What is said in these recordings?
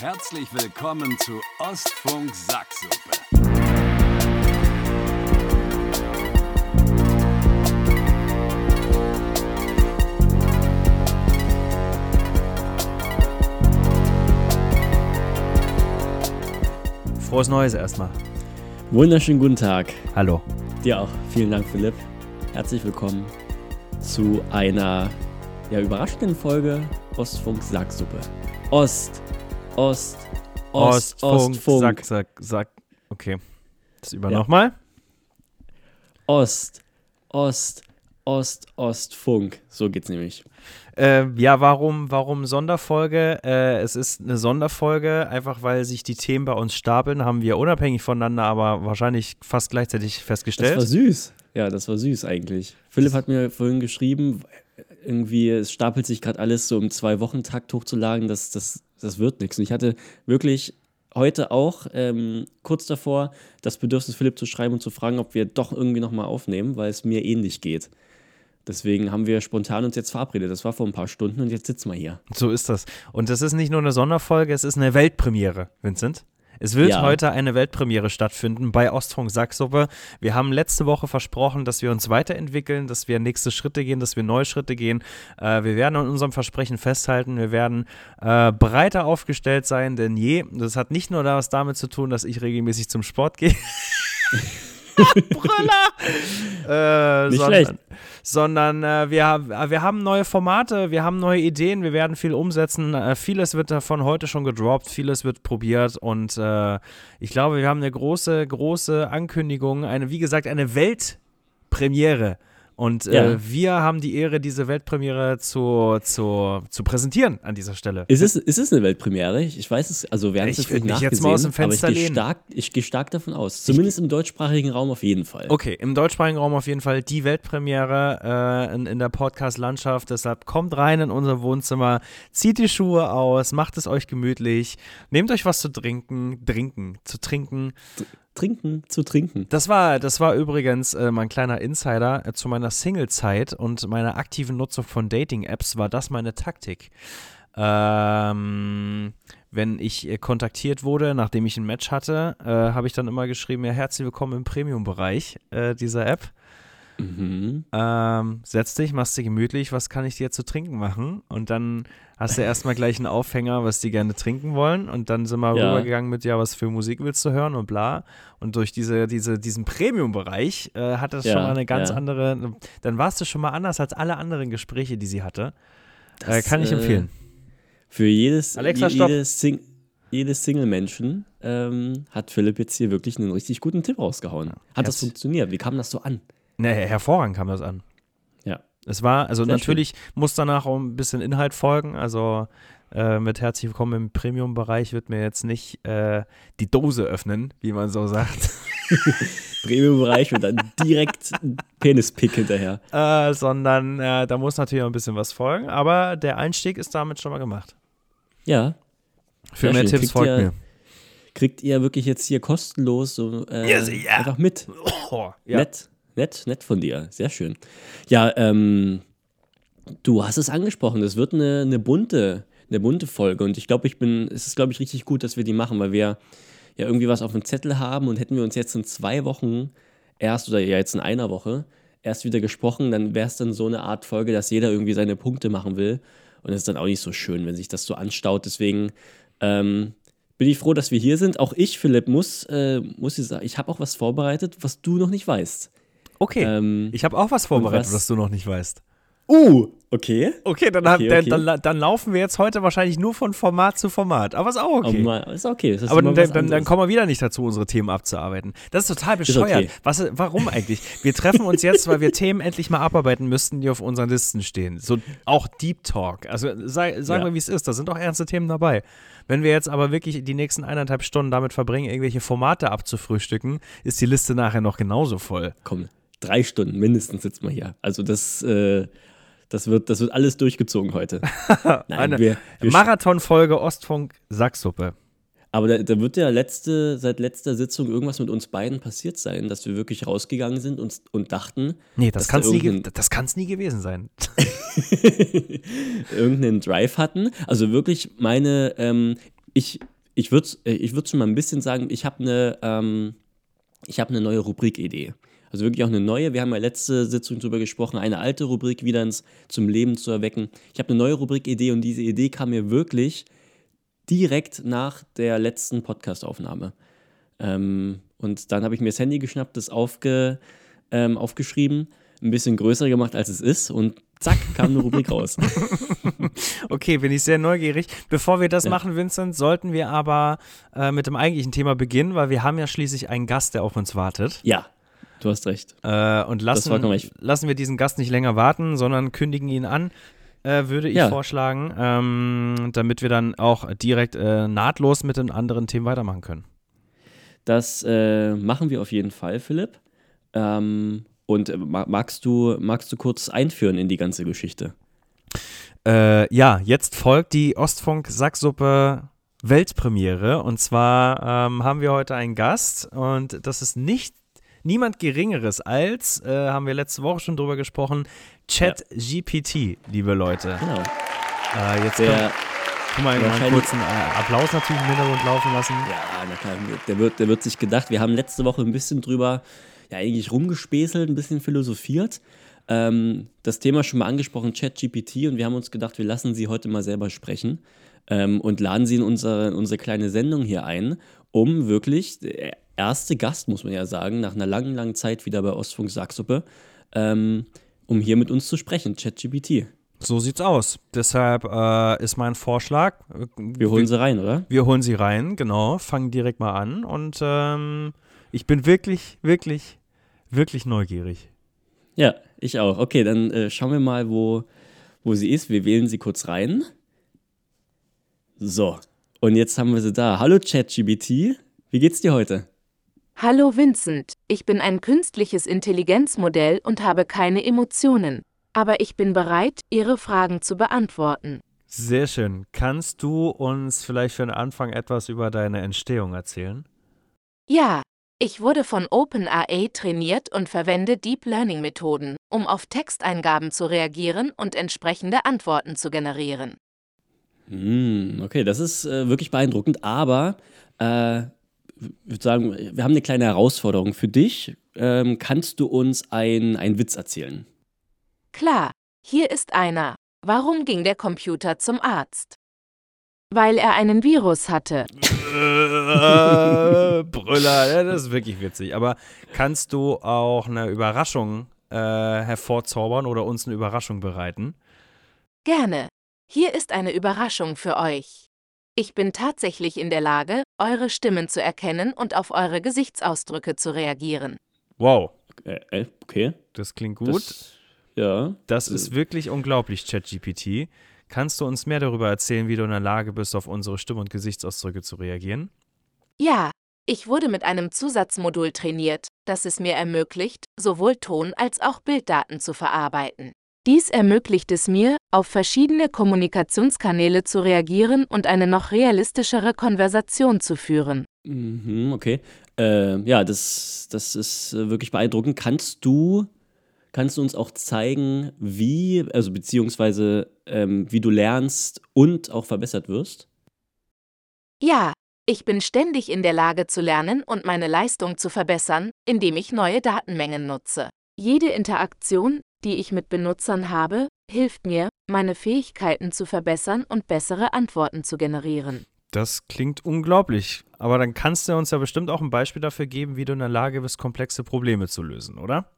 Herzlich willkommen zu Ostfunk Sacksuppe. Frohes Neues erstmal. Wunderschönen guten Tag. Hallo. Dir auch. Vielen Dank, Philipp. Herzlich willkommen zu einer ja, überraschenden Folge Ostfunk Sacksuppe. Ost, Ost, Ost, Ostfunk, Ostfunk. Sack, Sack, Sack. Okay. Das über Ja. nochmal. Ost, Ost, Ost, Ostfunk. So geht's nämlich. Äh, ja, warum, warum Sonderfolge? Äh, es ist eine Sonderfolge, einfach weil sich die Themen bei uns stapeln, haben wir unabhängig voneinander, aber wahrscheinlich fast gleichzeitig Das war festgestellt. süß. Ja, das war süß eigentlich. Philipp hat mir vorhin geschrieben, irgendwie, es stapelt sich gerade alles so im Zwei-Wochen-Takt hochzuladen, das, das, das wird nichts. Und ich hatte wirklich heute auch ähm, kurz davor das Bedürfnis, Philipp zu schreiben und zu fragen, ob wir doch irgendwie nochmal aufnehmen, weil es mir ähnlich geht. Deswegen haben wir spontan uns jetzt verabredet. Das war vor ein paar Stunden und jetzt sitzen wir hier. So ist das. Und das ist nicht nur eine Sonderfolge, es ist eine Weltpremiere, Vincent. Es wird Ja. heute eine Weltpremiere stattfinden bei Ostfunk Sacksuppe. Wir haben letzte Woche versprochen, dass wir uns weiterentwickeln, dass wir nächste Schritte gehen, dass wir neue Schritte gehen. Äh, wir werden an unserem Versprechen festhalten. Wir werden äh, breiter aufgestellt sein denn je. Das hat nicht nur was damit zu tun, dass ich regelmäßig zum Sport gehe. Brüller! äh, Nicht sondern, schlecht. Sondern äh, wir, haben- wir haben neue Formate, wir haben neue Ideen, wir werden viel umsetzen. Äh, vieles wird davon heute schon gedroppt, vieles wird probiert und äh, ich glaube, wir haben eine große, große Ankündigung, eine, wie gesagt, eine Weltpremiere. Und äh, Ja. wir haben die Ehre, diese Weltpremiere zu, zu, zu präsentieren an dieser Stelle. Ist es, ist es eine Weltpremiere? Ich ich weiß es, also wir haben es Ich nicht mich jetzt mal aus dem nachgesehen, aber Fenster ich gehe stark, ich gehe stark davon aus. Zumindest im deutschsprachigen Raum auf jeden Fall. Okay, im deutschsprachigen Raum auf jeden Fall die Weltpremiere äh, in, in der Podcast-Landschaft. Deshalb kommt rein in unser Wohnzimmer, zieht die Schuhe aus, macht es euch gemütlich, nehmt euch was zu trinken, trinken, zu trinken. Trinken, zu trinken. Das war, das war übrigens äh, mein kleiner Insider äh, zu meiner Single-Zeit und meiner aktiven Nutzung von Dating-Apps war das meine Taktik. Ähm, wenn ich äh, kontaktiert wurde, nachdem ich ein Match hatte, äh, habe ich dann immer geschrieben, ja, herzlich willkommen im Premium-Bereich äh, dieser App. Mhm. Ähm, setz dich, machst dir gemütlich, was kann ich dir zu trinken machen? Und dann hast du erstmal gleich einen Aufhänger, was die gerne trinken wollen. Und dann sind wir Ja. rübergegangen mit, ja, was für Musik willst du hören und bla. Und durch diese, diese, diesen Premium-Bereich äh, hat das Ja, schon mal eine ganz ja. andere, dann warst du schon mal anders als alle anderen Gespräche, die sie hatte. Äh, Das, kann ich äh, empfehlen. Für jedes, Alexa, jedes, Sing jedes Single-Menschen ähm, hat Philipp jetzt hier wirklich einen richtig guten Tipp rausgehauen. Hat das Herz- funktioniert? Wie kam das so an? Ne, hervorragend kam das an. Ja. Es war, also Sehr natürlich muss danach auch ein bisschen Inhalt folgen. Also äh, mit herzlich willkommen im Premium-Bereich wird mir jetzt nicht äh, die Dose öffnen, wie man so sagt, Premium-Bereich und dann direkt Penispick hinterher. äh, sondern äh, da muss natürlich auch ein bisschen was folgen. Aber der Einstieg ist damit schon mal gemacht. Ja. Für Sehr mehr schön. Tipps Kriegt folgt ihr- mir. Kriegt ihr wirklich jetzt hier kostenlos so äh, Ja, sicher. einfach mit. Oh, ja. Nett, nett, nett von dir. Sehr schön. Ja, ähm, du hast es angesprochen. Es wird eine, eine bunte, eine bunte Folge. Und ich glaube, ich bin, es ist, glaube ich, richtig gut, dass wir die machen, weil wir ja irgendwie was auf dem Zettel haben und hätten wir uns jetzt in zwei Wochen erst oder ja jetzt in einer Woche erst wieder gesprochen, dann wäre es dann so eine Art Folge, dass jeder irgendwie seine Punkte machen will. Und es ist dann auch nicht so schön, wenn sich das so anstaut. Deswegen ähm, bin ich froh, dass wir hier sind. Auch ich, Philipp, muss, äh, muss ich sagen, ich habe auch was vorbereitet, was du noch nicht weißt. Okay. Ähm, ich habe auch was vorbereitet, was- was du noch nicht weißt. uh, okay. Okay, dann, Okay, dann, okay. Dann, la- dann laufen wir jetzt heute wahrscheinlich nur von Format zu Format. Aber ist auch okay. Aber ist okay. Das ist Aber dann, dann, dann kommen wir wieder nicht dazu, unsere Themen abzuarbeiten. Das ist total bescheuert. okay. Was, warum eigentlich? Wir treffen uns jetzt, weil wir Themen endlich mal abarbeiten müssten, die auf unseren Listen stehen. So auch Deep Talk. Also sei, sagen Ja. wir, wie es ist. Da sind auch ernste Themen dabei. Wenn wir jetzt aber wirklich die nächsten eineinhalb Stunden damit verbringen, irgendwelche Formate abzufrühstücken, ist die Liste nachher noch genauso voll. Komm, drei Stunden mindestens sitzen wir hier. Also das, äh, das, wird, das wird alles durchgezogen heute. Nein, Eine wir, wir Marathonfolge Ostfunk Sacksuppe. Aber da, da wird ja letzte, seit letzter Sitzung irgendwas mit uns beiden passiert sein, dass wir wirklich rausgegangen sind und, und dachten, Nee, das kann es da nie, das kann's nie gewesen sein. irgendeinen Drive hatten. Also wirklich meine, ähm, Ich, ich würde ich würd schon mal ein bisschen sagen, ich habe eine, ähm, hab eine neue Rubrikidee. Also wirklich auch eine neue. Wir haben ja letzte Sitzung darüber gesprochen, eine alte Rubrik wieder ins, zum Leben zu erwecken. Ich habe eine neue Rubrikidee und diese Idee kam mir wirklich direkt nach der letzten Podcastaufnahme. Ähm, und dann habe ich mir das Handy geschnappt, das aufge, ähm, aufgeschrieben, ein bisschen größer gemacht, als es ist und zack, kam eine Rubrik raus. okay, bin ich sehr neugierig. Bevor wir das ja. machen, Vincent, sollten wir aber äh, mit dem eigentlichen Thema beginnen, weil wir haben ja schließlich einen Gast, der auf uns wartet. Ja, du hast recht. Äh, und lassen, lassen wir diesen Gast nicht länger warten, sondern kündigen ihn an. Äh, würde ich ja. vorschlagen, ähm, damit wir dann auch direkt äh, nahtlos mit den anderen Themen weitermachen können. Das äh, machen wir auf jeden Fall, Philipp. Ähm, und äh, magst du, magst du kurz einführen in die ganze Geschichte? Äh, ja, jetzt folgt die Ostfunk-Sacksuppe Weltpremiere. Und zwar ähm, haben wir heute einen Gast und das ist nicht niemand Geringeres als, äh, haben wir letzte Woche schon drüber gesprochen, ChatGPT, ja. liebe Leute. Genau. Äh, jetzt der, Guck mal, einen kurzen äh, Applaus natürlich im Hintergrund laufen lassen. Ja, na klar, der wird, der wird sich gedacht, wir haben letzte Woche ein bisschen drüber ja eigentlich rumgespäßelt, ein bisschen philosophiert. Ähm, das Thema schon mal angesprochen, ChatGPT, und wir haben uns gedacht, wir lassen sie heute mal selber sprechen ähm, und laden sie in unsere, unsere kleine Sendung hier ein, um wirklich, der erste Gast, muss man ja sagen, nach einer langen, langen Zeit wieder bei Ostfunk Sacksuppe, ähm, um hier mit uns zu sprechen, ChatGPT. So sieht's aus. Deshalb äh, ist mein Vorschlag. Äh, wir holen sie rein, oder? Wir holen sie rein, genau. Fangen direkt mal an und ähm, ich bin wirklich, wirklich, wirklich neugierig. Ja, ich auch. Okay, dann äh, schauen wir mal, wo, wo sie ist. Wir wählen sie kurz rein. So, und jetzt haben wir sie da. Hallo ChatGBT, wie geht's dir heute? Hallo Vincent, ich bin ein künstliches Intelligenzmodell und habe keine Emotionen. Aber ich bin bereit, Ihre Fragen zu beantworten. Sehr schön. Kannst du uns vielleicht für den Anfang etwas über deine Entstehung erzählen? Ja, ich wurde von OpenAI trainiert und verwende Deep Learning Methoden, um auf Texteingaben zu reagieren und entsprechende Antworten zu generieren. Mm, okay, das ist äh, wirklich beeindruckend, aber äh, würde sagen, wir haben eine kleine Herausforderung für dich. Ähm, kannst du uns einen Witz erzählen? Klar, hier ist einer. Warum ging der Computer zum Arzt? Weil er einen Virus hatte. Äh, Brüller, ja, das ist wirklich witzig. Aber kannst du auch eine Überraschung äh, hervorzaubern oder uns eine Überraschung bereiten? Gerne. Hier ist eine Überraschung für euch. Ich bin tatsächlich in der Lage, eure Stimmen zu erkennen und auf eure Gesichtsausdrücke zu reagieren. Wow. Äh, äh okay. Das klingt gut. Das, ja. Das ist wirklich unglaublich, ChatGPT. Kannst du uns mehr darüber erzählen, wie du in der Lage bist, auf unsere Stimme- und Gesichtsausdrücke zu reagieren? Ja, ich wurde mit einem Zusatzmodul trainiert, das es mir ermöglicht, sowohl Ton- als auch Bilddaten zu verarbeiten. Dies ermöglicht es mir, auf verschiedene Kommunikationskanäle zu reagieren und eine noch realistischere Konversation zu führen. Mhm, okay. Äh, ja, das, das ist äh, wirklich beeindruckend. Kannst du Kannst du uns auch zeigen, wie, also beziehungsweise ähm, wie du lernst und auch verbessert wirst? Ja, ich bin ständig in der Lage zu lernen und meine Leistung zu verbessern, indem ich neue Datenmengen nutze. Jede Interaktion, die ich mit Benutzern habe, hilft mir, meine Fähigkeiten zu verbessern und bessere Antworten zu generieren. Das klingt unglaublich. Aber dann kannst du uns ja bestimmt auch ein Beispiel dafür geben, wie du in der Lage bist, komplexe Probleme zu lösen, oder?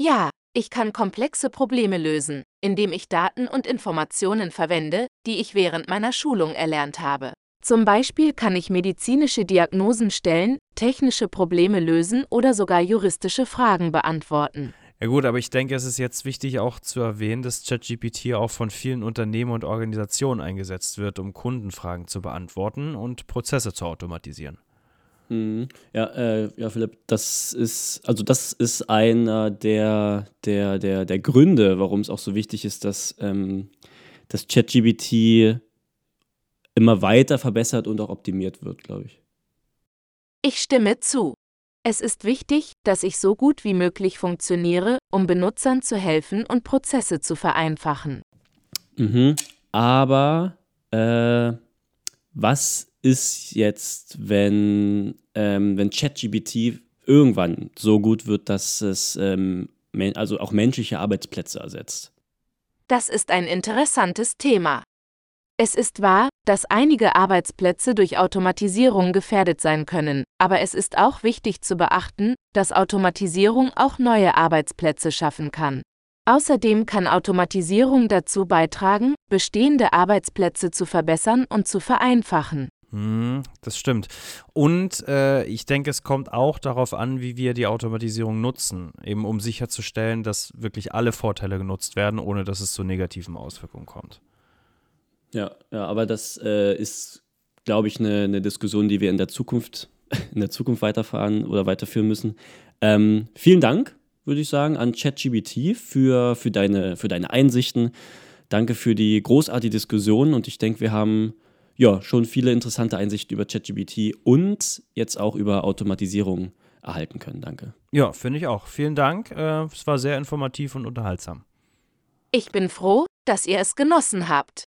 Ja, ich kann komplexe Probleme lösen, indem ich Daten und Informationen verwende, die ich während meiner Schulung erlernt habe. Zum Beispiel kann ich medizinische Diagnosen stellen, technische Probleme lösen oder sogar juristische Fragen beantworten. Ja gut, aber ich denke, es ist jetzt wichtig auch zu erwähnen, dass ChatGPT auch von vielen Unternehmen und Organisationen eingesetzt wird, um Kundenfragen zu beantworten und Prozesse zu automatisieren. Mhm. Ja, äh, ja, Philipp, das ist, also das ist einer der, der, der, der Gründe, warum es auch so wichtig ist, dass ähm, das ChatGPT immer weiter verbessert und auch optimiert wird, glaube ich. Ich stimme zu. Es ist wichtig, dass ich so gut wie möglich funktioniere, um Benutzern zu helfen und Prozesse zu vereinfachen. Mhm. Aber äh, was ist jetzt, wenn, ähm, wenn ChatGPT irgendwann so gut wird, dass es ähm, also auch menschliche Arbeitsplätze ersetzt? Das ist ein interessantes Thema. Es ist wahr, dass einige Arbeitsplätze durch Automatisierung gefährdet sein können, aber es ist auch wichtig zu beachten, dass Automatisierung auch neue Arbeitsplätze schaffen kann. Außerdem kann Automatisierung dazu beitragen, bestehende Arbeitsplätze zu verbessern und zu vereinfachen. Hm, das stimmt. Und äh, ich denke, es kommt auch darauf an, wie wir die Automatisierung nutzen, eben um sicherzustellen, dass wirklich alle Vorteile genutzt werden, ohne dass es zu negativen Auswirkungen kommt. Ja, ja aber das äh, ist, glaube ich, eine, eine Diskussion, die wir in der Zukunft, in der Zukunft weiterfahren oder weiterführen müssen. Ähm, vielen Dank, würde ich sagen, an ChatGBT für, für, deine, für deine Einsichten. Danke für die großartige Diskussion und ich denke, wir haben ja schon viele interessante Einsichten über ChatGBT und jetzt auch über Automatisierung erhalten können. Danke. Ja, finde ich auch. Vielen Dank. Äh, es war sehr informativ und unterhaltsam. Ich bin froh, dass ihr es genossen habt.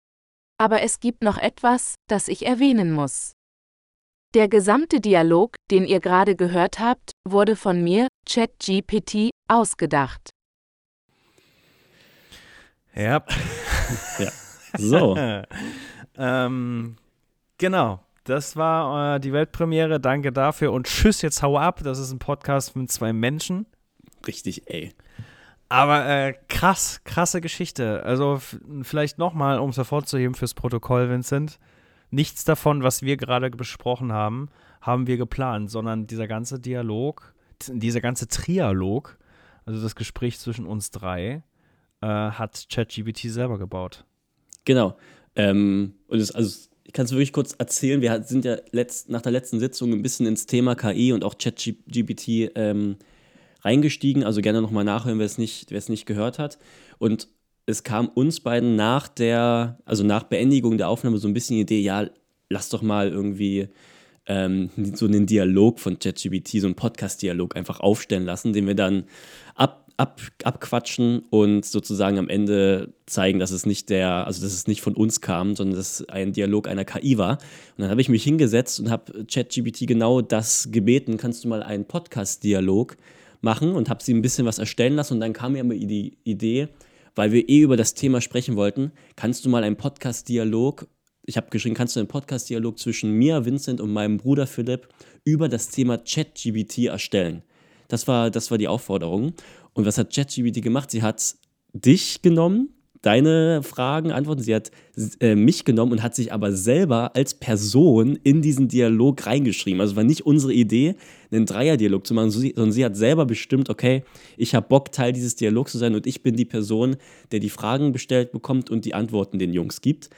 Aber es gibt noch etwas, das ich erwähnen muss. Der gesamte Dialog, den ihr gerade gehört habt, wurde von mir, ChatGPT, ausgedacht. Ja. ja. So. ähm, genau. Das war äh, die Weltpremiere. Danke dafür und tschüss, jetzt hau ab. Das ist ein Podcast mit zwei Menschen. Richtig, ey. Aber äh, krass, krasse Geschichte. Also vielleicht nochmal, um es hervorzuheben fürs Protokoll, Vincent. Nichts davon, was wir gerade besprochen haben, haben wir geplant, sondern dieser ganze Dialog, dieser ganze Trialog, also das Gespräch zwischen uns drei, äh, hat ChatGPT selber gebaut. Genau. Ähm, und es, also ich kann es wirklich kurz erzählen. Wir sind ja letzt, nach der letzten Sitzung ein bisschen ins Thema KI und auch ChatGPT ähm, reingestiegen. Also gerne nochmal nachhören, wer es nicht, wer es nicht gehört hat. Und es kam uns beiden nach der, also nach Beendigung der Aufnahme so ein bisschen die Idee, ja, lass doch mal irgendwie ähm, so einen Dialog von ChatGPT, so einen Podcast-Dialog einfach aufstellen lassen, den wir dann ab, ab, abquatschen und sozusagen am Ende zeigen, dass es nicht der, also dass es nicht von uns kam, sondern dass es ein Dialog einer KI war. Und dann habe ich mich hingesetzt und habe ChatGPT genau das gebeten, kannst du mal einen Podcast-Dialog machen und habe sie ein bisschen was erstellen lassen und dann kam mir die Idee, weil wir eh über das Thema sprechen wollten, kannst du mal einen Podcast-Dialog, ich habe geschrieben, kannst du einen Podcast-Dialog zwischen mir, Vincent und meinem Bruder Philipp über das Thema ChatGBT erstellen. Das war, das war die Aufforderung. Und was hat ChatGBT gemacht? Sie hat dich genommen, deine Fragen, Antworten. Sie hat äh, mich genommen und hat sich aber selber als Person in diesen Dialog reingeschrieben. Also war nicht unsere Idee, einen Dreierdialog zu machen, sondern sie hat selber bestimmt, okay, ich habe Bock, Teil dieses Dialogs zu sein und ich bin die Person, der die Fragen bestellt bekommt und die Antworten den Jungs gibt.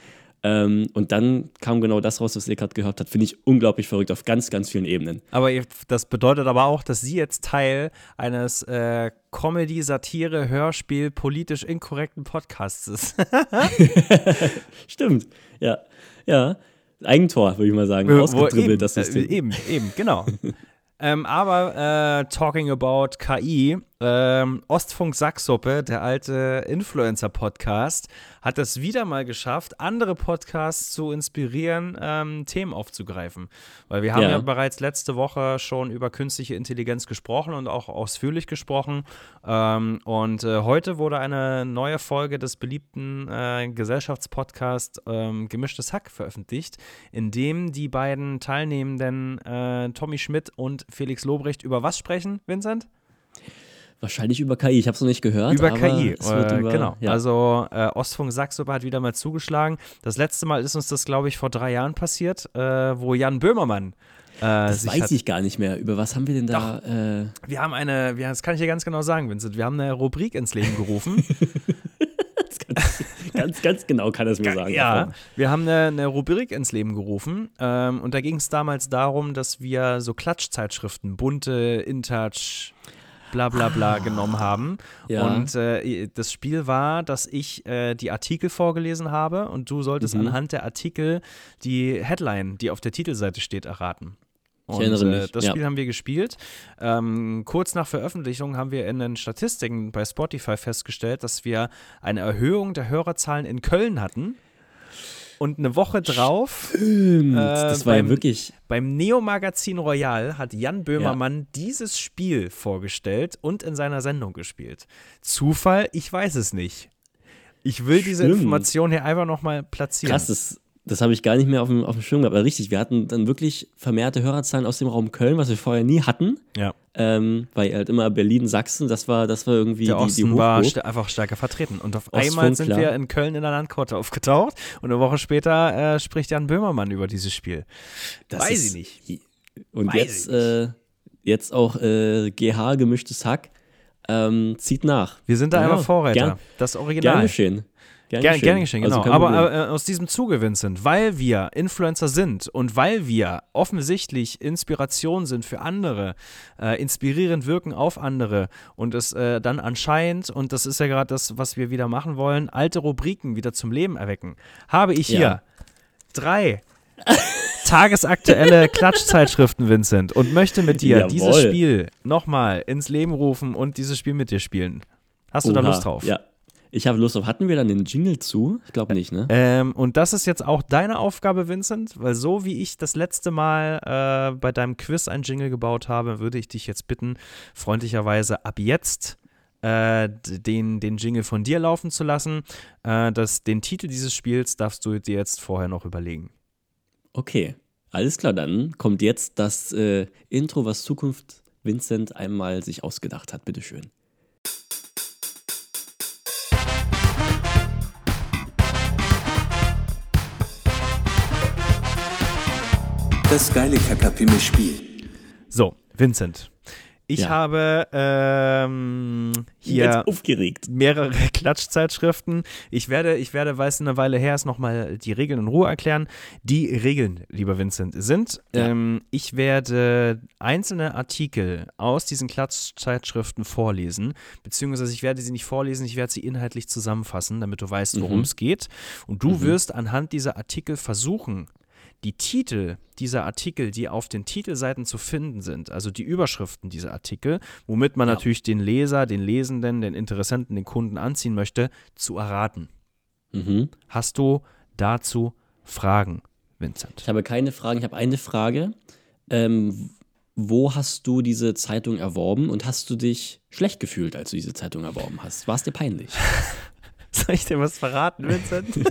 Ähm, und dann kam genau das raus, was ihr gerade gehört habt. Finde ich unglaublich verrückt auf ganz, ganz vielen Ebenen. Aber das bedeutet aber auch, dass sie jetzt Teil eines äh, Comedy, Satire, Hörspiel, politisch inkorrekten Podcasts ist. Stimmt, ja. Ja. Eigentor, würde ich mal sagen. Ausgedribbelt, das System. Äh, eben, eben, genau. ähm, aber äh, talking about KI, ähm, Ostfunk Sacksuppe, der alte Influencer-Podcast, hat es wieder mal geschafft, andere Podcasts zu inspirieren, ähm, Themen aufzugreifen. Weil wir haben ja. ja. bereits letzte Woche schon über künstliche Intelligenz gesprochen und auch ausführlich gesprochen. Ähm, und äh, heute wurde eine neue Folge des beliebten äh, Gesellschaftspodcasts ähm, Gemischtes Hack veröffentlicht, in dem die beiden Teilnehmenden äh, Tommy Schmidt und Felix Lobrecht über was sprechen, Vincent? Wahrscheinlich über KI, ich habe es noch nicht gehört. Über KI, äh, über, genau. Ja. Also äh, Ostfunk Sachsuppe hat wieder mal zugeschlagen. Das letzte Mal ist uns das, glaube ich, vor drei Jahren passiert, äh, wo Jan Böhmermann äh, das weiß ich gar nicht mehr. Über was haben wir denn da? Doch, äh wir haben eine, wir, das kann ich dir ganz genau sagen, Vincent. Wir haben eine Rubrik ins Leben gerufen. ganz, ganz, ganz, genau kann er es mir sagen. Ja, wir haben eine, eine, Rubrik ins Leben gerufen. Ähm, und da ging es damals darum, dass wir so Klatschzeitschriften, bunte, InTouch, bla bla bla ah, genommen haben. Ja. Und äh, das Spiel war, dass ich äh, die Artikel vorgelesen habe und du solltest mhm. anhand der Artikel die Headline, die auf der Titelseite steht, erraten. Und, ich erinnere mich. Äh, das Spiel ja. haben wir gespielt. Ähm, kurz nach Veröffentlichung haben wir in den Statistiken bei Spotify festgestellt, dass wir eine Erhöhung der Hörerzahlen in Köln hatten. Und eine Woche drauf, Stimmt, das war ja beim- wirklich. beim Neo-Magazin Royal, hat Jan Böhmermann dieses Spiel vorgestellt und in seiner Sendung gespielt. Zufall? Ich weiß es nicht. Ich will diese Stimmt. Information hier einfach nochmal platzieren. Krass, das, das habe ich gar nicht mehr auf dem, auf dem Schirm gehabt. Aber richtig, wir hatten dann wirklich vermehrte Hörerzahlen aus dem Raum Köln, was wir vorher nie hatten. Ja. Ähm, weil halt immer Berlin, Sachsen, das war, das war irgendwie Der die, Osten die war Hochburg. st einfach stärker vertreten. Und auf Ostfunk, einmal sind klar. wir in Köln in der Landkarte aufgetaucht und eine Woche später äh, spricht Jan Böhmermann über dieses Spiel. Das Weiß ist- ich nicht. Und Weiß jetzt, äh, jetzt auch äh, GH, gemischtes Hack, ähm, zieht nach. Wir sind da Ja, einfach Vorreiter. gern- das Original. Gern geschehen. Gern, Gern, gern geschehen, genau. Also Aber äh, aus diesem Zuge, Vincent, weil wir Influencer sind und weil wir offensichtlich Inspiration sind für andere, äh, inspirierend wirken auf andere und es äh, dann anscheinend, und das ist ja gerade das, was wir wieder machen wollen, alte Rubriken wieder zum Leben erwecken, habe ich hier Ja. drei tagesaktuelle Klatschzeitschriften, Vincent, und möchte mit dir Jawohl. dieses Spiel nochmal ins Leben rufen und dieses Spiel mit dir spielen. Hast du da Lust drauf? Ja. Ich habe Lust drauf. Hatten wir dann den Jingle zu? Ich glaube nicht, ne? Ähm, und das ist jetzt auch deine Aufgabe, Vincent, weil so wie ich das letzte Mal äh, bei deinem Quiz ein Jingle gebaut habe, würde ich dich jetzt bitten, freundlicherweise ab jetzt äh, den, den Jingle von dir laufen zu lassen. Äh, das, den Titel dieses Spiels darfst du dir jetzt vorher noch überlegen. Okay. Alles klar, dann kommt jetzt das äh, Intro, was Zukunft Vincent einmal sich ausgedacht hat. Bitteschön. Das geile Kakapimi-Spiel. So, Vincent. Ich Ja. habe ähm, hier mehrere Klatschzeitschriften. Ich werde, ich werde, weil es eine Weile her ist, nochmal die Regeln in Ruhe erklären. Die Regeln, lieber Vincent, sind, Ja. ähm, ich werde einzelne Artikel aus diesen Klatschzeitschriften vorlesen, beziehungsweise ich werde sie nicht vorlesen, ich werde sie inhaltlich zusammenfassen, damit du weißt, worum Mhm. es geht. Und du Mhm. wirst anhand dieser Artikel versuchen, die Titel dieser Artikel, die auf den Titelseiten zu finden sind, also die Überschriften dieser Artikel, womit man Ja. natürlich den Leser, den Lesenden, den Interessenten, den Kunden anziehen möchte, zu erraten. Mhm. Hast du dazu Fragen, Vincent? Ich habe keine Fragen. Ich habe eine Frage. Ähm, wo hast du diese Zeitung erworben und hast du dich schlecht gefühlt, als du diese Zeitung erworben hast? War es dir peinlich? Soll ich dir was verraten, Vincent?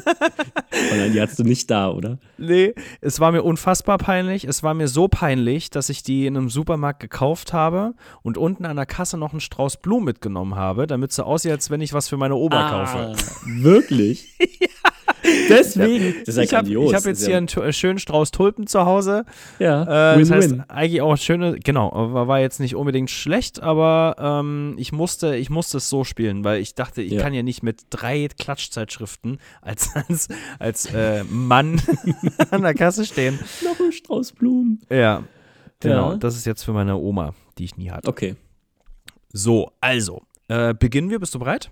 Oh nein, die hattest du nicht da, oder? nee, es war mir unfassbar peinlich. Es war mir so peinlich, dass ich die in einem Supermarkt gekauft habe und unten an der Kasse noch einen Strauß Blumen mitgenommen habe, damit es so aussieht, als wenn ich was für meine Oma kaufe. Ah, wirklich? Deswegen. Das ist ja ich habe hab jetzt hier einen tu- schönen Strauß Tulpen zu Hause. ja, Äh, das heißt, Win-win. eigentlich auch schöne, genau, war, war jetzt nicht unbedingt schlecht, aber ähm, ich, musste, ich musste es so spielen, weil ich dachte, ich Ja. kann ja nicht mit drei Klatschzeitschriften als, als, als äh, Mann an der Kasse stehen. Noch ein Strauß Blumen. Ja, genau, Ja. das ist jetzt für meine Oma, die ich nie hatte. Okay. So, also, äh, beginnen wir, bist du bereit?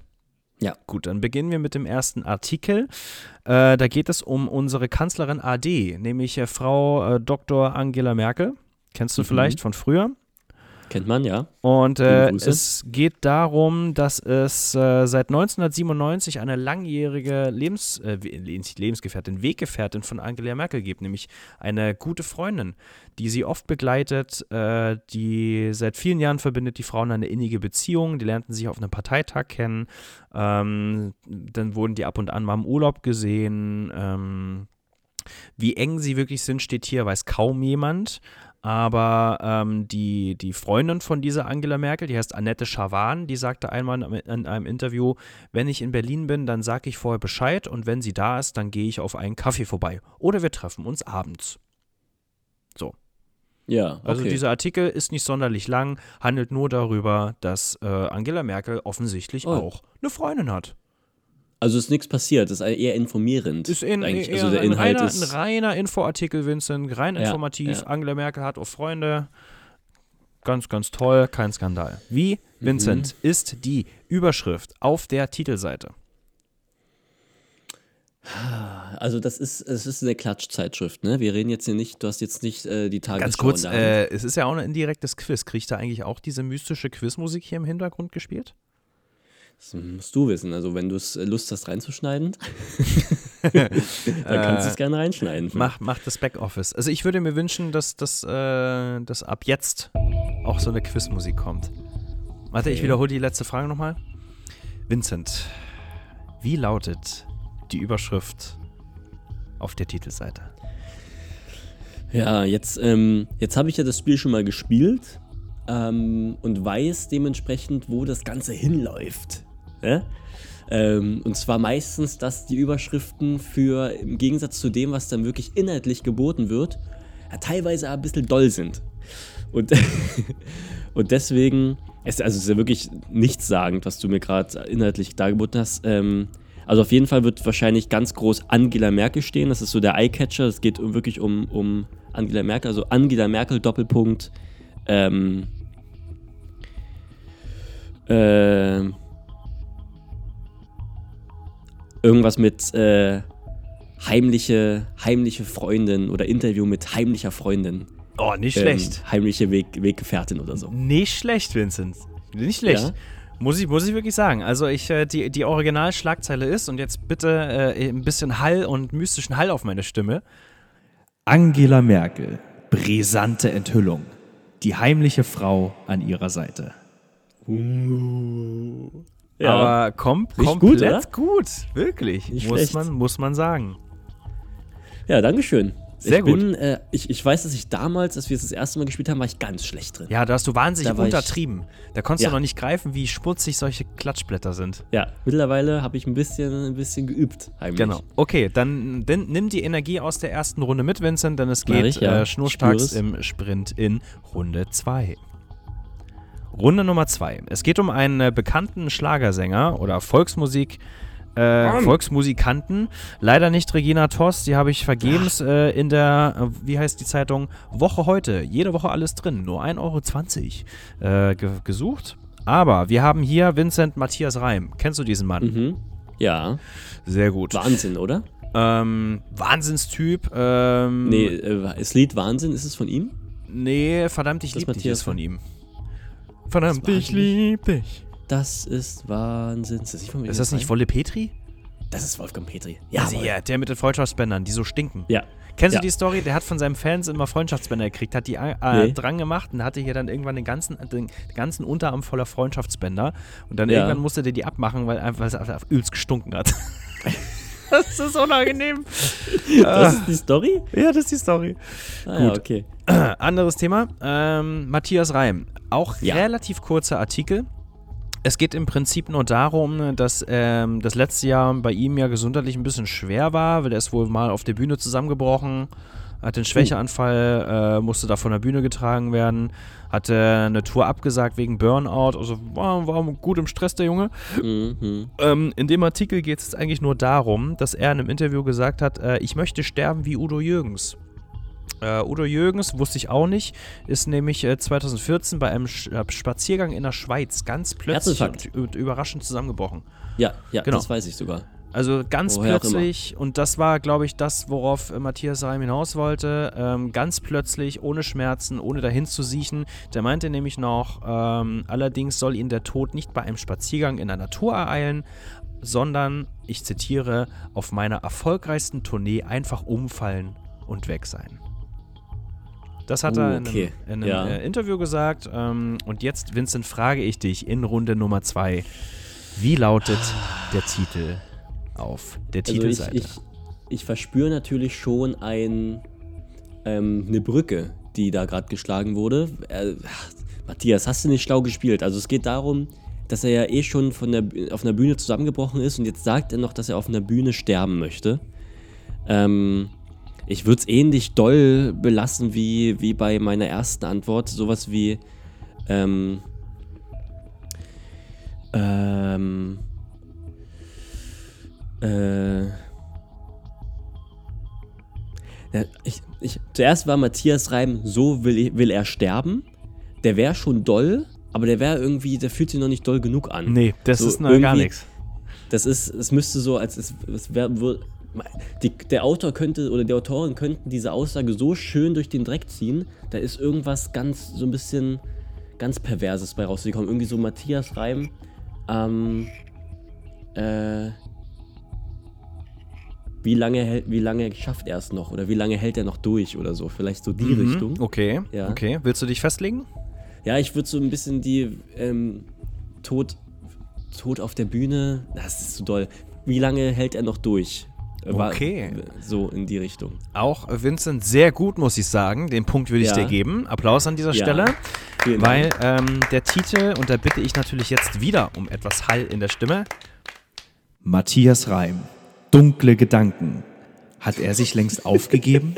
Ja. Gut, dann beginnen wir mit dem ersten Artikel. Äh, da geht es um unsere Kanzlerin AD, nämlich äh, Frau äh, Dr. Angela Merkel. Kennst du Mhm. vielleicht von früher? Kennt man, ja. Und äh, es geht darum, dass es äh, seit 1997 eine langjährige Lebens, äh, Lebensgefährtin, Weggefährtin von Angela Merkel gibt, nämlich eine gute Freundin, die sie oft begleitet, äh, die seit vielen Jahren verbindet die Frauen eine innige Beziehung, die lernten sich auf einem Parteitag kennen, ähm, dann wurden die ab und an mal im Urlaub gesehen, ähm, wie eng sie wirklich sind, steht hier, weiß kaum jemand. Aber ähm, die, die Freundin von dieser Angela Merkel, die heißt Annette Schawan, die sagte einmal in, in einem Interview, wenn ich in Berlin bin, dann sage ich vorher Bescheid und wenn sie da ist, dann gehe ich auf einen Kaffee vorbei. Oder wir treffen uns abends. Ja, okay. Also dieser Artikel ist nicht sonderlich lang, handelt nur darüber, dass äh, Angela Merkel offensichtlich Oh. auch eine Freundin hat. Also ist nichts passiert, das ist eher informierend. Ist in, eigentlich. eher Also der ein, Inhalt reiner, ist. ein reiner Infoartikel, Vincent, rein Ja, informativ. ja. Angela Merkel hat auch Freunde. Ganz, ganz toll, kein Skandal. Wie, Mhm. Vincent, ist die Überschrift auf der Titelseite? Also das ist, es ist eine Klatschzeitschrift, ne? Wir reden jetzt hier nicht, du hast jetzt nicht äh, die Tagesschau Ganz kurz, äh, es ist ja auch ein indirektes Quiz. Kriegt da eigentlich auch diese mystische Quizmusik hier im Hintergrund gespielt? Das musst du wissen. Also, wenn du es Lust hast reinzuschneiden, dann kannst du es gerne reinschneiden. Mach, mach das Backoffice. Also ich würde mir wünschen, dass, dass, äh, dass ab jetzt auch so eine Quizmusik kommt. Warte, ich Okay. wiederhole die letzte Frage nochmal. Vincent, wie lautet die Überschrift auf der Titelseite? Ja, jetzt, ähm, jetzt habe ich ja das Spiel schon mal gespielt ähm, und weiß dementsprechend, wo das Ganze hinläuft. Ja? Ähm, und zwar meistens, dass die Überschriften für, im Gegensatz zu dem, was dann wirklich inhaltlich geboten wird, ja, teilweise ein bisschen doll sind. Und, und deswegen, es, also es ist ja wirklich nichtssagend, was du mir gerade inhaltlich dargeboten hast. Ähm, also auf jeden Fall wird wahrscheinlich ganz groß Angela Merkel stehen. Das ist so der Eyecatcher. Es geht wirklich um, um Angela Merkel. Also Angela Merkel, Doppelpunkt. Ähm, ähm, irgendwas mit äh, heimliche, heimliche Freundin oder Interview mit heimlicher Freundin. Oh, nicht Ähm, schlecht. heimliche Weg, Weggefährtin oder so. Nicht schlecht, Vincent. Nicht schlecht. Ja. Muss ich, muss ich wirklich sagen. Also ich, äh, die, die Originalschlagzeile ist, und jetzt bitte äh, ein bisschen Hall und mystischen Hall auf meine Stimme. Angela Merkel, brisante Enthüllung. Die heimliche Frau an ihrer Seite. Ja. Aber kom Nicht komplett gut, gut, wirklich. Nicht muss, schlecht. man, muss man sagen. Ja, Dankeschön. Sehr ich gut. Bin, äh, ich, ich weiß, dass ich damals, als wir es das erste Mal gespielt haben, war ich ganz schlecht drin. Ja, da hast du wahnsinnig Da untertrieben. Da konntest Ja. du noch nicht greifen, wie schmutzig solche Klatschblätter sind. Ja, mittlerweile habe ich ein bisschen, ein bisschen geübt, heimlich. Genau. Okay, dann, dann nimm die Energie aus der ersten Runde mit, Vincent, denn es geht ich, ja. äh, schnurstracks im Sprint in Runde 2. Runde Nummer 2. Es geht um einen äh, bekannten Schlagersänger oder Volksmusik. Äh, Volksmusikanten. Leider nicht Regina Toss, die habe ich vergebens äh, in der, äh, wie heißt die Zeitung, Woche heute. Jede Woche alles drin, nur 1,20 Euro äh, ge gesucht. Aber wir haben hier Vincent Matthias Reim. Kennst du diesen Mann? Mhm. Ja, Sehr gut. Wahnsinn, oder? Ähm, Wahnsinnstyp. Ähm, Nee, äh, das Lied Wahnsinn, ist es von ihm? Nee, verdammt, ich Das lieb dich Matthias ist von von- ihm. Verdammt, ich lieb dich. Das ist Wahnsinn. Ist das nicht, von Ist das nicht? Wolle Petri? Das ist Wolfgang Petri. Ja, Jawohl. ja, der mit den Freundschaftsbändern, die so stinken. Ja. Kennst Ja. du die Story? Der hat von seinen Fans immer Freundschaftsbänder gekriegt, hat die äh, Nee. dran gemacht und hatte hier dann irgendwann den ganzen, den ganzen Unterarm voller Freundschaftsbänder. Und dann Ja. irgendwann musste der die abmachen, weil einfach es einfach übelst gestunken hat. das ist unangenehm. Das ist die Story? Ja, das ist die Story. Ah, ja, Gut. okay. Anderes Thema. Ähm, Matthias Reim. Auch Ja. relativ kurzer Artikel. Es geht im Prinzip nur darum, dass ähm, das letzte Jahr bei ihm ja gesundheitlich ein bisschen schwer war, weil er ist wohl mal auf der Bühne zusammengebrochen, hat den Schwächeanfall, äh, musste da von der Bühne getragen werden, hatte eine Tour abgesagt wegen Burnout, also war, war gut im Stress der Junge. Mhm. Ähm, in dem Artikel geht es eigentlich nur darum, dass er in einem Interview gesagt hat, äh, ich möchte sterben wie Udo Jürgens. Äh, Udo Jürgens, wusste ich auch nicht, ist nämlich äh, 2014 bei einem Sch äh, Spaziergang in der Schweiz ganz plötzlich und, und überraschend zusammengebrochen. Ja, ja, Genau. das weiß ich sogar. Also ganz Woher plötzlich, und das war, glaube ich, das, worauf äh, Matthias Reim hinaus wollte, ähm, ganz plötzlich, ohne Schmerzen, ohne dahin zu siechen. Der meinte nämlich noch, ähm, allerdings soll ihn der Tod nicht bei einem Spaziergang in der Natur ereilen, sondern, ich zitiere, auf meiner erfolgreichsten Tournee einfach umfallen und weg sein. Das hat Uh, er in okay. einem, in einem Ja. äh, Interview gesagt. Ähm, und jetzt, Vincent, frage ich dich in Runde Nummer zwei. Wie lautet der Titel auf der Also ich, Titelseite? ich, ich verspüre natürlich schon ein, ähm, eine Brücke, die da gerade geschlagen wurde. Äh, Matthias, hast du nicht schlau gespielt? Also es geht darum, dass er ja eh schon von der, auf einer Bühne zusammengebrochen ist und jetzt sagt er noch, dass er auf einer Bühne sterben möchte. Ähm, ich würde es ähnlich doll belassen wie, wie bei meiner ersten Antwort. Sowas wie, ähm, ähm, äh, ja, ich, ich, zuerst war Matthias Reim, so will, ich- will er sterben. Der wäre schon doll, aber der wäre irgendwie, der fühlt sich noch nicht doll genug an. nee, das so ist noch gar nichts. Das ist, es müsste so, als es, es wär, die, der Autor könnte oder die Autoren könnten diese Aussage so schön durch den Dreck ziehen, da ist irgendwas ganz, so ein bisschen ganz Perverses bei rausgekommen. Irgendwie so Matthias Reim, ähm, Äh, wie lange, hält, wie lange schafft er es noch? Oder wie lange hält er noch durch oder so? Vielleicht so die Mhm, Richtung. Okay, Ja. okay. Willst du dich festlegen? Ja, ich würde so ein bisschen die ähm, Tod, Tod auf der Bühne, das ist zu doll. Wie lange hält er noch durch? War- Okay. So in die Richtung. Auch Vincent sehr gut, muss ich sagen. Den Punkt würde ich Ja. dir geben. Applaus an dieser Ja. Stelle. Vielen Weil ähm, der Titel, und da bitte ich natürlich jetzt wieder um etwas Hall in der Stimme. Matthias Reim. Dunkle Gedanken. Hat er sich längst aufgegeben?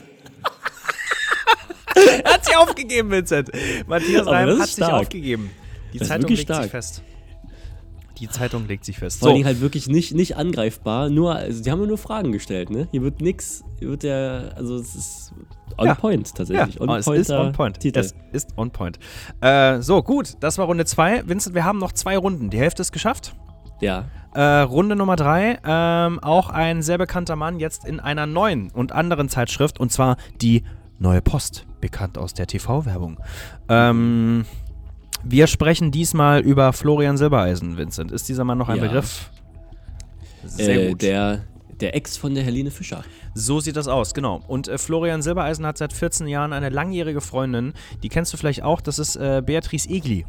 Er hat sich aufgegeben, Vincent. Matthias Aber Reim hat sich stark. aufgegeben. Die Zeitung legt sich stark. fest. Die Zeitung legt sich fest. Vor allen So, Dingen halt wirklich nicht, nicht angreifbar, nur, also die haben ja nur Fragen gestellt, ne? Hier wird nix, hier wird ja, also es ist on Ja. point ja, tatsächlich. on es ist on point. Titel. Es ist on point. Äh, so, gut. Das war Runde 2. Vincent, wir haben noch zwei Runden. Die Hälfte ist geschafft. ja. Äh, Runde Nummer drei, ähm, auch ein sehr bekannter Mann jetzt in einer neuen und anderen Zeitschrift und zwar die Neue Post, bekannt aus der TV-Werbung. Ähm, wir sprechen diesmal über Florian Silbereisen, Vincent. Ist dieser Mann noch ein Ja. Begriff? Sehr äh, gut. Der, der Ex von der Helene Fischer. So sieht das aus, genau. Und äh, Florian Silbereisen hat seit 14 Jahren eine langjährige Freundin, die kennst du vielleicht auch, das ist äh, Beatrice Egli.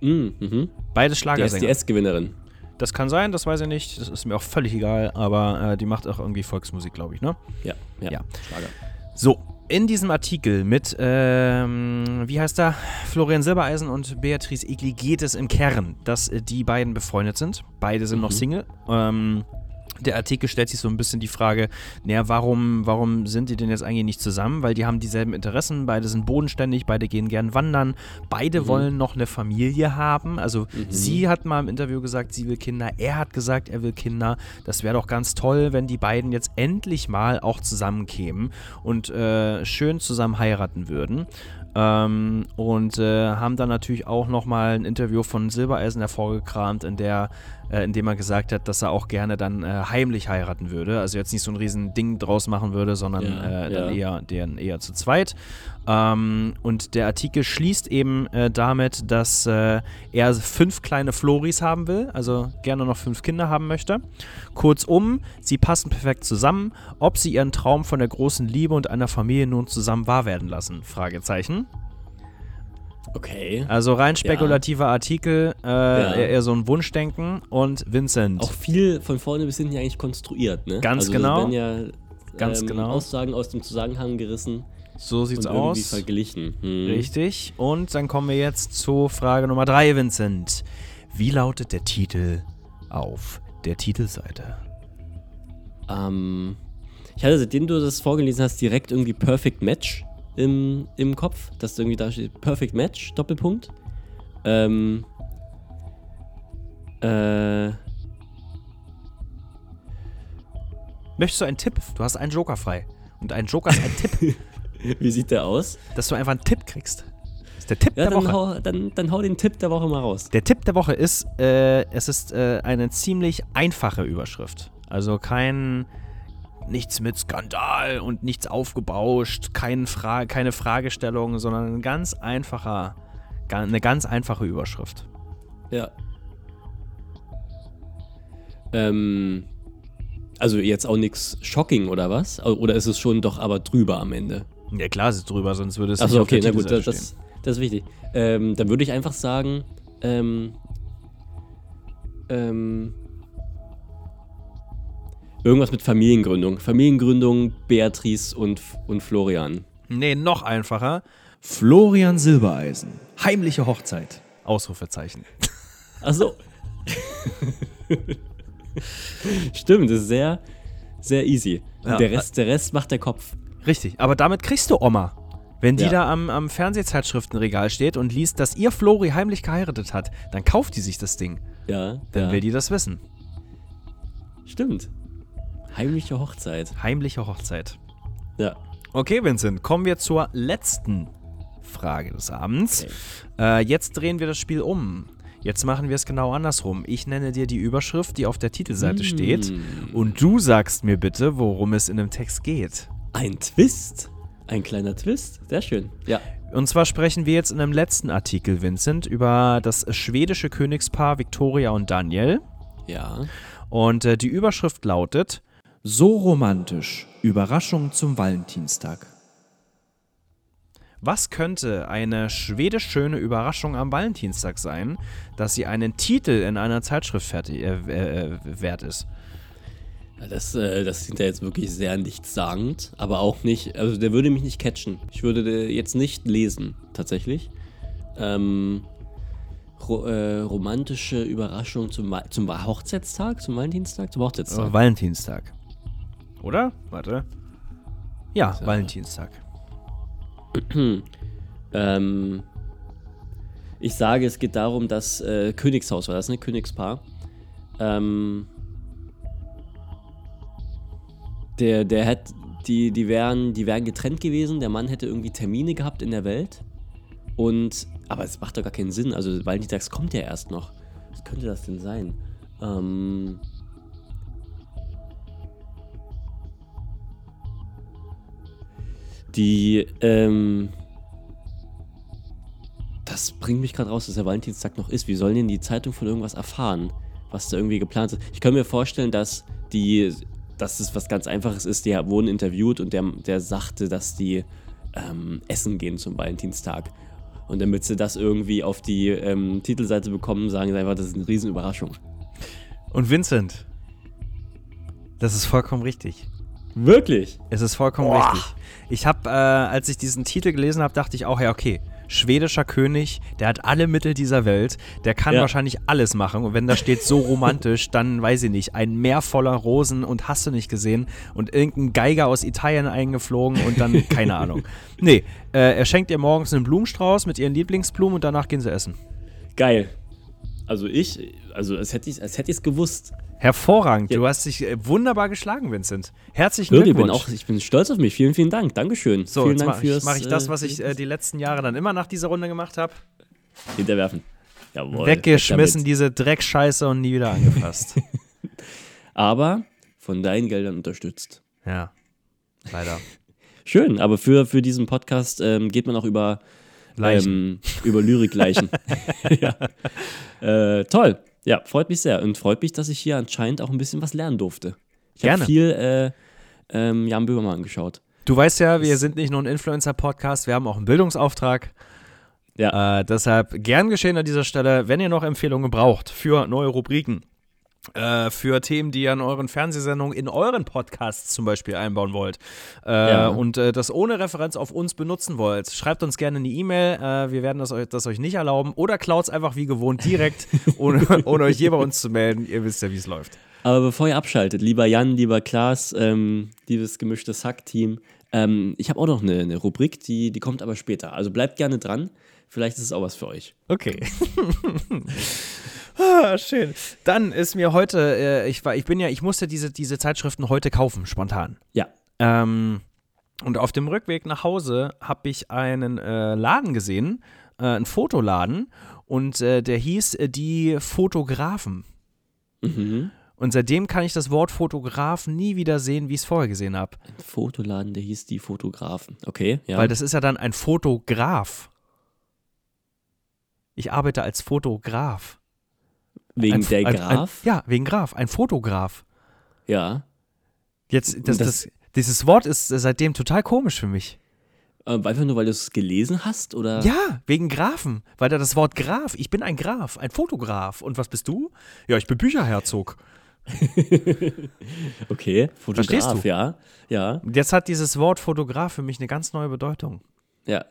Mhm. Beide Der Schlagersänger. SDS-Gewinnerin. Das kann sein, das weiß ich nicht. Das ist mir auch völlig egal, aber äh, die macht auch irgendwie Volksmusik, glaube ich, ne? Ja, ja, Ja. Schlager. So, in diesem Artikel mit, ähm, wie heißt er, Florian Silbereisen und Beatrice Egli geht es im Kern, dass äh, die beiden befreundet sind. Beide sind noch Mhm. Single. Ähm, der Artikel stellt sich so ein bisschen die Frage, naja, warum, warum sind die denn jetzt eigentlich nicht zusammen? Weil die haben dieselben Interessen, beide sind bodenständig, beide gehen gern wandern, beide Mhm. wollen noch eine Familie haben. Also sie hat mal im Interview gesagt, sie will Kinder, er hat gesagt, er will Kinder. Das wäre doch ganz toll, wenn die beiden jetzt endlich mal auch zusammenkämen und äh, schön zusammen heiraten würden. Ähm, und äh, haben dann natürlich auch nochmal ein Interview von Silbereisen hervorgekramt, in, der, äh, in dem er gesagt hat, dass er auch gerne dann äh, heimlich heiraten würde. Also jetzt nicht so ein riesen Ding draus machen würde, sondern Ja, äh, dann ja. eher, den, eher zu zweit. Ähm, und der Artikel schließt eben äh, damit, dass äh, er fünf kleine Floris haben will, also gerne noch fünf Kinder haben möchte. Kurzum, sie passen perfekt zusammen. Ob sie ihren Traum von der großen Liebe und einer Familie nun zusammen wahr werden lassen? Fragezeichen. Okay. Also rein spekulativer Artikel, äh, eher, eher so ein Wunschdenken. Und Vincent. Auch viel von vorne bis hinten ja eigentlich konstruiert, ne? Ganz also genau. Werden ja Ganz ähm, genau. Aussagen aus dem Zusammenhang gerissen so sieht's und irgendwie aus. verglichen. Hm. Richtig. Und dann kommen wir jetzt zu Frage Nummer drei, Vincent. Wie lautet der Titel auf der Titelseite? Ähm, ich hatte, seitdem du das vorgelesen hast, direkt irgendwie Perfect Match im, im Kopf, dass irgendwie da steht Perfect Match, Doppelpunkt. Ähm, äh, Möchtest du einen Tipp? Du hast einen Joker frei. Und ein Joker ist ein Tipp, wie sieht der aus? dass du einfach einen Tipp kriegst. Das ist der Tipp Ja, der dann Woche. hau, dann, dann hau den Tipp der Woche mal raus. Der Tipp der Woche ist, äh, es ist äh, eine ziemlich einfache Überschrift. Also kein nichts mit Skandal und nichts aufgebauscht, kein Fra keine Fragestellung, sondern ein ganz einfacher, eine ganz einfache Überschrift. Ja. Ähm, also jetzt auch nichts shocking oder was? Oder ist es schon doch aber drüber am Ende? Ja klar, es ist drüber, sonst würde es Achso, nicht okay, na gut, das, das, das ist wichtig. Ähm, dann würde ich einfach sagen, ähm, ähm, irgendwas mit Familiengründung. Familiengründung, Beatrice und, und Florian. Nee, noch einfacher. Florian Silbereisen. Heimliche Hochzeit. Ausrufezeichen. Achso. Stimmt, das ist sehr, sehr easy. Ja. Der, Rest, der Rest macht der Kopf. Richtig, aber damit kriegst du Oma. Wenn die Ja. da am, am Fernsehzeitschriftenregal steht und liest, dass ihr Flori heimlich geheiratet hat, dann kauft die sich das Ding. Ja, Dann ja. will die das wissen. Stimmt. Heimliche Hochzeit. Heimliche Hochzeit. Ja. Okay, Vincent, kommen wir zur letzten Frage des Abends. Äh, jetzt drehen wir das Spiel um. Jetzt machen wir es genau andersrum. Ich nenne dir die Überschrift, die auf der Titelseite steht. Und du sagst mir bitte, worum es in dem Text geht. Ein Twist. Ein kleiner Twist. Sehr schön. Ja. Und zwar sprechen wir jetzt in dem letzten Artikel, Vincent, über das schwedische Königspaar Victoria und Daniel. Ja. Und äh, die Überschrift lautet: So romantisch. Überraschung zum Valentinstag. Was könnte eine schwedisch schöne Überraschung am Valentinstag sein, dass sie einen Titel in einer Zeitschrift fertig, äh, äh, wert ist? Das, äh, das klingt ja jetzt wirklich sehr nichtssagend, aber auch nicht, also der würde mich nicht catchen. Ich würde den jetzt nicht lesen, tatsächlich. Ähm, ro äh, romantische Überraschung zum, zum Hochzeitstag, zum Valentinstag, zum Hochzeitstag. Äh, Valentinstag. Oder? Warte. Ja, Ja. Valentinstag. Ähm, ich sage, es geht darum, dass äh, Königshaus war das, ne? Königspaar. Ähm, der, der hat, die, die wären, die wären getrennt gewesen. Der Mann hätte irgendwie Termine gehabt in der Welt. Und, aber es macht doch gar keinen Sinn. Also Valentinstags kommt ja erst noch. Was könnte das denn sein? Ähm, die, ähm, das bringt mich gerade raus, dass der Valentinstag noch ist. Wie sollen denn die Zeitung von irgendwas erfahren, was da irgendwie geplant ist? Ich kann mir vorstellen, dass die, dass es was ganz Einfaches ist. Die wurden interviewt und der, der sagte, dass die ähm, essen gehen zum Valentinstag. Und damit sie das irgendwie auf die ähm, Titelseite bekommen, sagen sie einfach, das ist eine Riesenüberraschung. Und Vincent. Das ist vollkommen richtig. Wirklich? Es ist vollkommen richtig. Ich habe, äh, als ich diesen Titel gelesen habe, dachte ich auch, ja, okay. Schwedischer König, der hat alle Mittel dieser Welt, der kann Ja. wahrscheinlich alles machen. Und wenn da steht so romantisch, dann weiß ich nicht, ein Meer voller Rosen und hast du nicht gesehen und irgendein Geiger aus Italien eingeflogen und dann, keine Ahnung. Nee, äh, er schenkt ihr morgens einen Blumenstrauß mit ihren Lieblingsblumen und danach gehen sie essen. Geil. Also ich, also als hätte ich als hätte es gewusst. Hervorragend, Ja. du hast dich äh, wunderbar geschlagen, Vincent. Herzlichen Wirklich, ich bin Glückwunsch. auch, ich bin stolz auf mich. Vielen, vielen Dank. Dankeschön. so, vielen jetzt Dank mache ich, mach ich das, was äh, ich äh, die letzten Jahre dann immer nach dieser Runde gemacht habe. hinterwerfen. Jawohl. Weggeschmissen, weg diese Dreckscheiße und nie wieder angefasst. Aber von deinen Geldern unterstützt. ja, leider. Schön, aber für, für diesen Podcast ähm, geht man auch über Leichen. Ähm, über Lyrikleichen. ja. äh, toll. Ja, freut mich sehr. Und freut mich, dass ich hier anscheinend auch ein bisschen was lernen durfte. Ich habe viel äh, ähm, Jan Böhmermann geschaut. Du weißt ja, wir sind nicht nur ein Influencer-Podcast, wir haben auch einen Bildungsauftrag. Ja. Äh, deshalb gern geschehen an dieser Stelle, wenn ihr noch Empfehlungen braucht für neue Rubriken, äh, für Themen, die ihr in euren Fernsehsendungen, in euren Podcasts zum Beispiel einbauen wollt äh, Ja. und äh, das ohne Referenz auf uns benutzen wollt, schreibt uns gerne eine E-Mail. Äh, wir werden das euch, das euch nicht erlauben oder klaut einfach wie gewohnt direkt, ohne, ohne euch je bei uns zu melden. Ihr wisst ja, wie es läuft. Aber bevor ihr abschaltet, lieber Jan, lieber Klaas, ähm, liebes gemischtes Hack-Team, ähm, ich habe auch noch eine, eine Rubrik, die, die kommt aber später. Also bleibt gerne dran. Vielleicht ist es auch was für euch. Okay. ah, schön. Dann ist mir heute, äh, ich war, ich bin ja, ich musste diese, diese Zeitschriften heute kaufen, spontan. Ja. Ähm, und auf dem Rückweg nach Hause habe ich einen äh, Laden gesehen, äh, einen Fotoladen, und äh, der hieß äh, die Fotografen. Mhm. Und seitdem kann ich das Wort Fotograf nie wieder sehen, wie ich es vorher gesehen habe. Ein Fotoladen, der hieß die Fotografen. Okay, ja. Weil das ist ja dann ein Fotograf. Ich arbeite als Fotograf. Wegen Ein- der Graf? Ein, ja, wegen Graf, ein Fotograf. ja. Jetzt, das, Das- das, dieses Wort ist seitdem total komisch für mich. Äh, einfach nur, weil du es gelesen hast? Oder? Ja, wegen Grafen, weil da das Wort Graf, ich bin ein Graf, ein Fotograf. Und was bist du? Ja, ich bin Bücherherzog. Okay, Fotograf, Verstehst du? ja. Ja, jetzt hat dieses Wort Fotograf für mich eine ganz neue Bedeutung. ja.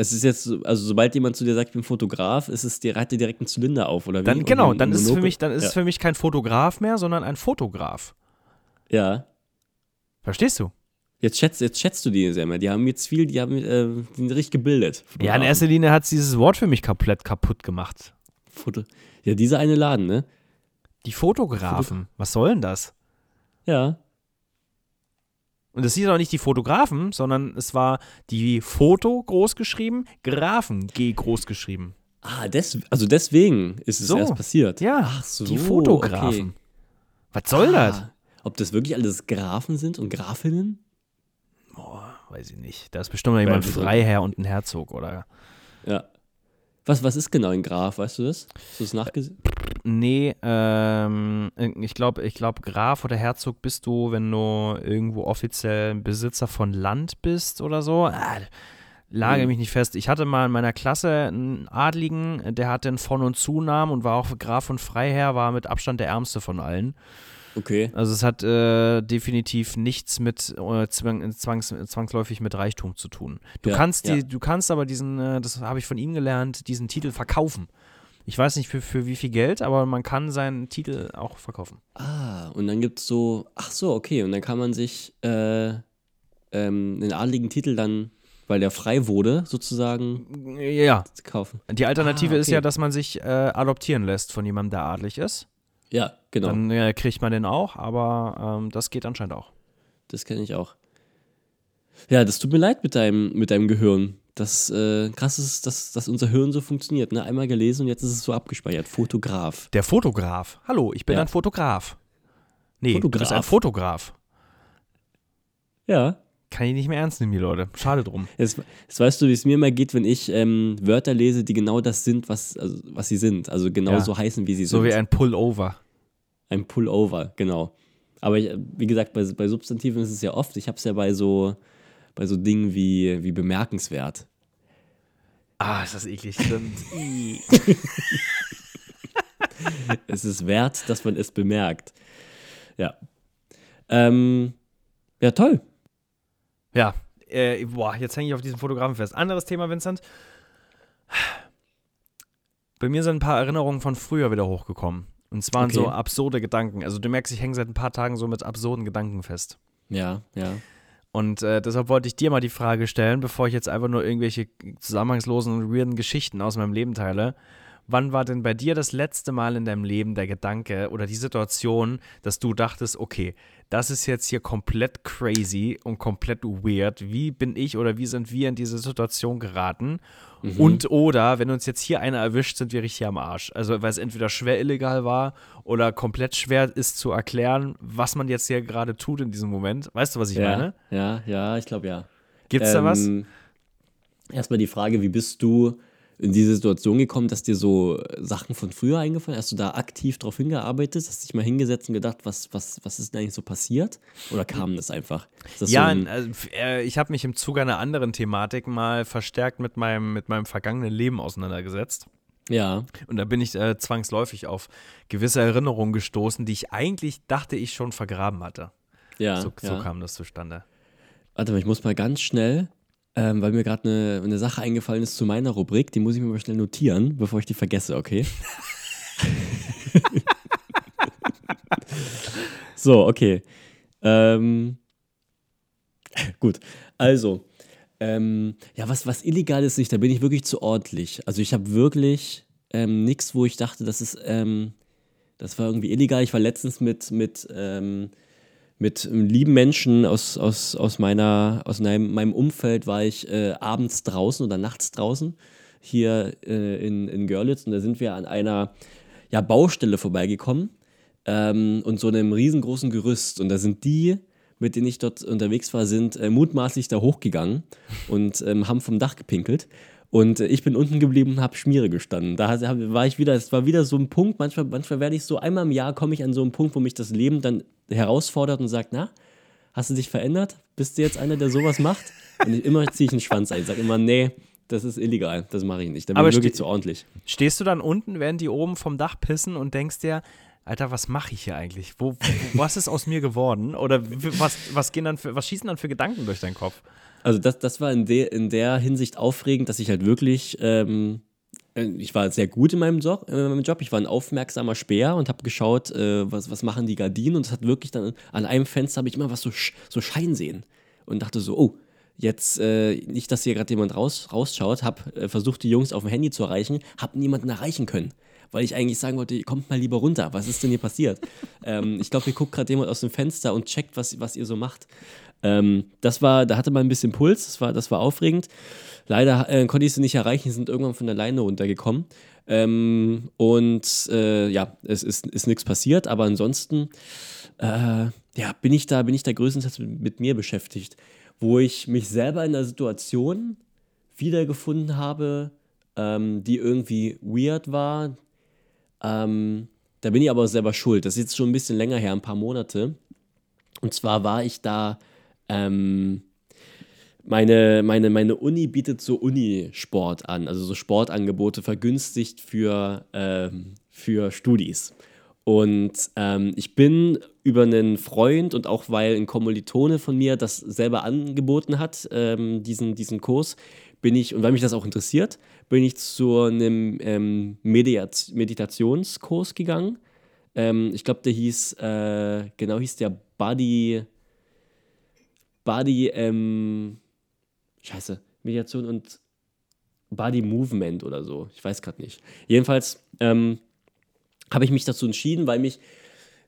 Es ist jetzt, so- also sobald jemand zu dir sagt, ich bin Fotograf, ist es dir, hat dir direkt einen Zylinder auf, oder wie? Dann, genau, dann ist es für mich, dann ist ja. es für mich kein Fotograf mehr, sondern ein Fotograf. Ja. Verstehst du? Jetzt schätzt, jetzt schätzt du die sehr mehr. Die haben jetzt viel, die haben, äh, die sind richtig gebildet. Ja, in erster Linie hat es dieses Wort für mich komplett kaputt gemacht. Foto. Ja, dieser eine Laden, ne? Die Fotografen, was soll denn das? Ja. Und es hieß auch nicht die Fotografen, sondern es war die Foto groß geschrieben, Grafen G groß geschrieben. Ah, des, also deswegen ist es So. erst passiert. Ja, so, die Fotografen. okay. Was soll das? Ah, Ob das wirklich alles Grafen sind und Grafinnen? Weiß ich nicht. Da ist bestimmt noch jemand wieso? Freiherr und ein Herzog, oder? Ja. Was, was ist genau ein Graf, weißt du das? Hast du das nachgesehen? Nee, ähm, ich glaube, ich glaub, Graf oder Herzog bist du, wenn du irgendwo offiziell Besitzer von Land bist oder so. Ah, lage Mhm. mich nicht fest. Ich hatte mal in meiner Klasse einen Adligen, der hatte einen Von- und Zunamen und war auch Graf und Freiherr, war mit Abstand der ärmste von allen. Okay. Also es hat äh, definitiv nichts mit äh, zwang, zwangs, zwangsläufig mit Reichtum zu tun. Du Ja, kannst die, ja. du kannst aber diesen, äh, das habe ich von ihm gelernt, diesen Titel verkaufen. Ich weiß nicht für, für wie viel Geld, aber man kann seinen Titel auch verkaufen. Ah, und dann gibt es so, ach so, okay, und dann kann man sich äh, ähm, einen adligen Titel dann, weil der frei wurde, sozusagen Ja, kaufen. die Alternative Ah, ist okay. ja, dass man sich äh, adoptieren lässt von jemandem, der adlig ist. Ja, genau. Dann äh, kriegt man den auch, aber ähm, das geht anscheinend auch. Das kenne ich auch. Ja, das tut mir leid mit deinem, mit deinem Gehirn. Das äh, krass ist, dass, dass unser Hirn so funktioniert. Ne? Einmal gelesen und jetzt ist es so abgespeichert. Fotograf. Der Fotograf. Hallo, ich bin Ja. ein Fotograf. Nee, du bist ein Fotograf. Fotograf. Ja. Kann ich nicht mehr ernst nehmen, die Leute. Schade drum. Jetzt, jetzt weißt du, wie es mir immer geht, wenn ich ähm, Wörter lese, die genau das sind, was, also, was sie sind. Also genau Ja. so heißen, wie sie So sind. wie ein Pullover. Ein Pullover, genau. Aber ich, wie gesagt, bei, bei Substantiven ist es ja oft. Ich habe es ja bei so, bei so Dingen wie, wie bemerkenswert. Ah, ist das eklig. Stimmt. Es ist wert, dass man es bemerkt. Ja. Ähm, ja, toll. ja, äh, boah, jetzt hänge ich auf diesem Fotografen fest. Anderes Thema, Vincent. Bei mir sind ein paar Erinnerungen von früher wieder hochgekommen. Und zwar Okay. so absurde Gedanken. Also du merkst, ich hänge seit ein paar Tagen so mit absurden Gedanken fest. Ja, ja. Und äh, deshalb wollte ich dir mal die Frage stellen, bevor ich jetzt einfach nur irgendwelche zusammenhangslosen und weirden Geschichten aus meinem Leben teile. Wann war denn bei dir das letzte Mal in deinem Leben der Gedanke oder die Situation, dass du dachtest, okay, das ist jetzt hier komplett crazy und komplett weird. Wie bin ich oder wie sind wir in diese Situation geraten? Und oder, wenn uns jetzt hier einer erwischt, sind wir richtig am Arsch. Also, weil es entweder schwer illegal war oder komplett schwer ist zu erklären, was man jetzt hier gerade tut in diesem Moment. Weißt du, was ich ja, meine? Ja, ja, ich glaube ja. Gibt's da was? Ähm, Erstmal die Frage, wie bist du in diese Situation gekommen, dass dir so äh, Sachen von früher eingefallen? Hast du da aktiv drauf hingearbeitet? Hast dich mal hingesetzt und gedacht, was, was, was ist denn eigentlich so passiert? Oder kam das einfach? Das Ja, so ein, f- äh, ich habe mich im Zuge einer anderen Thematik mal verstärkt mit meinem, mit meinem vergangenen Leben auseinandergesetzt. ja, Und da bin ich äh, zwangsläufig auf gewisse Erinnerungen gestoßen, die ich eigentlich dachte, ich schon vergraben hatte. ja, So, so ja. kam das zustande. Warte mal, ich muss mal ganz schnell, ähm, weil mir gerade eine, eine Sache eingefallen ist zu meiner Rubrik, die muss ich mir mal schnell notieren, bevor ich die vergesse, okay? so, okay. Ähm, gut, also, ähm, ja, was, was illegal ist nicht, da bin ich wirklich zu ordentlich. Also ich habe wirklich ähm, nichts, wo ich dachte, das ist, ähm, das war irgendwie illegal. Ich war letztens mit, mit, ähm, mit einem lieben Menschen aus, aus, aus, meiner, aus meinem, meinem Umfeld war ich äh, abends draußen oder nachts draußen hier äh, in, in Görlitz und da sind wir an einer ja, Baustelle vorbeigekommen ähm, und so einem riesengroßen Gerüst und da sind die, mit denen ich dort unterwegs war, sind äh, mutmaßlich da hochgegangen und ähm, haben vom Dach gepinkelt. Und äh, ich bin unten geblieben und habe Schmiere gestanden. Da war ich wieder, es war wieder so ein Punkt, manchmal, manchmal werde ich so, einmal im Jahr komme ich an so einen Punkt, wo mich das Leben dann herausfordert und sagt, na, hast du dich verändert? Bist du jetzt einer, der sowas macht? Und ich, immer ziehe ich einen Schwanz ein, sage immer, nee, das ist illegal, das mache ich nicht. Da bin Aber ich wirklich zu ordentlich. Stehst du dann unten, während die oben vom Dach pissen und denkst dir, Alter, was mache ich hier eigentlich? Wo, wo, was ist aus mir geworden? Oder was, was, gehen dann für, was schießen dann für Gedanken durch deinen Kopf? Also das, das war in, der in der Hinsicht aufregend, dass ich halt wirklich, ähm, äh, ich war sehr gut in meinem Job, in meinem Job. ich war ein aufmerksamer Späher und habe geschaut, äh, was, was machen die Gardinen und es hat wirklich dann, an einem Fenster habe ich immer was so, so Schein sehen und dachte so, oh, jetzt äh, nicht, dass hier gerade jemand raus, rausschaut, habe äh, versucht, die Jungs auf dem Handy zu erreichen, habe niemanden erreichen können. Weil ich eigentlich sagen wollte, kommt mal lieber runter, was ist denn hier passiert? ähm, ich glaube, hier guckt gerade jemand aus dem Fenster und checkt, was, was ihr so macht. Ähm, das war, da hatte man ein bisschen Puls, das war, das war aufregend. Leider äh, konnte ich sie nicht erreichen, sind irgendwann von der Leine runtergekommen. Ähm, und äh, ja, es ist, ist nichts passiert, aber ansonsten äh, ja, bin ich da, bin ich da größtenteils mit, mit mir beschäftigt, wo ich mich selber in einer Situation wiedergefunden habe, ähm, die irgendwie weird war, ähm, da bin ich aber selber schuld. Das ist jetzt schon ein bisschen länger her, ein paar Monate. Und zwar war ich da, ähm, meine, meine, meine Uni bietet so Unisport an, also so Sportangebote vergünstigt für, ähm, für Studis. Und ähm, ich bin über einen Freund und auch weil ein Kommilitone von mir das selber angeboten hat, ähm, diesen, diesen Kurs, bin ich, und weil mich das auch interessiert, bin ich zu einem ähm, Meditationskurs gegangen. Ähm, ich glaube, der hieß, äh, genau hieß der Body, Body, ähm, scheiße, Meditation und Body Movement oder so. Ich weiß gerade nicht. Jedenfalls ähm, habe ich mich dazu entschieden, weil mich,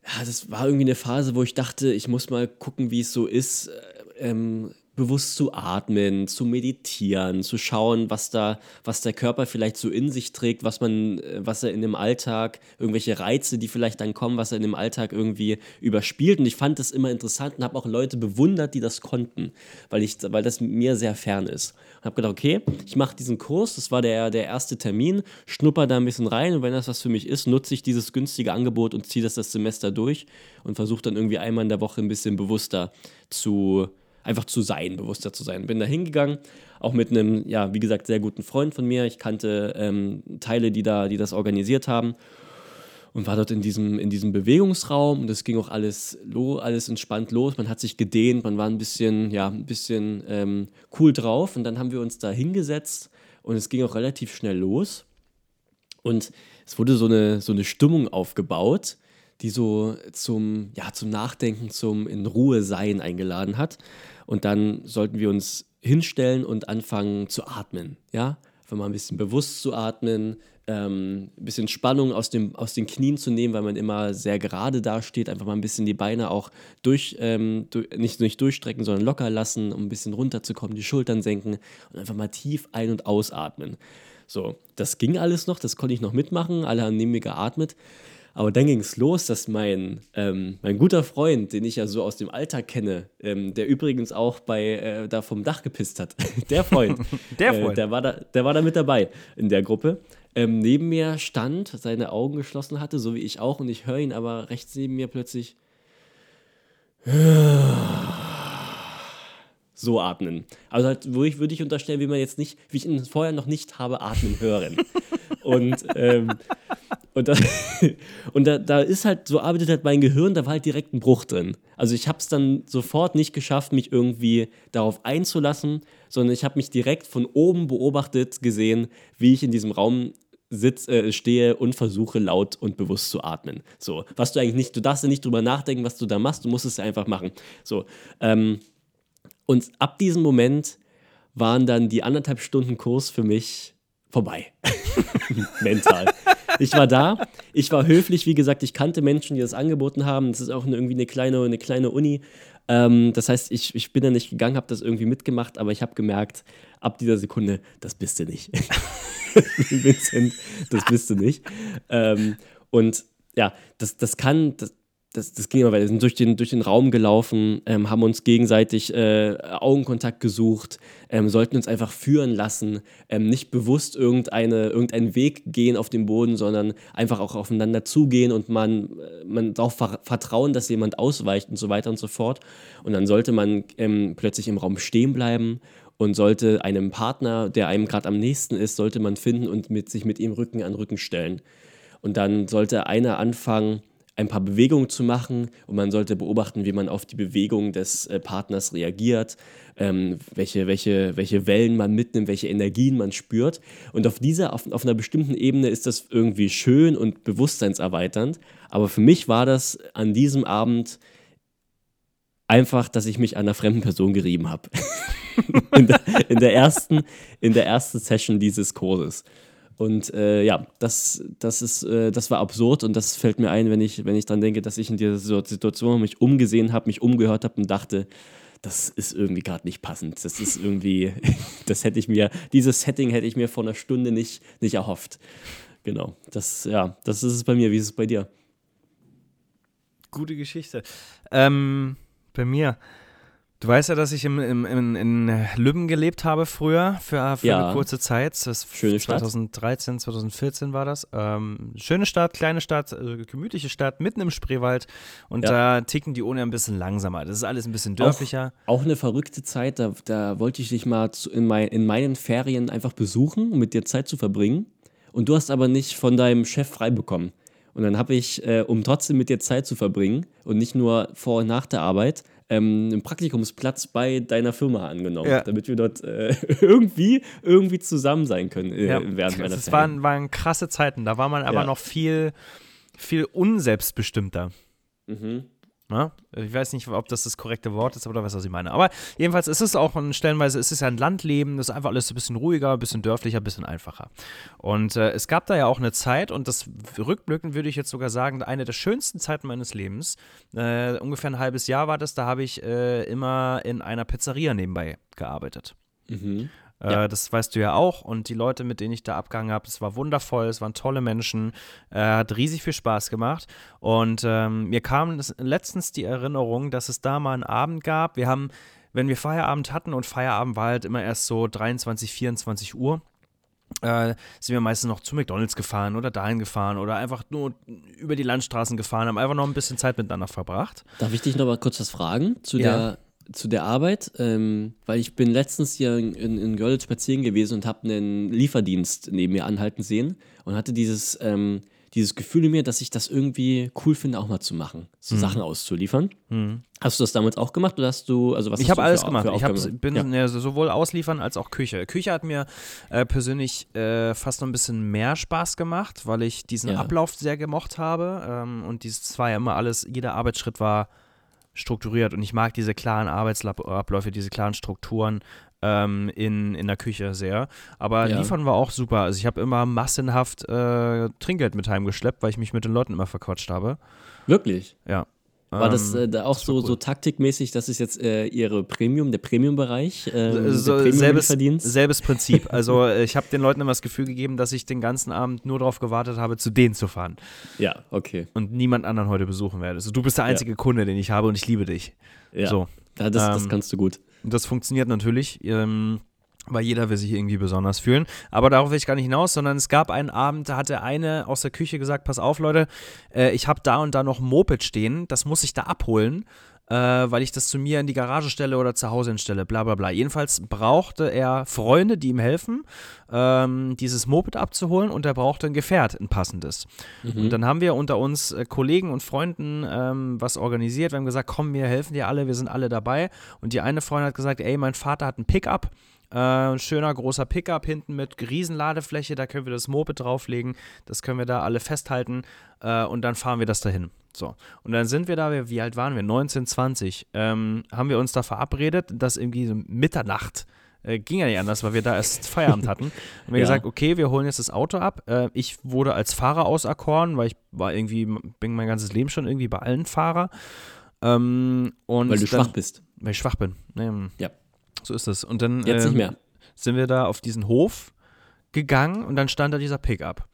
ja, das war irgendwie eine Phase, wo ich dachte, ich muss mal gucken, wie es so ist, äh, ähm, bewusst zu atmen, zu meditieren, zu schauen, was da, was der Körper vielleicht so in sich trägt, was man, äh, was er in dem Alltag, irgendwelche Reize, die vielleicht dann kommen, was er in dem Alltag irgendwie überspielt. Und ich fand das immer interessant und habe auch Leute bewundert, die das konnten, weil ich, weil das mir sehr fern ist. Und habe gedacht, okay, ich mache diesen Kurs, das war der, der erste Termin, schnupper da ein bisschen rein und wenn das was für mich ist, nutze ich dieses günstige Angebot und ziehe das das Semester durch und versuche dann irgendwie einmal in der Woche ein bisschen bewusster zu einfach zu sein, bewusster zu sein. Bin da hingegangen, auch mit einem, ja, wie gesagt, sehr guten Freund von mir. Ich kannte ähm, Teile, die da, die das organisiert haben und war dort in diesem, in diesem Bewegungsraum und es ging auch alles, lo, alles entspannt los. Man hat sich gedehnt, man war ein bisschen, ja, ein bisschen ähm, cool drauf und dann haben wir uns da hingesetzt und es ging auch relativ schnell los und es wurde so eine, so eine Stimmung aufgebaut, die so zum, ja, zum Nachdenken, zum in Ruhe sein eingeladen hat. Und dann sollten wir uns hinstellen und anfangen zu atmen. Ja, einfach mal ein bisschen bewusst zu atmen, ähm, ein bisschen Spannung aus, dem, aus den Knien zu nehmen, weil man immer sehr gerade dasteht. Einfach mal ein bisschen die Beine auch durch, ähm, durch, nicht, nicht durchstrecken, sondern locker lassen, um ein bisschen runterzukommen, die Schultern senken und einfach mal tief ein- und ausatmen. So, das ging alles noch, das konnte ich noch mitmachen, alle haben neben mir geatmet. Aber dann ging es los, dass mein, ähm, mein guter Freund, den ich ja so aus dem Alltag kenne, ähm, der übrigens auch bei äh, da vom Dach gepisst hat, der Freund, Der äh, Freund. der, war da, der war da mit dabei in der Gruppe, ähm, neben mir stand, seine Augen geschlossen hatte, so wie ich auch, und ich höre ihn aber rechts neben mir plötzlich so atmen. Also halt, wo ich würde ich unterstellen, wie man jetzt nicht, wie ich ihn vorher noch nicht habe atmen hören. und ähm, und, da, und da, da ist halt, so arbeitet halt mein Gehirn, da war halt direkt ein Bruch drin. Also ich habe es dann sofort nicht geschafft, mich irgendwie darauf einzulassen, sondern ich habe mich direkt von oben beobachtet gesehen, wie ich in diesem Raum sitz, äh, stehe und versuche laut und bewusst zu atmen. So, was du eigentlich nicht, du darfst ja nicht drüber nachdenken, was du da machst, du musst es einfach machen. So, ähm, und ab diesem Moment waren dann die anderthalb Stunden Kurs für mich vorbei. Mental. Ich war da, ich war höflich, wie gesagt, ich kannte Menschen, die das angeboten haben. Das ist auch eine, irgendwie eine kleine, eine kleine Uni. Ähm, das heißt, ich, ich bin da nicht gegangen, habe das irgendwie mitgemacht, aber ich habe gemerkt, ab dieser Sekunde, das bist du nicht. Vincent, das bist du nicht. Ähm, und ja, das, das kann, das, das, das ging immer weiter. Wir sind durch den, durch den Raum gelaufen, ähm, haben uns gegenseitig äh, Augenkontakt gesucht, ähm, sollten uns einfach führen lassen, ähm, nicht bewusst irgendeine, irgendeinen Weg gehen auf dem Boden, sondern einfach auch aufeinander zugehen und man, äh, man darauf ver vertrauen, dass jemand ausweicht und so weiter und so fort. Und dann sollte man ähm, plötzlich im Raum stehen bleiben und sollte einem Partner, der einem gerade am nächsten ist, sollte man finden und mit, sich mit ihm Rücken an Rücken stellen. Und dann sollte einer anfangen, ein paar Bewegungen zu machen und man sollte beobachten, wie man auf die Bewegung des äh, Partners reagiert, ähm, welche, welche, welche Wellen man mitnimmt, welche Energien man spürt. Und auf dieser, auf, auf einer bestimmten Ebene ist das irgendwie schön und bewusstseinserweiternd. Aber für mich war das an diesem Abend einfach, dass ich mich einer fremden Person gerieben habe. in, der, in, der ersten, in der ersten Session dieses Kurses. Und äh, ja, das, das, ist, äh, das war absurd und das fällt mir ein, wenn ich, wenn ich dran denke, dass ich in dieser Situation mich umgesehen habe, mich umgehört habe und dachte, das ist irgendwie gerade nicht passend. Das ist irgendwie, das hätte ich mir, dieses Setting hätte ich mir vor einer Stunde nicht, nicht erhofft. Genau, das, ja, das ist es bei mir. Wie ist es bei dir? Gute Geschichte. Ähm, bei mir. Du weißt ja, dass ich im, im, in, in Lübben gelebt habe früher, für, für Ja. eine kurze Zeit. Das Schöne Stadt. 2013, 2014 war das. Ähm, schöne Stadt, kleine Stadt, äh, gemütliche Stadt, mitten im Spreewald. Und Ja. da ticken die Uni ein bisschen langsamer. Das ist alles ein bisschen dörflicher. Auch eine verrückte Zeit, da, da wollte ich dich mal zu, in, mein, in meinen Ferien einfach besuchen, um mit dir Zeit zu verbringen. Und du hast aber nicht von deinem Chef frei bekommen. Und dann habe ich, äh, um trotzdem mit dir Zeit zu verbringen und nicht nur vor und nach der Arbeit, ähm, einen Praktikumsplatz bei deiner Firma angenommen, Ja. damit wir dort äh, irgendwie, irgendwie zusammen sein können äh, während meiner das Ferien. waren, waren krasse Zeiten. Da war man aber Ja. noch viel, viel unselbstbestimmter. Mhm. Ne? Ich weiß nicht, ob das das korrekte Wort ist oder was, was ich meine. Aber jedenfalls ist es auch stellenweise, es ist ja ein Landleben, das ist einfach alles ein bisschen ruhiger, ein bisschen dörflicher, ein bisschen einfacher. Und äh, es gab da ja auch eine Zeit, und das rückblickend würde ich jetzt sogar sagen, eine der schönsten Zeiten meines Lebens, äh, ungefähr ein halbes Jahr war das, da habe ich äh, immer in einer Pizzeria nebenbei gearbeitet. Mhm. Äh, Das weißt du ja auch. Und die Leute, mit denen ich da abgehangen habe, es war wundervoll, es waren tolle Menschen, äh, hat riesig viel Spaß gemacht. Und ähm, mir kam das, letztens die Erinnerung, dass es da mal einen Abend gab. Wir haben, wenn wir Feierabend hatten, und Feierabend war halt immer erst so 23, 24 Uhr. Äh, sind wir meistens noch zu McDonalds gefahren oder dahin gefahren oder einfach nur über die Landstraßen gefahren, haben einfach noch ein bisschen Zeit miteinander verbracht. Darf ich dich noch mal kurz was fragen zu, Ja. der, zu der Arbeit? Ähm, weil ich bin letztens hier in, in, in Görlitz spazieren gewesen und habe einen Lieferdienst neben mir anhalten sehen und hatte dieses, ähm, dieses Gefühl in mir, dass ich das irgendwie cool finde, auch mal zu machen, so Sachen auszuliefern. Hast du das damals auch gemacht oder hast du, also was Ich hast habe du alles gemacht. Ich hab, bin ja. ja. sowohl ausliefern als auch Küche. Küche hat mir äh, persönlich äh, fast noch ein bisschen mehr Spaß gemacht, weil ich diesen Ja. Ablauf sehr gemocht habe. Ähm, und dieses war ja immer alles, jeder Arbeitsschritt war strukturiert. Und ich mag diese klaren Arbeitsabläufe, diese klaren Strukturen ähm, in, in der Küche sehr. Aber Ja. liefern war auch super. Also ich habe immer massenhaft äh, Trinkgeld mit heimgeschleppt, weil ich mich mit den Leuten immer verquatscht habe. Wirklich? Ja. War das Ähm, äh, da auch das so, cool. so taktikmäßig, das ist jetzt äh, ihre Premium, der Premium-Bereich, ähm, so, der selbes, selbes Prinzip. Also äh, ich habe den Leuten immer das Gefühl gegeben, dass ich den ganzen Abend nur darauf gewartet habe, zu denen zu fahren Ja, okay. und niemand anderen heute besuchen werde. Also du bist der einzige Kunde, den ich habe und ich liebe dich. Ja. So. Ja, das, das Ähm, kannst du gut. Das funktioniert natürlich, ähm, weil jeder will sich irgendwie besonders fühlen. Aber darauf will ich gar nicht hinaus, sondern es gab einen Abend, da hat der eine aus der Küche gesagt, pass auf Leute, äh, ich habe da und da noch ein Moped stehen, das muss ich da abholen. Äh, weil ich das zu mir in die Garage stelle oder zu Hause hinstelle, bla bla bla. Jedenfalls brauchte er Freunde, die ihm helfen, ähm, dieses Moped abzuholen und er brauchte ein Gefährt, ein passendes. Und dann haben wir unter uns äh, Kollegen und Freunden ähm, was organisiert. Wir haben gesagt, komm, wir helfen dir alle, wir sind alle dabei. Und die eine Freundin hat gesagt, ey, mein Vater hat ein Pickup. Äh, ein schöner großer Pickup hinten mit Riesenladefläche, da können wir das Moped drauflegen, das können wir da alle festhalten äh, und dann fahren wir das dahin. So. Und dann sind wir da, wie alt waren wir? 19, 20. Ähm, haben wir uns da verabredet, dass irgendwie so Mitternacht äh, ging ja nicht anders, weil wir da erst Feierabend hatten. Haben wir Ja. gesagt, okay, wir holen jetzt das Auto ab. Äh, ich wurde als Fahrer auserkoren, weil ich war irgendwie, bin mein ganzes Leben schon irgendwie bei allen Fahrer. Ähm, und Weil du dann, schwach bist. Weil ich schwach bin. Ne, Ja. So ist es. Und dann Jetzt ähm, nicht mehr. sind wir da auf diesen Hof gegangen und dann stand da dieser Pickup.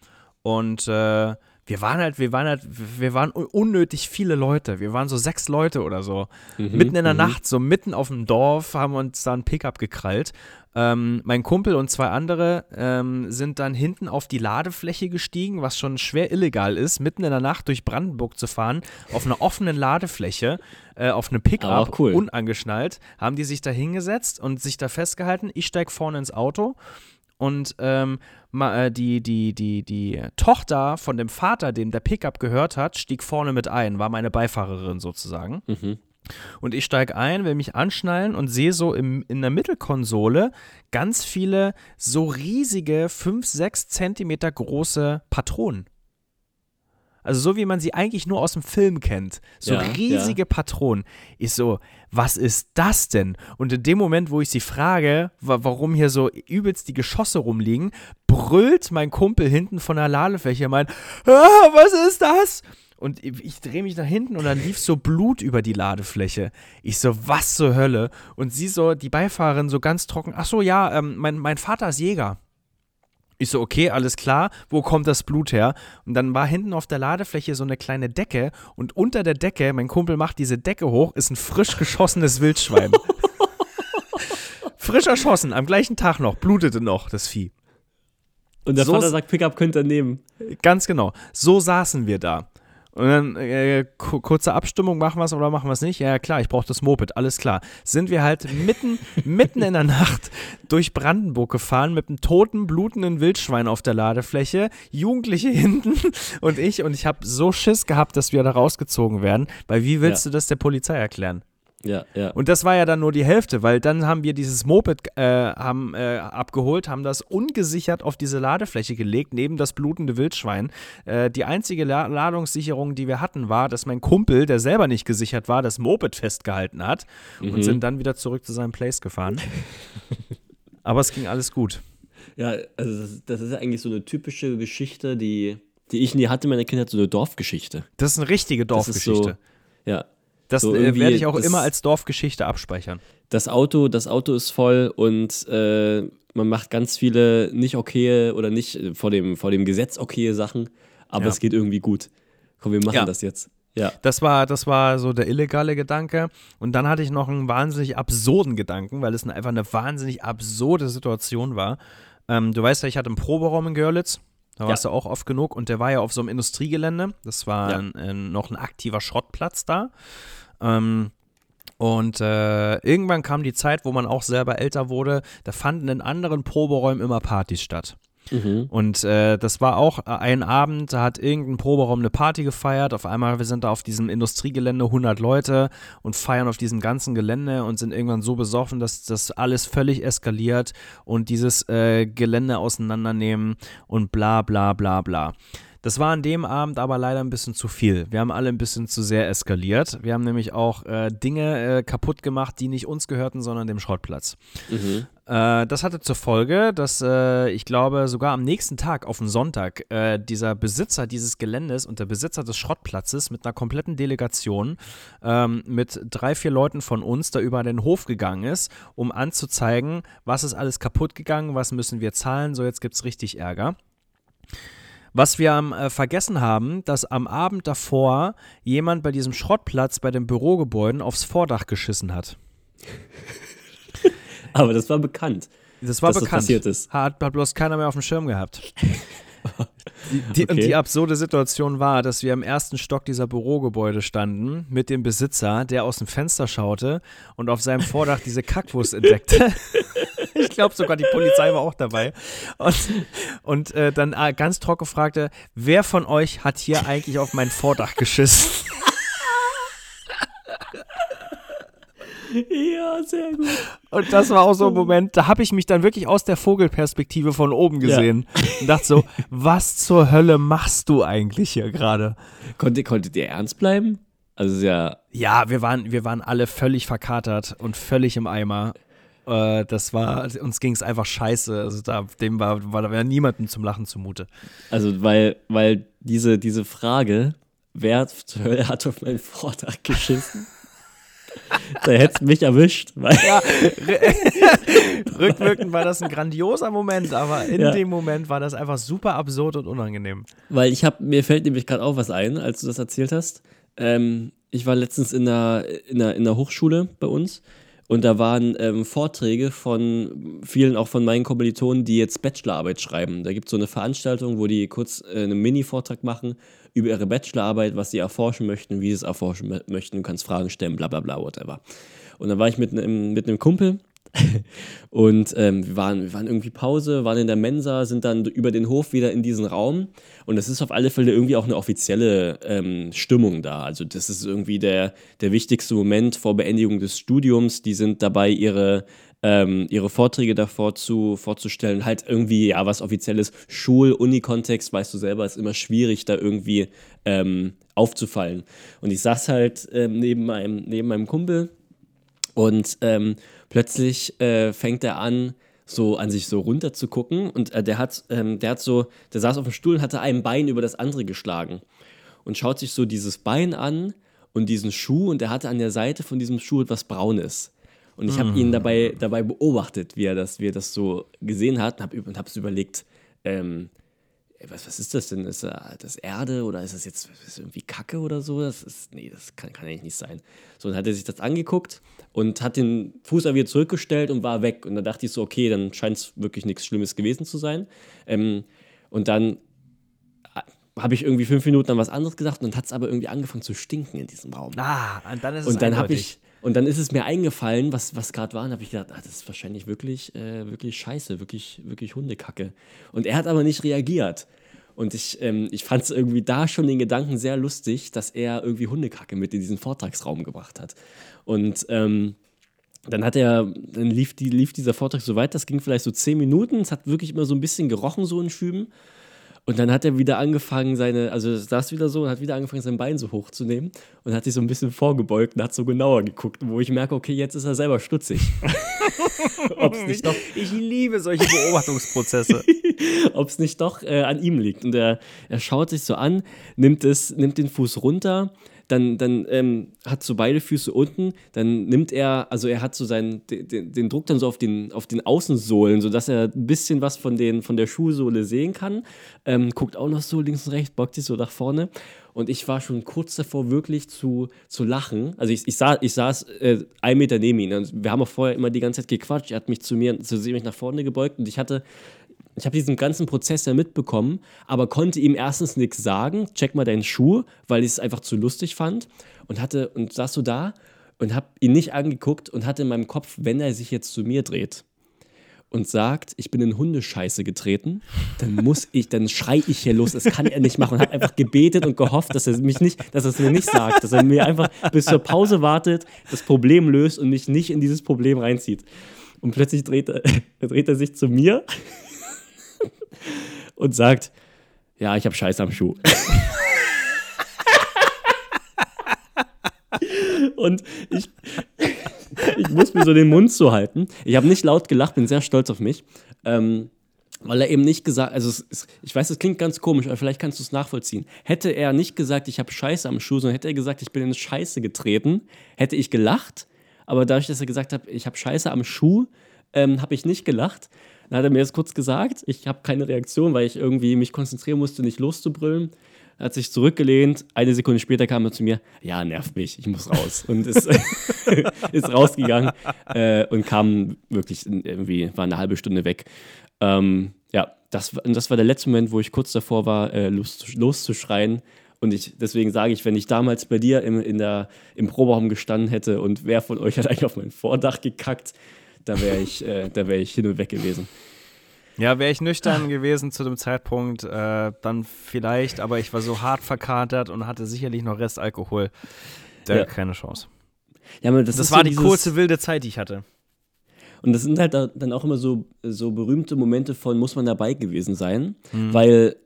Und äh, wir waren halt, wir waren halt, wir waren un- unnötig viele Leute. Wir waren so sechs Leute oder so. mitten in der Nacht, so mitten auf dem Dorf, haben wir uns da ein Pickup gekrallt. Ähm, mein Kumpel und zwei andere ähm, sind dann hinten auf die Ladefläche gestiegen, was schon schwer illegal ist, mitten in der Nacht durch Brandenburg zu fahren, auf einer offenen Ladefläche, äh, auf einem Pickup, cool. unangeschnallt, haben die sich da hingesetzt und sich da festgehalten. Ich steig vorne ins Auto und ähm, äh, die, die, die, die Tochter von dem Vater, dem der Pickup gehört hat, stieg vorne mit ein, war meine Beifahrerin sozusagen. Mhm. Und ich steige ein, will mich anschnallen und sehe so im, in der Mittelkonsole ganz viele so riesige 5, 6 Zentimeter große Patronen. Also so wie man sie eigentlich nur aus dem Film kennt. So Ja, riesige Patronen. Ich so, was ist das denn? Und in dem Moment, wo ich sie frage, wa warum hier so übelst die Geschosse rumliegen, brüllt mein Kumpel hinten von der Ladefläche und meint, ah, was ist das? Und ich, ich drehe mich nach hinten und dann lief so Blut über die Ladefläche. Ich so, was zur Hölle? Und sie so, die Beifahrerin so ganz trocken, ach so, ja, ähm, mein, mein Vater ist Jäger. Ich so, okay, alles klar, wo kommt das Blut her? Und dann war hinten auf der Ladefläche so eine kleine Decke und unter der Decke, mein Kumpel macht diese Decke hoch, ist ein frisch geschossenes Wildschwein. frisch erschossen, am gleichen Tag noch, blutete noch das Vieh. Und der So Vater sagt, Pickup könnt ihr nehmen. Ganz genau. So saßen wir da. Und dann äh, ku- kurze Abstimmung, machen wir es oder machen wir es nicht? Ja, ja, klar, ich brauche das Moped, alles klar. Sind wir halt mitten, mitten in der Nacht durch Brandenburg gefahren mit einem toten, blutenden Wildschwein auf der Ladefläche, Jugendliche hinten und ich. Und ich habe so Schiss gehabt, dass wir da rausgezogen werden, weil wie willst Ja. du das der Polizei erklären? Ja, ja. Und das war ja dann nur die Hälfte, weil dann haben wir dieses Moped äh, haben, äh, abgeholt, haben das ungesichert auf diese Ladefläche gelegt, neben das blutende Wildschwein. Äh, die einzige La Ladungssicherung, die wir hatten, war, dass mein Kumpel, der selber nicht gesichert war, das Moped festgehalten hat und sind dann wieder zurück zu seinem Place gefahren. Aber es ging alles gut. Ja, also das, das ist ja eigentlich so eine typische Geschichte, die, die ich nie hatte in meiner Kindheit, so eine Dorfgeschichte. Das ist eine richtige Dorfgeschichte. so, ja. Das, so äh, werde ich auch das- immer als Dorfgeschichte abspeichern. Das Auto, das Auto ist voll und äh, man macht ganz viele nicht okaye oder nicht äh, vor dem, vor dem Gesetz okaye Sachen, aber Ja. es geht irgendwie gut. Komm, wir machen Ja. das jetzt. Ja. Das war, das war so der illegale Gedanke. Und dann hatte ich noch einen wahnsinnig absurden Gedanken, weil es einfach eine wahnsinnig absurde Situation war. Ähm, du weißt ja, ich hatte einen Proberaum in Görlitz. Da warst du auch oft genug. Und der war ja auf so einem Industriegelände. Das war Ja. ein, ein, noch ein aktiver Schrottplatz da. Ähm, und äh, irgendwann kam die Zeit, wo man auch selber älter wurde. Da fanden in anderen Proberäumen immer Partys statt. Mhm. Und äh, das war auch äh, ein Abend, da hat irgendein Proberaum eine Party gefeiert. Auf einmal, wir sind da auf diesem Industriegelände 100 Leute und feiern auf diesem ganzen Gelände und sind irgendwann so besoffen, dass das alles völlig eskaliert und dieses äh, Gelände auseinandernehmen und bla bla bla bla. Das war an dem Abend aber leider ein bisschen zu viel. Wir haben alle ein bisschen zu sehr eskaliert. Wir haben nämlich auch äh, Dinge äh, kaputt gemacht, die nicht uns gehörten, sondern dem Schrottplatz. Mhm. Äh, das hatte zur Folge, dass äh, ich glaube, sogar am nächsten Tag, auf den Sonntag, äh, dieser Besitzer dieses Geländes und der Besitzer des Schrottplatzes mit einer kompletten Delegation ähm, mit drei, vier Leuten von uns da über den Hof gegangen ist, um anzuzeigen, was ist alles kaputt gegangen, was müssen wir zahlen, so jetzt gibt es richtig Ärger. Was wir am, äh, vergessen haben, dass am Abend davor jemand bei diesem Schrottplatz bei den Bürogebäuden aufs Vordach geschissen hat. Aber das war bekannt. Das war dass das bekannt. passiert ist. Hat, hat bloß keiner mehr auf dem Schirm gehabt. Die, die, Und Okay. die absurde Situation war, dass wir im ersten Stock dieser Bürogebäude standen mit dem Besitzer, der aus dem Fenster schaute und auf seinem Vordach diese Kackwurst entdeckte. Ich glaube sogar die Polizei war auch dabei. Und, und äh, dann äh, ganz trocken fragte, wer von euch hat hier eigentlich auf mein Vordach geschissen? Ja, sehr gut. Und das war auch so ein Moment, da habe ich mich dann wirklich aus der Vogelperspektive von oben gesehen und dachte so, was zur Hölle machst du eigentlich hier gerade? Konntet, konntet ihr ernst bleiben? Also ja, Ja, wir waren, wir waren alle völlig verkatert und völlig im Eimer. Äh, das war, uns ging es einfach scheiße. Also da, dem war, war da war niemandem zum Lachen zumute. also weil, weil diese, diese Frage, wer hat auf meinen Vordach geschissen? da hättest mich erwischt. Ja, rückwirkend war das ein grandioser Moment, aber in Ja. dem Moment war das einfach super absurd und unangenehm. Weil ich habe, mir fällt nämlich gerade auch was ein, als du das erzählt hast. Ähm, ich war letztens in der, in, der, in der Hochschule bei uns und da waren ähm, Vorträge von vielen, auch von meinen Kommilitonen, die jetzt Bachelorarbeit schreiben. Da gibt es so eine Veranstaltung, wo die kurz äh, einen Mini-Vortrag machen über ihre Bachelorarbeit, was sie erforschen möchten, wie sie es erforschen mö- möchten. Du kannst Fragen stellen, bla bla bla, whatever. Und dann war ich mit einem mit einem Kumpel und ähm, wir, waren, wir waren irgendwie Pause, waren in der Mensa, sind dann über den Hof wieder in diesen Raum. Und es ist auf alle Fälle irgendwie auch eine offizielle ähm, Stimmung da. Also das ist irgendwie der, der wichtigste Moment vor Beendigung des Studiums. Die sind dabei, ihre, ähm, ihre Vorträge davor zu, vorzustellen. Halt irgendwie, ja, was offizielles Schul-Uni-Kontext, weißt du selber, ist immer schwierig, da irgendwie ähm, aufzufallen. Und ich saß halt ähm, neben, meinem, neben meinem Kumpel und ähm, plötzlich äh, fängt er an, so an sich so runter zu gucken. Und äh, der hat, ähm, der hat so, der saß auf dem Stuhl und hatte ein Bein über das andere geschlagen. Und schaut sich so dieses Bein an und diesen Schuh und er hatte an der Seite von diesem Schuh etwas Braunes. Und ich habe ihn dabei, dabei beobachtet, wie er, das, wie er das so gesehen hat und habe hab's überlegt, ähm, was, was ist das denn? Ist das Erde oder ist das jetzt ist das irgendwie Kacke oder so? Das ist, nee, das kann, kann eigentlich nicht sein. So, dann hat er sich das angeguckt und hat den Fuß aber wieder zurückgestellt und war weg. Und dann dachte ich so, okay, dann scheint es wirklich nichts Schlimmes gewesen zu sein. Ähm, und dann habe ich irgendwie fünf Minuten an was anderes gesagt und hat es aber irgendwie angefangen zu stinken in diesem Raum. Ah, und dann ist es Und dann habe ich und dann ist es mir eingefallen, was, was gerade war, und habe ich gedacht, ah, das ist wahrscheinlich wirklich, äh, wirklich scheiße, wirklich, wirklich Hundekacke. Und er hat aber nicht reagiert. Und ich, ähm, ich fand es irgendwie da schon den Gedanken sehr lustig, dass er irgendwie Hundekacke mit in diesen Vortragsraum gebracht hat. Und ähm, dann hat er, dann lief, die, lief dieser Vortrag so weit, das ging vielleicht so zehn Minuten, es hat wirklich immer so ein bisschen gerochen, so in Schüben. Und dann hat er wieder angefangen, seine, also saß wieder so und hat wieder angefangen, sein Bein so hochzunehmen und hat sich so ein bisschen vorgebeugt und hat so genauer geguckt, wo ich merke, okay, jetzt ist er selber stutzig. Ob es nicht doch, Ich liebe solche Beobachtungsprozesse. ob es nicht doch äh, an ihm liegt. Und er, er schaut sich so an, nimmt, es, nimmt den Fuß runter, dann, dann ähm, hat so beide Füße unten, dann nimmt er, also er hat so seinen, den, den Druck dann so auf den, auf den Außensohlen, sodass er ein bisschen was von, den, von der Schuhsohle sehen kann. Ähm, guckt auch noch so links und rechts, beugt sich so nach vorne. Und ich war schon kurz davor, wirklich zu, zu lachen. Also ich, ich, sah, ich saß äh, ein Meter neben ihm. Und wir haben auch vorher immer die ganze Zeit gequatscht. Er hat mich zu mir, zu mich nach vorne gebeugt und ich hatte ich habe diesen ganzen Prozess ja mitbekommen, aber konnte ihm erstens nichts sagen, check mal deinen Schuh, weil ich es einfach zu lustig fand. Und hatte und saß so da und habe ihn nicht angeguckt und hatte in meinem Kopf, wenn er sich jetzt zu mir dreht und sagt, ich bin in Hundescheiße getreten, dann muss ich, dann schrei ich hier los, das kann er nicht machen. Und habe einfach gebetet und gehofft, dass er mich nicht, dass er es mir nicht sagt, dass er mir einfach bis zur Pause wartet, das Problem löst und mich nicht in dieses Problem reinzieht. Und plötzlich dreht er, dreht er sich zu mir und sagt, ja, ich habe Scheiß am Schuh. und ich, ich muss mir so den Mund zuhalten. Ich habe nicht laut gelacht, bin sehr stolz auf mich. Ähm, weil er eben nicht gesagt, also es, es, ich weiß, es klingt ganz komisch, aber vielleicht kannst du es nachvollziehen. Hätte er nicht gesagt, ich habe Scheiße am Schuh, sondern hätte er gesagt, ich bin in Scheiße getreten, hätte ich gelacht. Aber dadurch, dass er gesagt hat, ich habe Scheiße am Schuh, ähm, habe ich nicht gelacht. Dann hat er mir das kurz gesagt. Ich habe keine Reaktion, weil ich irgendwie mich konzentrieren musste, nicht loszubrüllen. Er hat sich zurückgelehnt. Eine Sekunde später kam er zu mir: Ja, nervt mich, ich muss raus. Und ist, ist rausgegangen äh, und kam wirklich irgendwie, war eine halbe Stunde weg. Ähm, ja, das, und das war der letzte Moment, wo ich kurz davor war, äh, los, loszuschreien. Und ich, deswegen sage ich, wenn ich damals bei dir im, in der, im Proberaum gestanden hätte und wer von euch hat eigentlich auf mein Vordach gekackt, da wäre ich, äh, da wär ich hin und weg gewesen. Ja, wäre ich nüchtern gewesen zu dem Zeitpunkt, äh, dann vielleicht, aber ich war so hart verkatert und hatte sicherlich noch Restalkohol. Da Ja. keine Chance. Ja, das, Das war so die kurze wilde Zeit, die ich hatte. Und das sind halt da- dann auch immer so, so berühmte Momente von, muss man dabei gewesen sein, Mhm. weil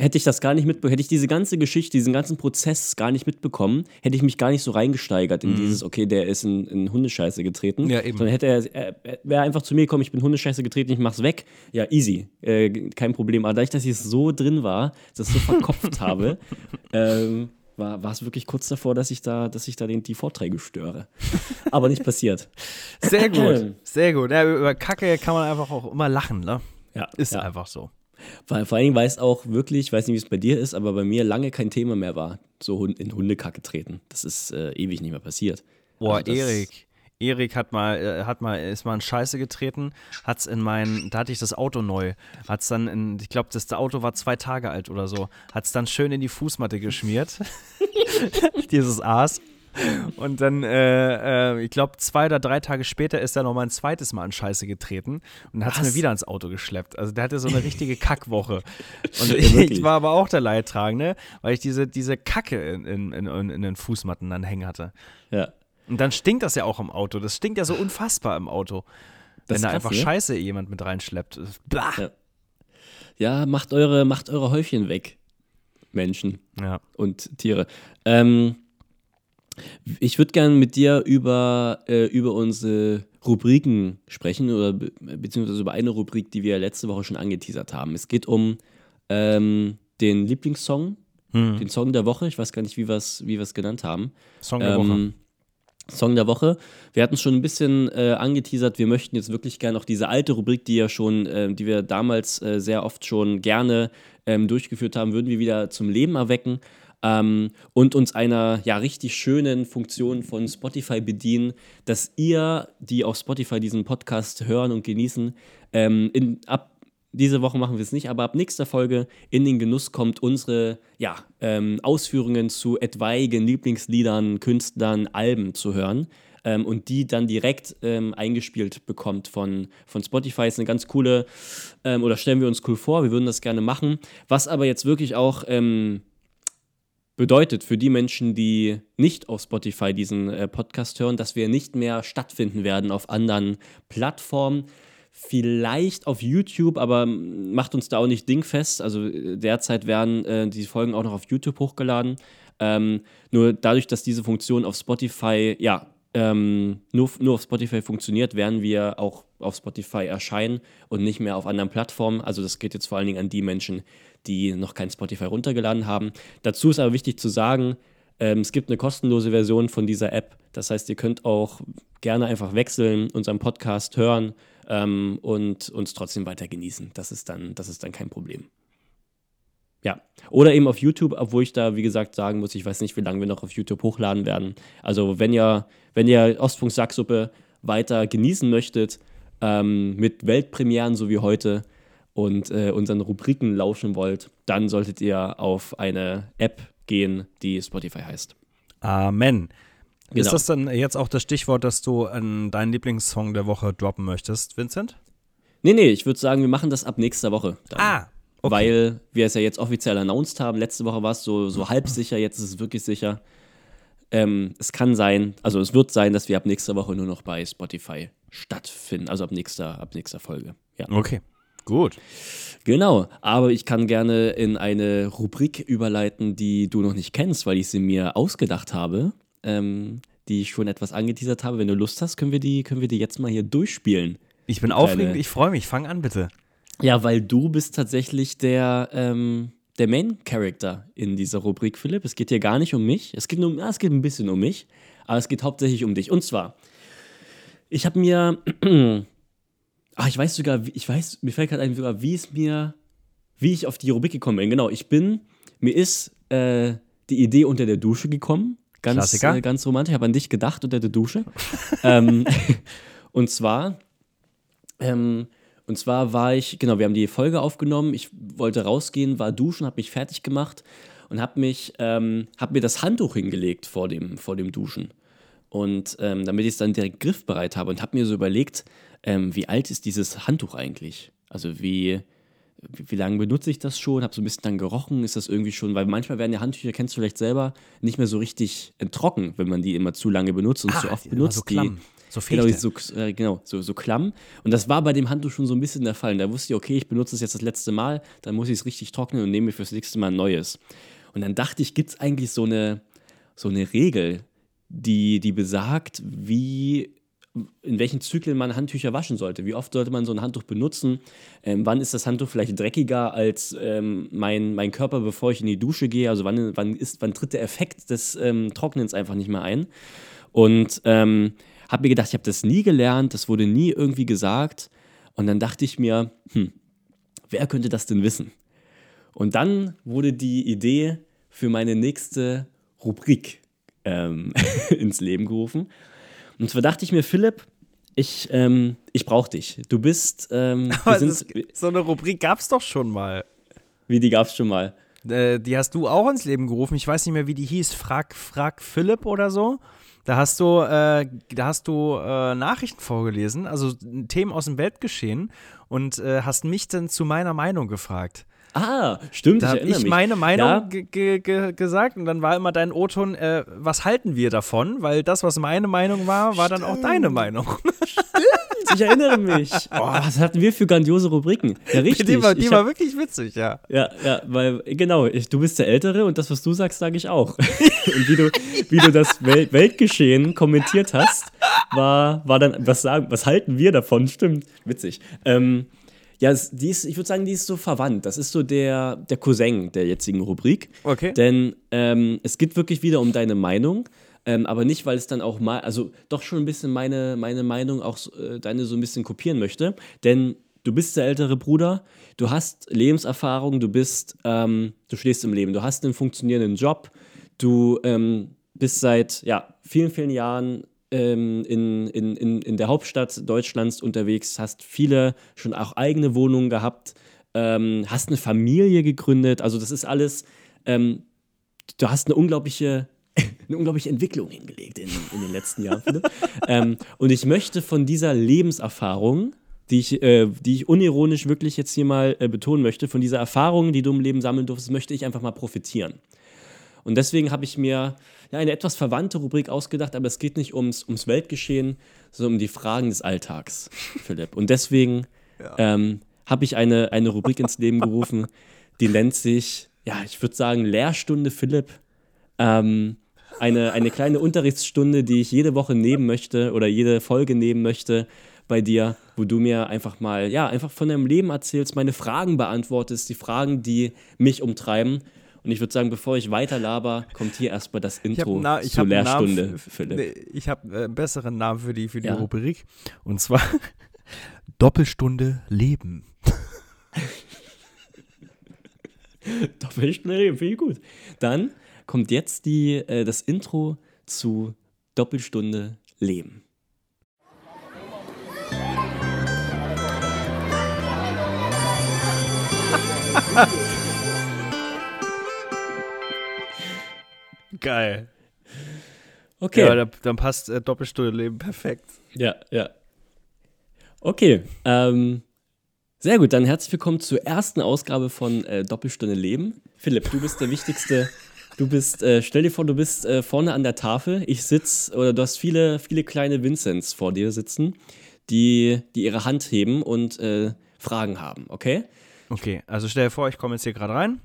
hätte ich das gar nicht mitbekommen, hätte ich diese ganze Geschichte, diesen ganzen Prozess gar nicht mitbekommen, hätte ich mich gar nicht so reingesteigert in dieses, okay, der ist in, in Hundescheiße getreten. Mhm. Ja, eben. Sondern hätte er, er, er wäre einfach zu mir gekommen, ich bin Hundescheiße getreten, ich mach's weg. Ja, easy, äh, kein Problem. Aber dadurch, dass ich so drin war, das so verkopft habe, ähm, war, war es wirklich kurz davor, dass ich da, dass ich da den, die Vorträge störe. Aber nicht passiert. Sehr gut, sehr gut. Ja, über Kacke kann man einfach auch immer lachen, ne? Ja, Ist ja. einfach so. Vor, vor allen Dingen, weil es auch wirklich, ich weiß nicht, wie es bei dir ist, aber bei mir lange kein Thema mehr war, so in Hundekacke treten. Das ist äh, ewig nicht mehr passiert. Boah, Also Erik. Erik hat mal, äh, hat mal, ist mal in Scheiße getreten, hat's in mein, da hatte ich das Auto neu, hat's dann in, ich glaube, das Auto war zwei Tage alt oder so, hat's dann schön in die Fußmatte geschmiert, dieses Aas. Und dann, äh, äh, ich glaube, zwei oder drei Tage später ist er noch mal ein zweites Mal in Scheiße getreten und hat es mir wieder ins Auto geschleppt. Also der hatte so eine richtige Kackwoche. Und ich, ich war aber auch der Leidtragende, weil ich diese, diese Kacke in, in, in, in den Fußmatten dann hängen hatte. Ja. Und dann stinkt das ja auch im Auto. Das stinkt ja so unfassbar im Auto. Das wenn da krass, einfach ne? Scheiße jemand mit reinschleppt. Blah. Ja. Ja, macht eure, macht eure Häufchen weg, Menschen Ja. und Tiere. Ähm, ich würde gerne mit dir über, äh, über unsere Rubriken sprechen oder be beziehungsweise über eine Rubrik, die wir letzte Woche schon angeteasert haben. Es geht um ähm, den Lieblingssong, Hm. den Song der Woche. Ich weiß gar nicht, wie wir es wie wir's genannt haben. Song der Woche. Ähm, Song der Woche. Wir hatten es schon ein bisschen äh, angeteasert. Wir möchten jetzt wirklich gerne auch diese alte Rubrik, die ja schon, äh, die wir damals äh, sehr oft schon gerne ähm, durchgeführt haben, würden wir wieder zum Leben erwecken ähm, und uns einer ja richtig schönen Funktion von Spotify bedienen, dass ihr, die auf Spotify diesen Podcast hören und genießen, ähm, in, ab diese Woche machen wir es nicht, aber ab nächster Folge in den Genuss kommt unsere ja, ähm, Ausführungen zu etwaigen Lieblingsliedern, Künstlern, Alben zu hören ähm, und die dann direkt ähm, eingespielt bekommt von, von Spotify. Ist eine ganz coole, ähm, oder stellen wir uns cool vor, wir würden das gerne machen. Was aber jetzt wirklich auch ähm, bedeutet für die Menschen, die nicht auf Spotify diesen äh, Podcast hören, dass wir nicht mehr stattfinden werden auf anderen Plattformen vielleicht auf YouTube, aber macht uns da auch nicht dingfest. Also äh, derzeit werden äh, die Folgen auch noch auf YouTube hochgeladen. Ähm, nur dadurch, dass diese Funktion auf Spotify, ja, ähm, nur, nur auf Spotify funktioniert, werden wir auch auf Spotify erscheinen und nicht mehr auf anderen Plattformen. Also das geht jetzt vor allen Dingen an die Menschen, die noch kein Spotify runtergeladen haben. Dazu ist aber wichtig zu sagen, ähm, es gibt eine kostenlose Version von dieser App. Das heißt, ihr könnt auch gerne einfach wechseln, unseren Podcast hören ähm, und uns trotzdem weiter genießen. Das ist, dann, das ist dann kein Problem. Ja, oder eben auf YouTube, obwohl ich da, wie gesagt, sagen muss, ich weiß nicht, wie lange wir noch auf YouTube hochladen werden. Also, wenn ihr, wenn ihr Ostfunk Sacksuppe weiter genießen möchtet, ähm, mit Weltpremieren so wie heute und äh, unseren Rubriken lauschen wollt, dann solltet ihr auf eine App gehen, die Spotify heißt. Amen. Genau. Ist das dann jetzt auch das Stichwort, dass du an deinen Lieblingssong der Woche droppen möchtest, Vincent? Nee, nee, ich würde sagen, wir machen das ab nächster Woche. Dann. Ah, okay. Weil wir es ja jetzt offiziell announced haben. Letzte Woche war es so, so halb sicher, jetzt ist es wirklich sicher. Ähm, es kann sein, also es wird sein, dass wir ab nächster Woche nur noch bei Spotify stattfinden. Also ab nächster, ab nächster Folge. Ja. Okay, gut. Genau, aber ich kann gerne in eine Rubrik überleiten, die du noch nicht kennst, weil ich sie mir ausgedacht habe, ähm, die ich schon etwas angeteasert habe. Wenn du Lust hast, können wir die, können wir die jetzt mal hier durchspielen. Ich bin aufregend, ich freue mich. Fang an, bitte. Ja, weil du bist tatsächlich der, ähm, der Main-Character in dieser Rubrik, Philipp. Es geht hier gar nicht um mich. Es geht, nur, es geht ein bisschen um mich, aber es geht hauptsächlich um dich. Und zwar, ich habe mir, ach, ich weiß sogar, ich weiß, mir fällt gerade ein, sogar, wie es mir, wie ich auf die Rubrik gekommen bin. Genau, ich bin, mir ist äh, die Idee unter der Dusche gekommen. Ganz, äh, ganz romantisch. Ich habe an dich gedacht unter der Dusche. ähm, und zwar, ähm, und zwar war ich, genau, wir haben die Folge aufgenommen. Ich wollte rausgehen, war duschen, habe mich fertig gemacht und habe mich, ähm, habe mir das Handtuch hingelegt vor dem, vor dem Duschen. Und ähm, damit ich es dann direkt griffbereit habe und habe mir so überlegt, ähm, wie alt ist dieses Handtuch eigentlich? Also wie, wie, wie lange benutze ich das schon? Habe so ein bisschen dann gerochen, ist das irgendwie schon, weil manchmal werden ja Handtücher, kennst du vielleicht selber, nicht mehr so richtig trocken, wenn man die immer zu lange benutzt und zu oft die benutzt. so klamm, so genau, Fichte. so, äh, genau so, so klamm. Und das war bei dem Handtuch schon so ein bisschen der Fall. Und da wusste ich, okay, ich benutze es jetzt das letzte Mal, dann muss ich es richtig trocknen und nehme mir fürs nächste Mal ein neues. Und dann dachte ich, gibt es eigentlich so eine, so eine Regel, die, die besagt, wie in welchen Zyklen man Handtücher waschen sollte. Wie oft sollte man so ein Handtuch benutzen? Ähm, wann ist das Handtuch vielleicht dreckiger als ähm, mein, mein Körper, bevor ich in die Dusche gehe? Also wann, wann, ist, wann tritt der Effekt des ähm, Trocknens einfach nicht mehr ein? Und ähm, habe mir gedacht, ich habe das nie gelernt, das wurde nie irgendwie gesagt. Und dann dachte ich mir, hm, wer könnte das denn wissen? Und dann wurde die Idee für meine nächste Rubrik ähm, ins Leben gerufen. Und zwar dachte ich mir, Philipp, ich, ähm, ich brauche dich. Du bist, ähm, Aber sind, das, so eine Rubrik gab es doch schon mal. wie die gab es schon mal. Äh, die hast du auch ins Leben gerufen. Ich weiß nicht mehr, wie die hieß. Frag, frag Philipp oder so. Da hast du, äh, da hast du äh, Nachrichten vorgelesen, also Themen aus dem Weltgeschehen und äh, hast mich dann zu meiner Meinung gefragt. Ah, stimmt, Da ich habe erinnere ich mich. meine Meinung Ja, ge ge ge gesagt und dann war immer dein O-Ton, äh, was halten wir davon? Weil das, was meine Meinung war, war dann auch deine Meinung. ich erinnere mich. Oh, was hatten wir für grandiose Rubriken? Ja, richtig. die war, die Ich war hab- wirklich witzig, ja. Ja, ja, weil, genau, ich, du bist der Ältere und das, was du sagst, sage ich auch. und wie du, wie du das Wel Weltgeschehen kommentiert hast, war, war dann, was sagen, was halten wir davon? Stimmt, witzig. Ähm, ja, die ist, ich würde sagen, die ist so verwandt. Das ist so der, der Cousin der jetzigen Rubrik. Okay. Denn ähm, es geht wirklich wieder um deine Meinung, Ähm, aber nicht, weil es dann auch mal, also doch schon ein bisschen meine, meine Meinung, auch äh, deine so ein bisschen kopieren möchte. Denn du bist der ältere Bruder, du hast Lebenserfahrung, du bist, ähm, du stehst im Leben, du hast einen funktionierenden Job, du ähm, bist seit ja, vielen, vielen Jahren ähm, in, in, in, in der Hauptstadt Deutschlands unterwegs, hast viele schon auch eigene Wohnungen gehabt, ähm, hast eine Familie gegründet, also das ist alles, ähm, du hast eine unglaubliche eine unglaubliche Entwicklung hingelegt in, in den letzten Jahren. Ähm, und ich möchte von dieser Lebenserfahrung, die ich, äh, die ich unironisch wirklich jetzt hier mal äh, betonen möchte, von dieser Erfahrung, die du im Leben sammeln durftest, möchte ich einfach mal profitieren. Und deswegen habe ich mir ja, eine etwas verwandte Rubrik ausgedacht, aber es geht nicht ums, ums Weltgeschehen, sondern um die Fragen des Alltags, Philipp. Und deswegen ja. ähm, habe ich eine, eine Rubrik ins Leben gerufen, die nennt sich, ja, ich würde sagen, Lehrstunde Philipp. Ähm, eine, eine kleine Unterrichtsstunde, die ich jede Woche nehmen möchte oder jede Folge nehmen möchte bei dir, wo du mir einfach mal, ja, einfach von deinem Leben erzählst, meine Fragen beantwortest, die Fragen, die mich umtreiben. Und ich würde sagen, bevor ich weiter laber, kommt hier erstmal das Intro Na, zur Lehrstunde, Philipp. Nee, ich habe äh, einen besseren Namen für die, für die ja. Rubrik. Und zwar Doppelstunde Leben. Doppelstunde Leben, finde ich gut. Dann kommt jetzt die, äh, das Intro zu Doppelstunde Leben. Geil. Okay. Ja, dann passt äh, Doppelstunde Leben perfekt. Ja, ja. Okay. Ähm, sehr gut, dann herzlich willkommen zur ersten Ausgabe von äh, Doppelstunde Leben. Philipp, du bist der wichtigste Du bist, äh, stell dir vor, du bist äh, vorne an der Tafel. Ich sitze, oder du hast viele, viele kleine Vincents vor dir sitzen, die, die ihre Hand heben und äh, Fragen haben, okay? Okay, also stell dir vor, ich komme jetzt hier gerade rein.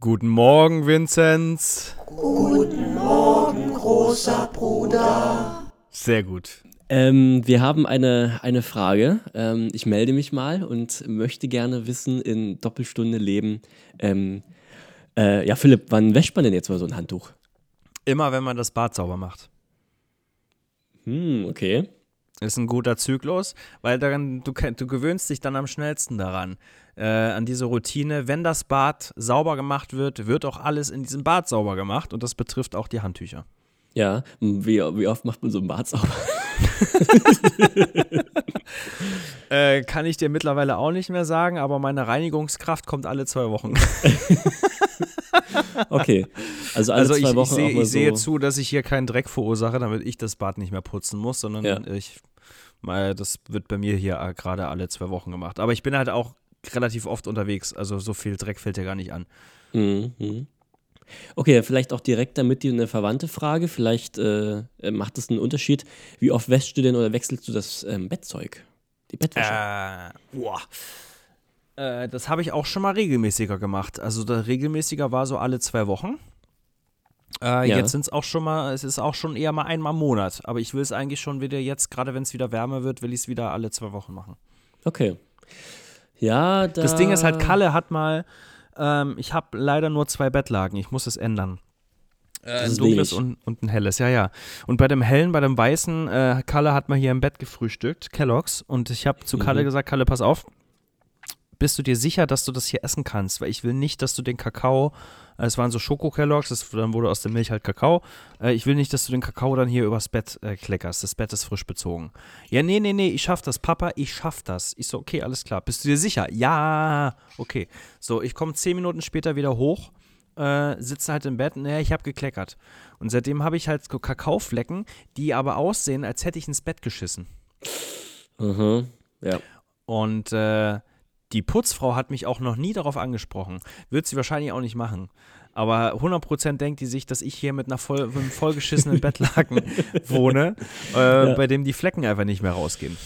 Guten Morgen, Vinzenz. Guten Morgen, großer Bruder. Sehr gut. Ähm, wir haben eine, eine Frage. Ähm, ich melde mich mal und möchte gerne wissen in Doppelstunde Leben, ähm, äh, ja, Philipp, wann wäscht man denn jetzt mal so ein Handtuch? Immer, wenn man das Bad sauber macht. Hm, okay. Ist ein guter Zyklus, weil dann, du, du gewöhnst dich dann am schnellsten daran, äh, an diese Routine. Wenn das Bad sauber gemacht wird, wird auch alles in diesem Bad sauber gemacht und das betrifft auch die Handtücher. Ja, wie, wie oft macht man so ein Bad sauber? äh, kann ich dir mittlerweile auch nicht mehr sagen, aber meine Reinigungskraft kommt alle zwei Wochen. okay. Also alle also zwei ich, Wochen. Ich, seh, ich sehe zu, dass ich hier keinen Dreck verursache, damit ich das Bad nicht mehr putzen muss, sondern ja. ich, das wird bei mir hier äh, gerade alle zwei Wochen gemacht. Aber ich bin halt auch relativ oft unterwegs, also so viel Dreck fällt ja gar nicht an. Mhm. Okay, vielleicht auch direkt damit dir eine verwandte Frage. Vielleicht äh, äh, macht es einen Unterschied. Wie oft wäschst du denn oder wechselst du das ähm, Bettzeug? Die Bettwäsche? Äh, boah. Äh, das habe ich auch schon mal regelmäßiger gemacht. Also regelmäßiger war so alle zwei Wochen. Äh, ja. Jetzt sind es auch schon mal, es ist auch schon eher mal einmal im Monat. Aber ich will es eigentlich schon wieder jetzt, gerade wenn es wieder wärmer wird, will ich es wieder alle zwei Wochen machen. Okay. Ja, da Das Ding ist halt, Kalle hat mal, ähm, ich habe leider nur zwei Bettlagen. Ich muss es ändern. Äh, ein dunkles und, und, ein helles, ja, ja. Und bei dem hellen, bei dem weißen, äh, Kalle hat mal hier im Bett gefrühstückt, Kelloggs. Und ich habe zu Kalle mhm. gesagt, Kalle, pass auf, bist du dir sicher, dass du das hier essen kannst? Weil ich will nicht, dass du den Kakao, äh, es waren so Schoko-Kelloggs, dann wurde aus der Milch halt Kakao. Äh, ich will nicht, dass du den Kakao dann hier übers Bett äh, kleckerst. Das Bett ist frisch bezogen. Ja, nee, nee, nee, ich schaff das. Papa, ich schaff das. Ich so, okay, alles klar. Bist du dir sicher? Ja, okay. So, ich komme zehn Minuten später wieder hoch. Äh, sitze halt im Bett und ja, ich habe gekleckert. Und seitdem habe ich halt so Kakaoflecken, die aber aussehen, als hätte ich ins Bett geschissen. Mhm, ja. Und äh, die Putzfrau hat mich auch noch nie darauf angesprochen. Wird sie wahrscheinlich auch nicht machen. Aber 100% denkt die sich, dass ich hier mit, einer voll, mit einem vollgeschissenen Bettlaken wohne, äh, ja. bei dem die Flecken einfach nicht mehr rausgehen.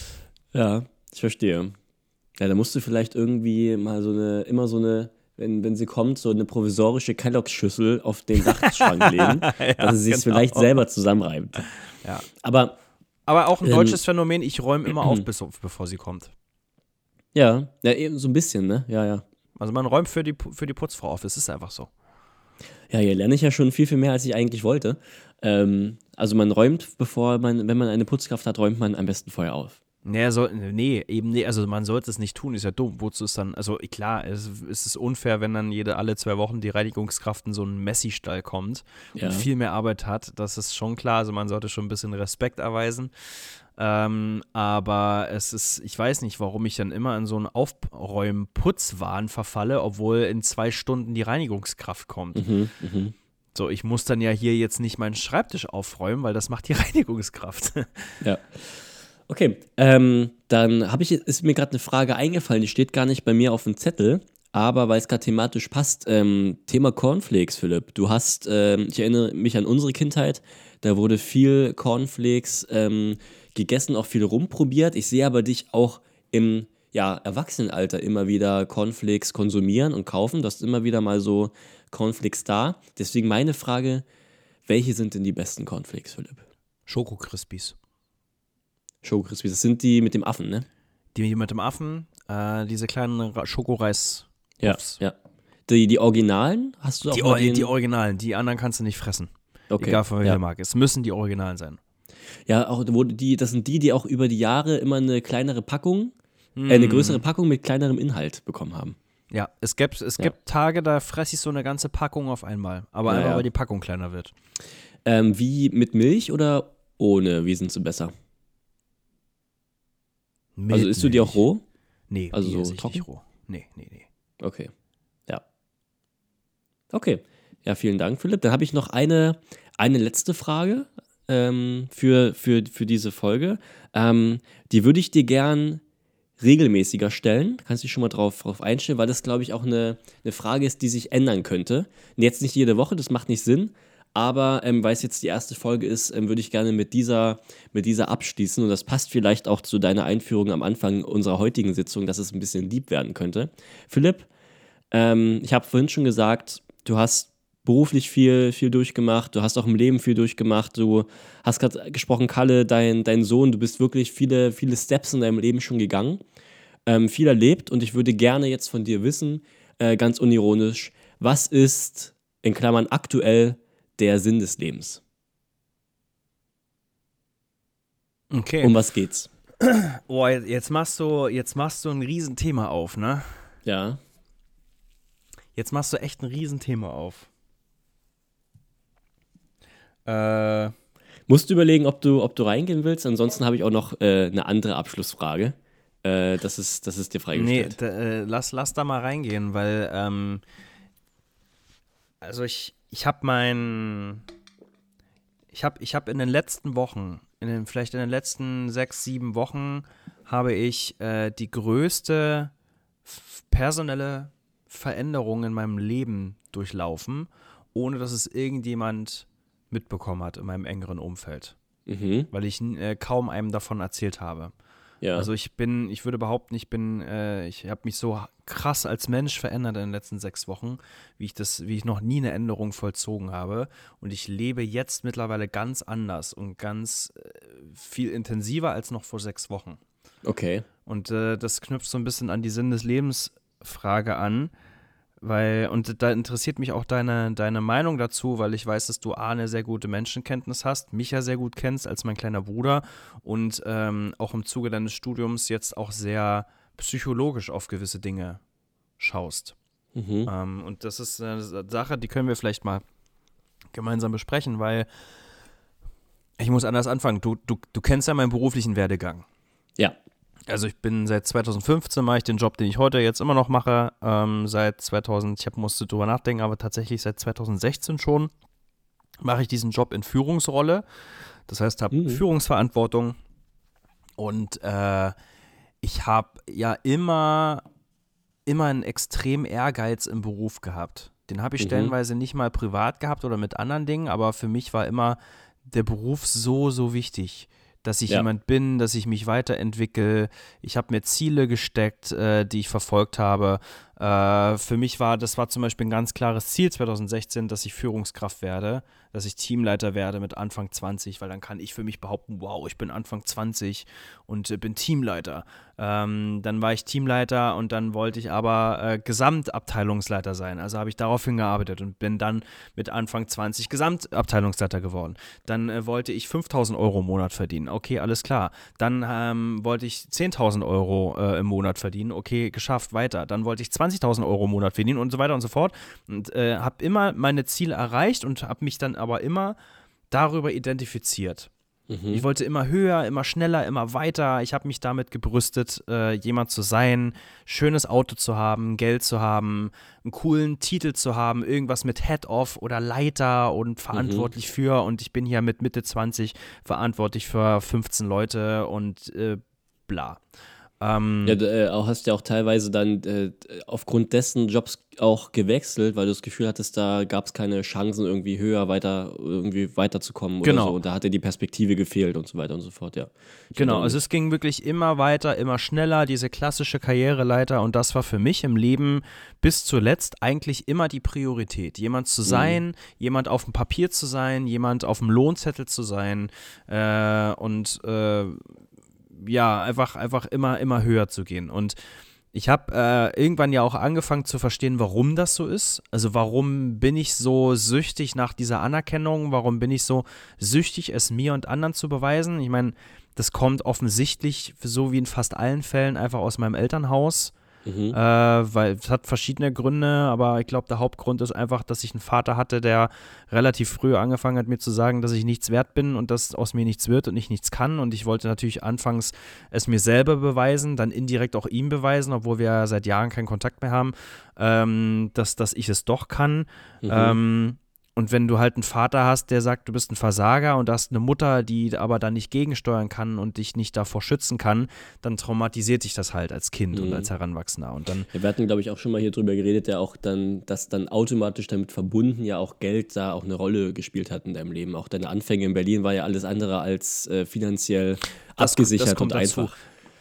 Ja, ich verstehe. Ja, da musst du vielleicht irgendwie mal so eine, immer so eine, wenn, wenn sie kommt, so eine provisorische Kelloggs-Schüssel auf den Dachschrank legen, ja, dass sie sich genau. vielleicht selber zusammenreibt. Ja. Aber, Aber auch ein ähm, deutsches Phänomen, ich räume immer auf, bis, bevor sie kommt. Ja, ja, eben so ein bisschen, ne? Ja, ja. Also man räumt für die, für die Putzfrau auf, es ist einfach so. Ja, hier lerne ich ja schon viel, viel mehr, als ich eigentlich wollte. Ähm, also man räumt, bevor man, wenn man eine Putzkraft hat, räumt man am besten vorher auf. Nee, soll, nee, eben nee, also man sollte es nicht tun, ist ja dumm. Wozu ist dann, also klar, es, es ist unfair, wenn dann jede alle zwei Wochen die Reinigungskraft in so einen Messi-Stall kommt Ja. und viel mehr Arbeit hat. Das ist schon klar, also man sollte schon ein bisschen Respekt erweisen. Ähm, aber es ist, ich weiß nicht, warum ich dann immer in so einen Aufräumen-Putzwahn verfalle, obwohl in zwei Stunden die Reinigungskraft kommt. Mhm, mhm. So, ich muss dann ja hier jetzt nicht meinen Schreibtisch aufräumen, weil das macht die Reinigungskraft. Ja. Okay, ähm, dann habe ich, ist mir gerade eine Frage eingefallen, die steht gar nicht bei mir auf dem Zettel, aber weil es gerade thematisch passt, ähm, Thema Cornflakes, Philipp. Du hast, ähm, ich erinnere mich an unsere Kindheit, da wurde viel Cornflakes ähm, gegessen, auch viel rumprobiert. Ich sehe aber dich auch im ja, Erwachsenenalter immer wieder Cornflakes konsumieren und kaufen. Du hast immer wieder mal so Cornflakes da. Deswegen meine Frage, welche sind denn die besten Cornflakes, Philipp? Schoko-Crispies. Schoko Crispies, das sind die mit dem Affen, ne? Die mit dem Affen, äh, diese kleinen Schokoreis. Ja, ja. Die, die Originalen hast du auch Die, mal den, die Originalen, die anderen kannst du nicht fressen. okay. Egal von welcher ja. Marke. Es müssen die Originalen sein. Ja, auch wo die, das sind die, die auch über die Jahre immer eine kleinere Packung, äh, eine größere Packung mit kleinerem Inhalt bekommen haben. Ja, es gibt, es Ja. gibt Tage, da fresse ich so eine ganze Packung auf einmal. Aber Ja, einfach, ja. weil die Packung kleiner wird. Ähm, wie mit Milch oder ohne? Wie sind sie besser? also Mit isst du die auch Milch. roh? Nee, Also die so trocken? nicht roh. Nee, nee, nee. Okay. Ja. Okay. Ja, vielen Dank, Philipp. Dann habe ich noch eine, eine letzte Frage ähm, für, für, für diese Folge. Ähm, die würde ich dir gern regelmäßiger stellen. Kannst dich schon mal drauf, drauf einstellen, weil das, glaube ich, auch eine, eine Frage ist, die sich ändern könnte. Jetzt nicht jede Woche, das macht nicht Sinn. Aber ähm, weil es jetzt die erste Folge ist, ähm, würde ich gerne mit dieser, mit dieser abschließen. Und das passt vielleicht auch zu deiner Einführung am Anfang unserer heutigen Sitzung, dass es ein bisschen lieb werden könnte. Philipp, ähm, ich habe vorhin schon gesagt, du hast beruflich viel, viel durchgemacht, du hast auch im Leben viel durchgemacht, du hast gerade gesprochen, Kalle, dein, dein Sohn, du bist wirklich viele, viele Steps in deinem Leben schon gegangen, ähm, viel erlebt und ich würde gerne jetzt von dir wissen, äh, ganz unironisch, was ist in Klammern aktuell der Sinn des Lebens? Okay. Um was geht's? oh, jetzt machst du, jetzt machst du ein Riesenthema auf, ne? Ja. Jetzt machst du echt ein Riesenthema auf. Äh, Musst du überlegen, ob du, ob du reingehen willst. Ansonsten habe ich auch noch äh, eine andere Abschlussfrage. Äh, das, ist, das ist dir nee, freigestellt. da, äh, lass, lass da mal reingehen, weil, ähm, also ich, ich habe mein, ich habe ich hab in den letzten Wochen, in den, vielleicht in den letzten sechs, sieben Wochen, habe ich äh, die größte personelle Veränderung in meinem Leben durchlaufen, ohne dass es irgendjemand mitbekommen hat in meinem engeren Umfeld, Mhm. weil ich äh, kaum einem davon erzählt habe. Ja. Also ich bin, ich würde behaupten, ich bin, äh, ich habe mich so krass als Mensch verändert in den letzten sechs Wochen, wie ich das, wie ich noch nie eine Änderung vollzogen habe. Und ich lebe jetzt mittlerweile ganz anders und ganz äh, viel intensiver als noch vor sechs Wochen. okay. Und äh, das knüpft so ein bisschen an die Sinn des Lebens Frage an, weil, und da interessiert mich auch deine, deine Meinung dazu, weil ich weiß, dass du A, eine sehr gute Menschenkenntnis hast, mich ja sehr gut kennst als mein kleiner Bruder und ähm, auch im Zuge deines Studiums jetzt auch sehr psychologisch auf gewisse Dinge schaust. Mhm. Ähm, und das ist eine Sache, die können wir vielleicht mal gemeinsam besprechen, weil ich muss anders anfangen. Du, du, du kennst ja meinen beruflichen Werdegang. Ja. Also ich bin seit 2015 mache ich den Job, den ich heute jetzt immer noch mache. Ähm, seit 2000, ich hab, musste drüber nachdenken, aber tatsächlich seit 2016 schon mache ich diesen Job in Führungsrolle. Das heißt, habe Mhm. Führungsverantwortung und äh, ich habe ja immer, immer einen extrem Ehrgeiz im Beruf gehabt. Den habe ich Mhm. stellenweise nicht mal privat gehabt oder mit anderen Dingen, aber für mich war immer der Beruf so, so wichtig, dass ich Ja. jemand bin, dass ich mich weiterentwickle. Ich habe mir Ziele gesteckt, äh, die ich verfolgt habe. Äh, für mich war, das war zum Beispiel ein ganz klares Ziel 2016, dass ich Führungskraft werde, dass ich Teamleiter werde mit Anfang 20, weil dann kann ich für mich behaupten, wow, ich bin Anfang 20 und äh, bin Teamleiter. Ähm, dann war ich Teamleiter und dann wollte ich aber äh, Gesamtabteilungsleiter sein. Also habe ich darauf hingearbeitet und bin dann mit Anfang 20 Gesamtabteilungsleiter geworden. Dann äh, wollte ich 5000 Euro im Monat verdienen. Okay, alles klar. Dann ähm, wollte ich 10.000 Euro äh, im Monat verdienen. Okay, geschafft, weiter. Dann wollte ich 20.000 Euro im Monat verdienen und so weiter und so fort. Und äh, habe immer meine Ziele erreicht und habe mich dann aber immer darüber identifiziert. Ich wollte immer höher, immer schneller, immer weiter. Ich habe mich damit gebrüstet, äh, jemand zu sein, schönes Auto zu haben, Geld zu haben, einen coolen Titel zu haben, irgendwas mit Head-Off oder Leiter und verantwortlich für. Und ich bin hier mit Mitte 20 verantwortlich für 15 Leute und äh, bla. Ähm, Ja, du äh, hast ja auch teilweise dann äh, aufgrund dessen Jobs auch gewechselt, weil du das Gefühl hattest, da gab es keine Chancen, irgendwie höher weiter, irgendwie weiterzukommen oder Genau. so. Und da hat dir die Perspektive gefehlt und so weiter und so fort, ja. Ich Genau, also es ging wirklich immer weiter, immer schneller, diese klassische Karriereleiter und das war für mich im Leben bis zuletzt eigentlich immer die Priorität. Jemand zu sein, jemand auf dem Papier zu sein, jemand auf dem Lohnzettel zu sein äh, und äh, ja, einfach, einfach immer, immer höher zu gehen. Und ich habe äh, irgendwann ja auch angefangen zu verstehen, warum das so ist. Also warum bin ich so süchtig nach dieser Anerkennung? Warum bin ich so süchtig, es mir und anderen zu beweisen? Ich meine, das kommt offensichtlich, so wie in fast allen Fällen, einfach aus meinem Elternhaus. Mhm. Äh, weil es hat verschiedene Gründe, aber ich glaube, der Hauptgrund ist einfach, dass ich einen Vater hatte, der relativ früh angefangen hat, mir zu sagen, dass ich nichts wert bin und dass aus mir nichts wird und ich nichts kann. Und ich wollte natürlich anfangs es mir selber beweisen, dann indirekt auch ihm beweisen, obwohl wir seit Jahren keinen Kontakt mehr haben, ähm, dass, dass ich es doch kann. Mhm. Ähm, und wenn du halt einen Vater hast, der sagt, du bist ein Versager und hast eine Mutter, die aber da nicht gegensteuern kann und dich nicht davor schützen kann, dann traumatisiert dich das halt als Kind und Mhm. als Heranwachsender. Und dann Ja, wir hatten, glaube ich, auch schon mal hier drüber geredet, ja auch dann, dass dann automatisch damit verbunden ja auch Geld da auch eine Rolle gespielt hat in deinem Leben. Auch deine Anfänge in Berlin war ja alles andere als äh, finanziell Das- abgesichert das kommt und dazu. einfach.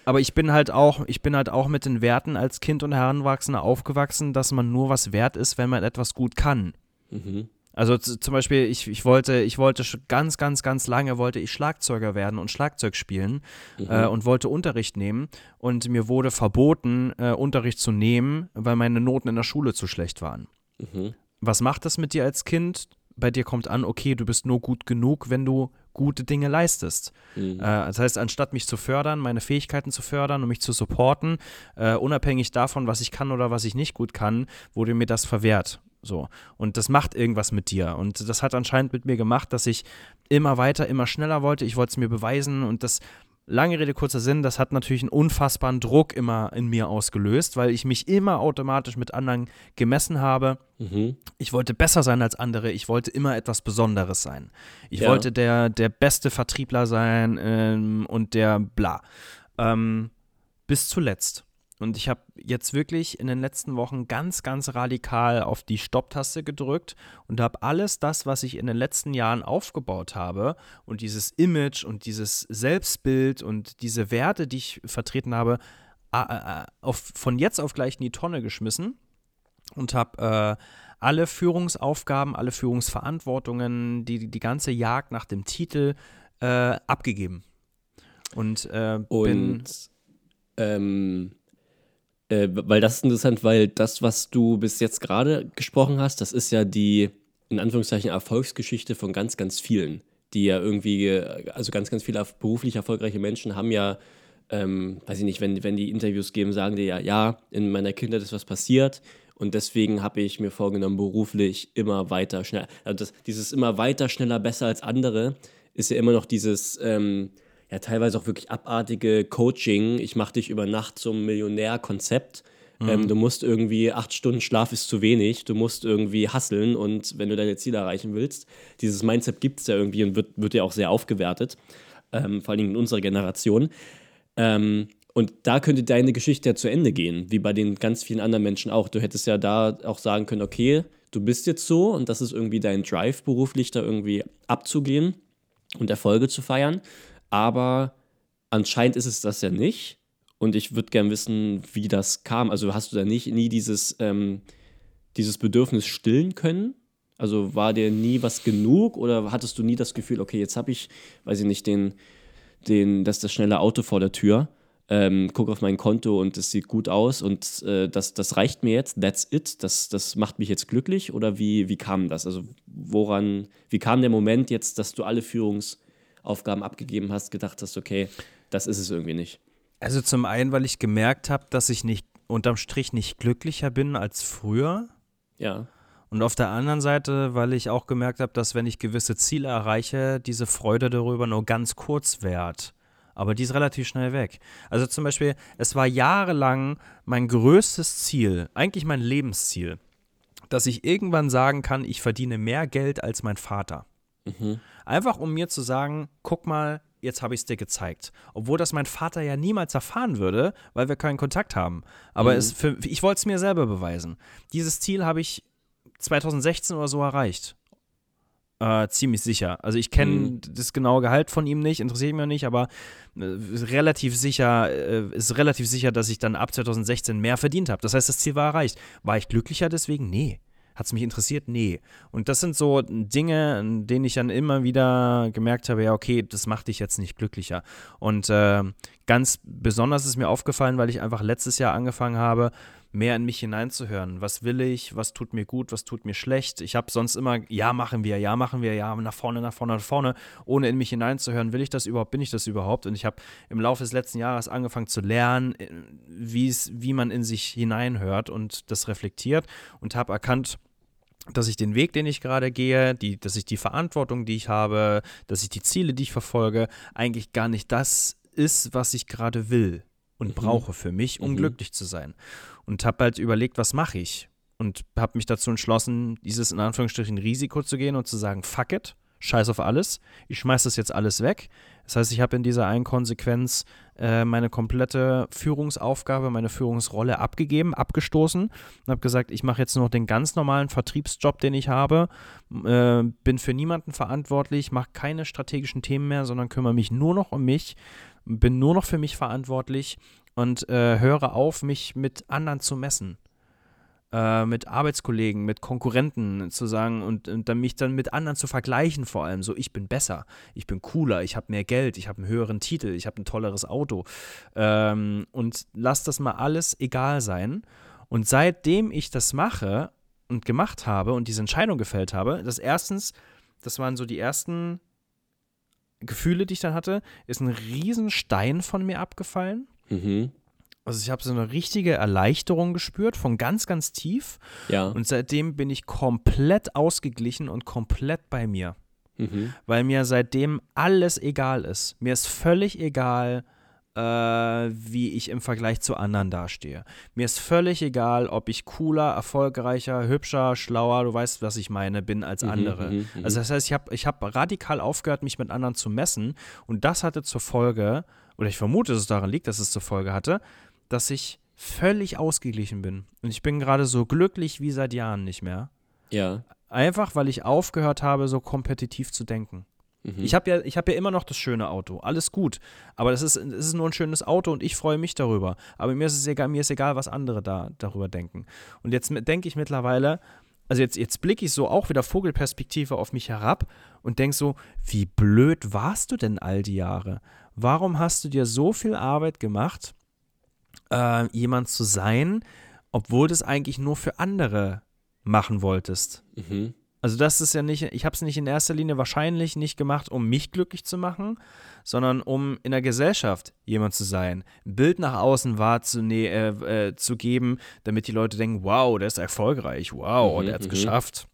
Aber ich bin halt auch, ich bin halt auch mit den Werten als Kind und Heranwachsender aufgewachsen, dass man nur was wert ist, wenn man etwas gut kann. Mhm. Also zum Beispiel, ich, ich wollte, ich wollte schon ganz, ganz, ganz lange wollte ich Schlagzeuger werden und Schlagzeug spielen äh, und wollte Unterricht nehmen. Und mir wurde verboten, äh, Unterricht zu nehmen, weil meine Noten in der Schule zu schlecht waren. Mhm. Was macht das mit dir als Kind? Bei dir kommt an, okay, du bist nur gut genug, wenn du gute Dinge leistest. Mhm. Äh, das heißt, anstatt mich zu fördern, meine Fähigkeiten zu fördern und mich zu supporten, äh, unabhängig davon, was ich kann oder was ich nicht gut kann, wurde mir das verwehrt. So. Und das macht irgendwas mit dir. Und das hat anscheinend mit mir gemacht, dass ich immer weiter, immer schneller wollte. Ich wollte es mir beweisen und das. Lange Rede, kurzer Sinn, das hat natürlich einen unfassbaren Druck immer in mir ausgelöst, weil ich mich immer automatisch mit anderen gemessen habe. Mhm. Ich wollte besser sein als andere, ich wollte immer etwas Besonderes sein. Ich Ja. wollte der, der beste Vertriebler sein ähm, und der bla. Ähm, bis zuletzt. Und ich habe jetzt wirklich in den letzten Wochen ganz, ganz radikal auf die Stopptaste gedrückt und habe alles das, was ich in den letzten Jahren aufgebaut habe und dieses Image und dieses Selbstbild und diese Werte, die ich vertreten habe, auf, von jetzt auf gleich in die Tonne geschmissen und habe äh, alle Führungsaufgaben, alle Führungsverantwortungen, die, die ganze Jagd nach dem Titel äh, abgegeben. Und, äh, bin. Und ähm, äh, weil das ist interessant, weil das, was du bis jetzt gerade gesprochen hast, das ist ja die, in Anführungszeichen, Erfolgsgeschichte von ganz, ganz vielen, die ja irgendwie, also ganz, ganz viele beruflich erfolgreiche Menschen haben ja, ähm, weiß ich nicht, wenn, wenn die Interviews geben, sagen die ja, ja, in meiner Kindheit ist was passiert und deswegen habe ich mir vorgenommen, beruflich immer weiter, schneller, also das, dieses immer weiter, schneller, besser als andere ist ja immer noch dieses, ähm, ja, teilweise auch wirklich abartige Coaching. Ich mache dich über Nacht zum Millionär-Konzept. Ähm, du musst irgendwie acht Stunden Schlaf ist zu wenig. Du musst irgendwie hasseln und wenn du deine Ziele erreichen willst, dieses Mindset gibt es ja irgendwie und wird, wird ja auch sehr aufgewertet, ähm, vor allen Dingen in unserer Generation. Ähm, und da könnte deine Geschichte ja zu Ende gehen, wie bei den ganz vielen anderen Menschen auch. Du hättest ja da auch sagen können, okay, du bist jetzt so und das ist irgendwie dein Drive beruflich, da irgendwie abzugehen und Erfolge zu feiern. Aber anscheinend ist es das ja nicht. Und ich würde gern wissen, wie das kam. Also hast du da nicht nie dieses, ähm, dieses Bedürfnis stillen können? Also war dir nie was genug oder hattest du nie das Gefühl, okay, jetzt habe ich, weiß ich nicht, den, den, das, das schnelle Auto vor der Tür, ähm, guck auf mein Konto und es sieht gut aus und äh, das, das reicht mir jetzt, that's it, das, das macht mich jetzt glücklich oder wie, wie kam das? Also woran, wie kam der Moment jetzt, dass du alle Führungsaufgaben abgegeben hast, gedacht hast, okay, das ist es irgendwie nicht? Also zum einen, weil ich gemerkt habe, dass ich nicht unterm Strich nicht glücklicher bin als früher. Ja. Und auf der anderen Seite, weil ich auch gemerkt habe, dass wenn ich gewisse Ziele erreiche, diese Freude darüber nur ganz kurz währt. Aber die ist relativ schnell weg. Also zum Beispiel, es war jahrelang mein größtes Ziel, eigentlich mein Lebensziel, dass ich irgendwann sagen kann, ich verdiene mehr Geld als mein Vater. Mhm. Einfach um mir zu sagen, guck mal, jetzt habe ich es dir gezeigt. Obwohl das mein Vater ja niemals erfahren würde, weil wir keinen Kontakt haben. Aber Mhm. es für, ich wollte es mir selber beweisen. Dieses Ziel habe ich 2016 oder so erreicht. Äh, ziemlich sicher. Also ich kenne Mhm. das genaue Gehalt von ihm nicht, interessiert mich nicht, aber äh, relativ sicher, äh, ist relativ sicher, dass ich dann ab 2016 mehr verdient habe. Das heißt, das Ziel war erreicht. War ich glücklicher deswegen? Nee. Hat es mich interessiert? Nee. Und das sind so Dinge, an denen ich dann immer wieder gemerkt habe, ja, okay, das macht dich jetzt nicht glücklicher. Und äh, ganz besonders ist mir aufgefallen, weil ich einfach letztes Jahr angefangen habe, mehr in mich hineinzuhören. Was will ich? Was tut mir gut? Was tut mir schlecht? Ich habe sonst immer, ja, machen wir, ja, machen wir, ja, nach vorne, nach vorne, nach vorne, ohne in mich hineinzuhören. Will ich das überhaupt? Bin ich das überhaupt? Und ich habe im Laufe des letzten Jahres angefangen zu lernen, äh, wie man in sich hineinhört und das reflektiert und habe erkannt, dass ich den Weg, den ich gerade gehe, die, dass ich die Verantwortung, die ich habe, dass ich die Ziele, die ich verfolge, eigentlich gar nicht das ist, was ich gerade will und Mhm. brauche für mich, um Mhm. glücklich zu sein. Und habe halt überlegt, was mache ich? Und habe mich dazu entschlossen, dieses in Anführungsstrichen Risiko zu gehen und zu sagen, fuck it, scheiß auf alles, ich schmeiß das jetzt alles weg. Das heißt, ich habe in dieser einen Konsequenz äh, meine komplette Führungsaufgabe, meine Führungsrolle abgegeben, abgestoßen und habe gesagt, ich mache jetzt nur noch den ganz normalen Vertriebsjob, den ich habe, äh, bin für niemanden verantwortlich, mache keine strategischen Themen mehr, sondern kümmere mich nur noch um mich, bin nur noch für mich verantwortlich und äh, höre auf, mich mit anderen zu messen. Äh, mit Arbeitskollegen, mit Konkurrenten zu sagen und, und dann mich dann mit anderen zu vergleichen, vor allem so, ich bin besser, ich bin cooler, ich habe mehr Geld, ich habe einen höheren Titel, ich habe ein tolleres Auto ähm, und lass das mal alles egal sein. Und seitdem ich das mache und gemacht habe und diese Entscheidung gefällt habe, das erstens, das waren so die ersten Gefühle, die ich dann hatte, ist ein Riesenstein von mir abgefallen. Mhm. Also ich habe so eine richtige Erleichterung gespürt, von ganz, ganz tief. Ja. Und seitdem bin ich komplett ausgeglichen und komplett bei mir. Mhm. Weil mir seitdem alles egal ist. Mir ist völlig egal, äh, wie ich im Vergleich zu anderen dastehe. Mir ist völlig egal, ob ich cooler, erfolgreicher, hübscher, schlauer, du weißt, was ich meine, bin als Mhm, andere. mhm, mhm. Also das heißt, ich habe ich hab radikal aufgehört, mich mit anderen zu messen. Und das hatte zur Folge, oder ich vermute, dass es daran liegt, dass es zur Folge hatte, dass ich völlig ausgeglichen bin. Und ich bin gerade so glücklich wie seit Jahren nicht mehr. Ja. Einfach, weil ich aufgehört habe, so kompetitiv zu denken. Mhm. Ich habe ja, ich hab ja immer noch das schöne Auto. Alles gut. Aber das ist, es ist nur ein schönes Auto und ich freue mich darüber. Aber mir ist es egal, mir ist egal, was andere da darüber denken. Und jetzt denke ich mittlerweile, also jetzt, jetzt blicke ich so auch wieder Vogelperspektive auf mich herab und denke so, wie blöd warst du denn all die Jahre? Warum hast du dir so viel Arbeit gemacht, äh, jemand zu sein, obwohl du es eigentlich nur für andere machen wolltest? Mhm. Also das ist ja nicht, ich habe es nicht in erster Linie wahrscheinlich nicht gemacht, um mich glücklich zu machen, sondern um in der Gesellschaft jemand zu sein, ein Bild nach außen wahrzunehmen, äh, äh, zu geben, damit die Leute denken, wow, der ist erfolgreich, wow, Mhm, der hat es mhm. geschafft.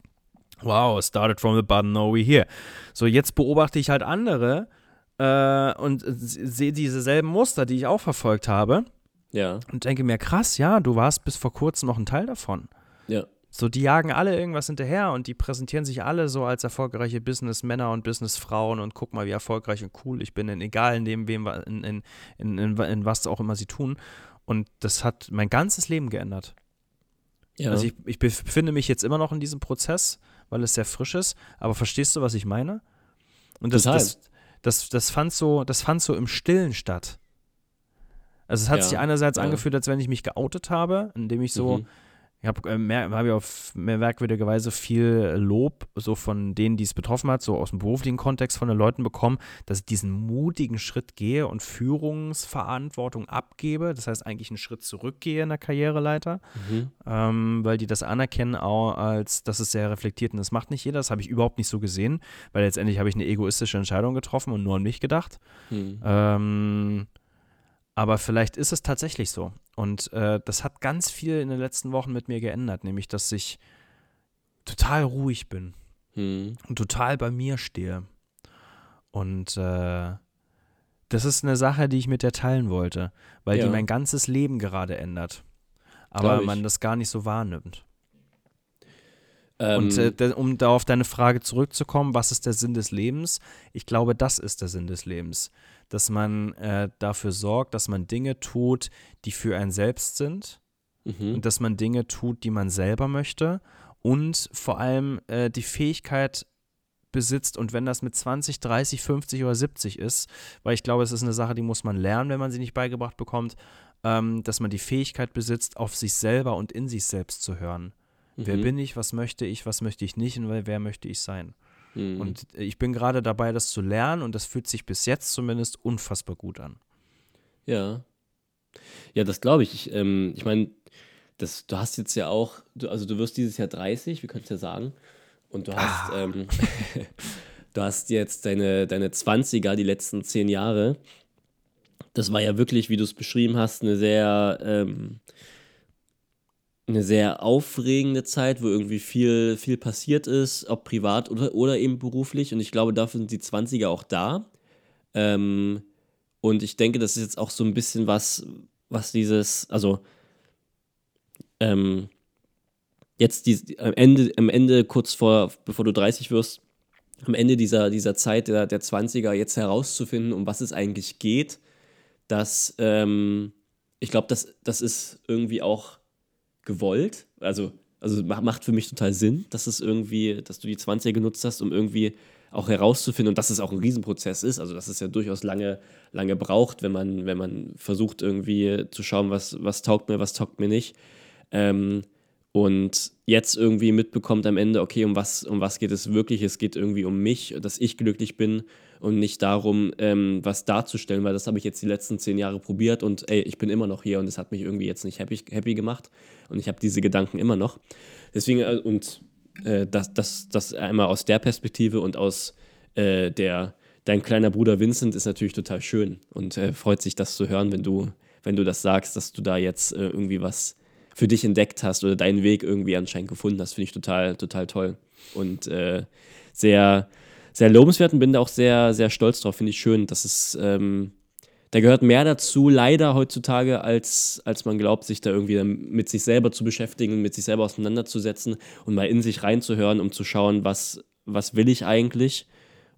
Wow, started from the bottom, now we here. So, jetzt beobachte ich halt andere äh, und sehe diese selben Muster, die ich auch verfolgt habe Ja. und denke mir, krass, ja, du warst bis vor kurzem noch ein Teil davon. Ja. So, die jagen alle irgendwas hinterher und die präsentieren sich alle so als erfolgreiche Businessmänner und Businessfrauen und guck mal, wie erfolgreich und cool ich bin, in, egal in dem, wem, in, in, in, in, in was auch immer sie tun. Und das hat mein ganzes Leben geändert. Ja. Also ich, ich befinde mich jetzt immer noch in diesem Prozess, weil es sehr frisch ist, aber verstehst du, was ich meine? Und das, das, das, das, fand so, das fand so im Stillen statt. Also es hat Ja, sich einerseits ja. angefühlt, als wenn ich mich geoutet habe, indem ich so, Mhm. Ich habe äh, hab ja auf mehr merkwürdige Weise viel Lob so von denen, die es betroffen hat, so aus dem beruflichen Kontext von den Leuten bekommen, dass ich diesen mutigen Schritt gehe und Führungsverantwortung abgebe. Das heißt eigentlich einen Schritt zurückgehe in der Karriereleiter, Mhm. ähm, weil die das anerkennen auch als, das ist sehr reflektiert und das macht nicht jeder. Das habe ich überhaupt nicht so gesehen, weil letztendlich habe ich eine egoistische Entscheidung getroffen und nur an mich gedacht. Mhm. Ähm, aber vielleicht ist es tatsächlich so. Und äh, das hat ganz viel in den letzten Wochen mit mir geändert, nämlich dass ich total ruhig bin Mhm. und total bei mir stehe. Und äh, das ist eine Sache, die ich mit dir teilen wollte, weil Ja. die mein ganzes Leben gerade ändert. Aber man das gar nicht so wahrnimmt. Ähm, Und äh, de- um da auf deine Frage zurückzukommen, was ist der Sinn des Lebens? Ich glaube, das ist der Sinn des Lebens. Dass man äh, dafür sorgt, dass man Dinge tut, die für einen selbst sind mhm. und dass man Dinge tut, die man selber möchte und vor allem äh, die Fähigkeit besitzt und wenn das mit 20, 30, 50 oder 70 ist, weil ich glaube, es ist eine Sache, die muss man lernen, wenn man sie nicht beigebracht bekommt, ähm, dass man die Fähigkeit besitzt, auf sich selber und in sich selbst zu hören. Wer Mhm. bin ich, was möchte ich, was möchte ich nicht und wer- wer möchte ich sein. Mhm. Und äh, ich bin gerade dabei, das zu lernen und das fühlt sich bis jetzt zumindest unfassbar gut an. Ja. Ja, das glaube ich. Ich, ähm, ich meine, das, du hast jetzt ja auch, du, also du wirst dieses Jahr 30, wir können es ja sagen. Und du hast, ähm, du hast jetzt deine, deine 20er, die letzten zehn Jahre. Das war ja wirklich, wie du es beschrieben hast, eine sehr, ähm, eine sehr aufregende Zeit, wo irgendwie viel, viel passiert ist, ob privat oder, oder eben beruflich. Und ich glaube, dafür sind die 20er auch da. Ähm, und ich denke, das ist jetzt auch so ein bisschen was, was dieses, also ähm, jetzt die, am, Ende, am Ende, kurz vor, bevor du 30 wirst, am Ende dieser, dieser Zeit der, der 20er jetzt herauszufinden, um was es eigentlich geht, dass ähm, ich glaube, das, das ist irgendwie auch gewollt. Also, also ma- macht für mich total Sinn, dass es irgendwie, dass du die 20er genutzt hast, um irgendwie auch herauszufinden und dass es auch ein Riesenprozess ist. Also, dass es ja durchaus lange, lange braucht, wenn man, wenn man versucht, irgendwie zu schauen, was, was taugt mir, was taugt mir nicht. Ähm, und jetzt irgendwie mitbekommt am Ende, okay, um was, um was geht es wirklich? Es geht irgendwie um mich, dass ich glücklich bin und nicht darum, ähm, was darzustellen, weil das habe ich jetzt die letzten zehn Jahre probiert und ey, ich bin immer noch hier und es hat mich irgendwie jetzt nicht happy, happy gemacht und ich habe diese Gedanken immer noch. Deswegen, äh, und äh, das, das, das einmal aus der Perspektive und aus äh, der, dein kleiner Bruder Vincent ist natürlich total schön und äh, freut sich, das zu hören, wenn du, wenn du das sagst, dass du da jetzt äh, irgendwie was für dich entdeckt hast oder deinen Weg irgendwie anscheinend gefunden hast, finde ich total, total toll. Und äh, sehr, sehr lobenswert und bin da auch sehr, sehr stolz drauf. Finde ich schön, dass es, ähm, da gehört mehr dazu, leider heutzutage, als, als man glaubt, sich da irgendwie mit sich selber zu beschäftigen, mit sich selber auseinanderzusetzen und mal in sich reinzuhören, um zu schauen, was, was will ich eigentlich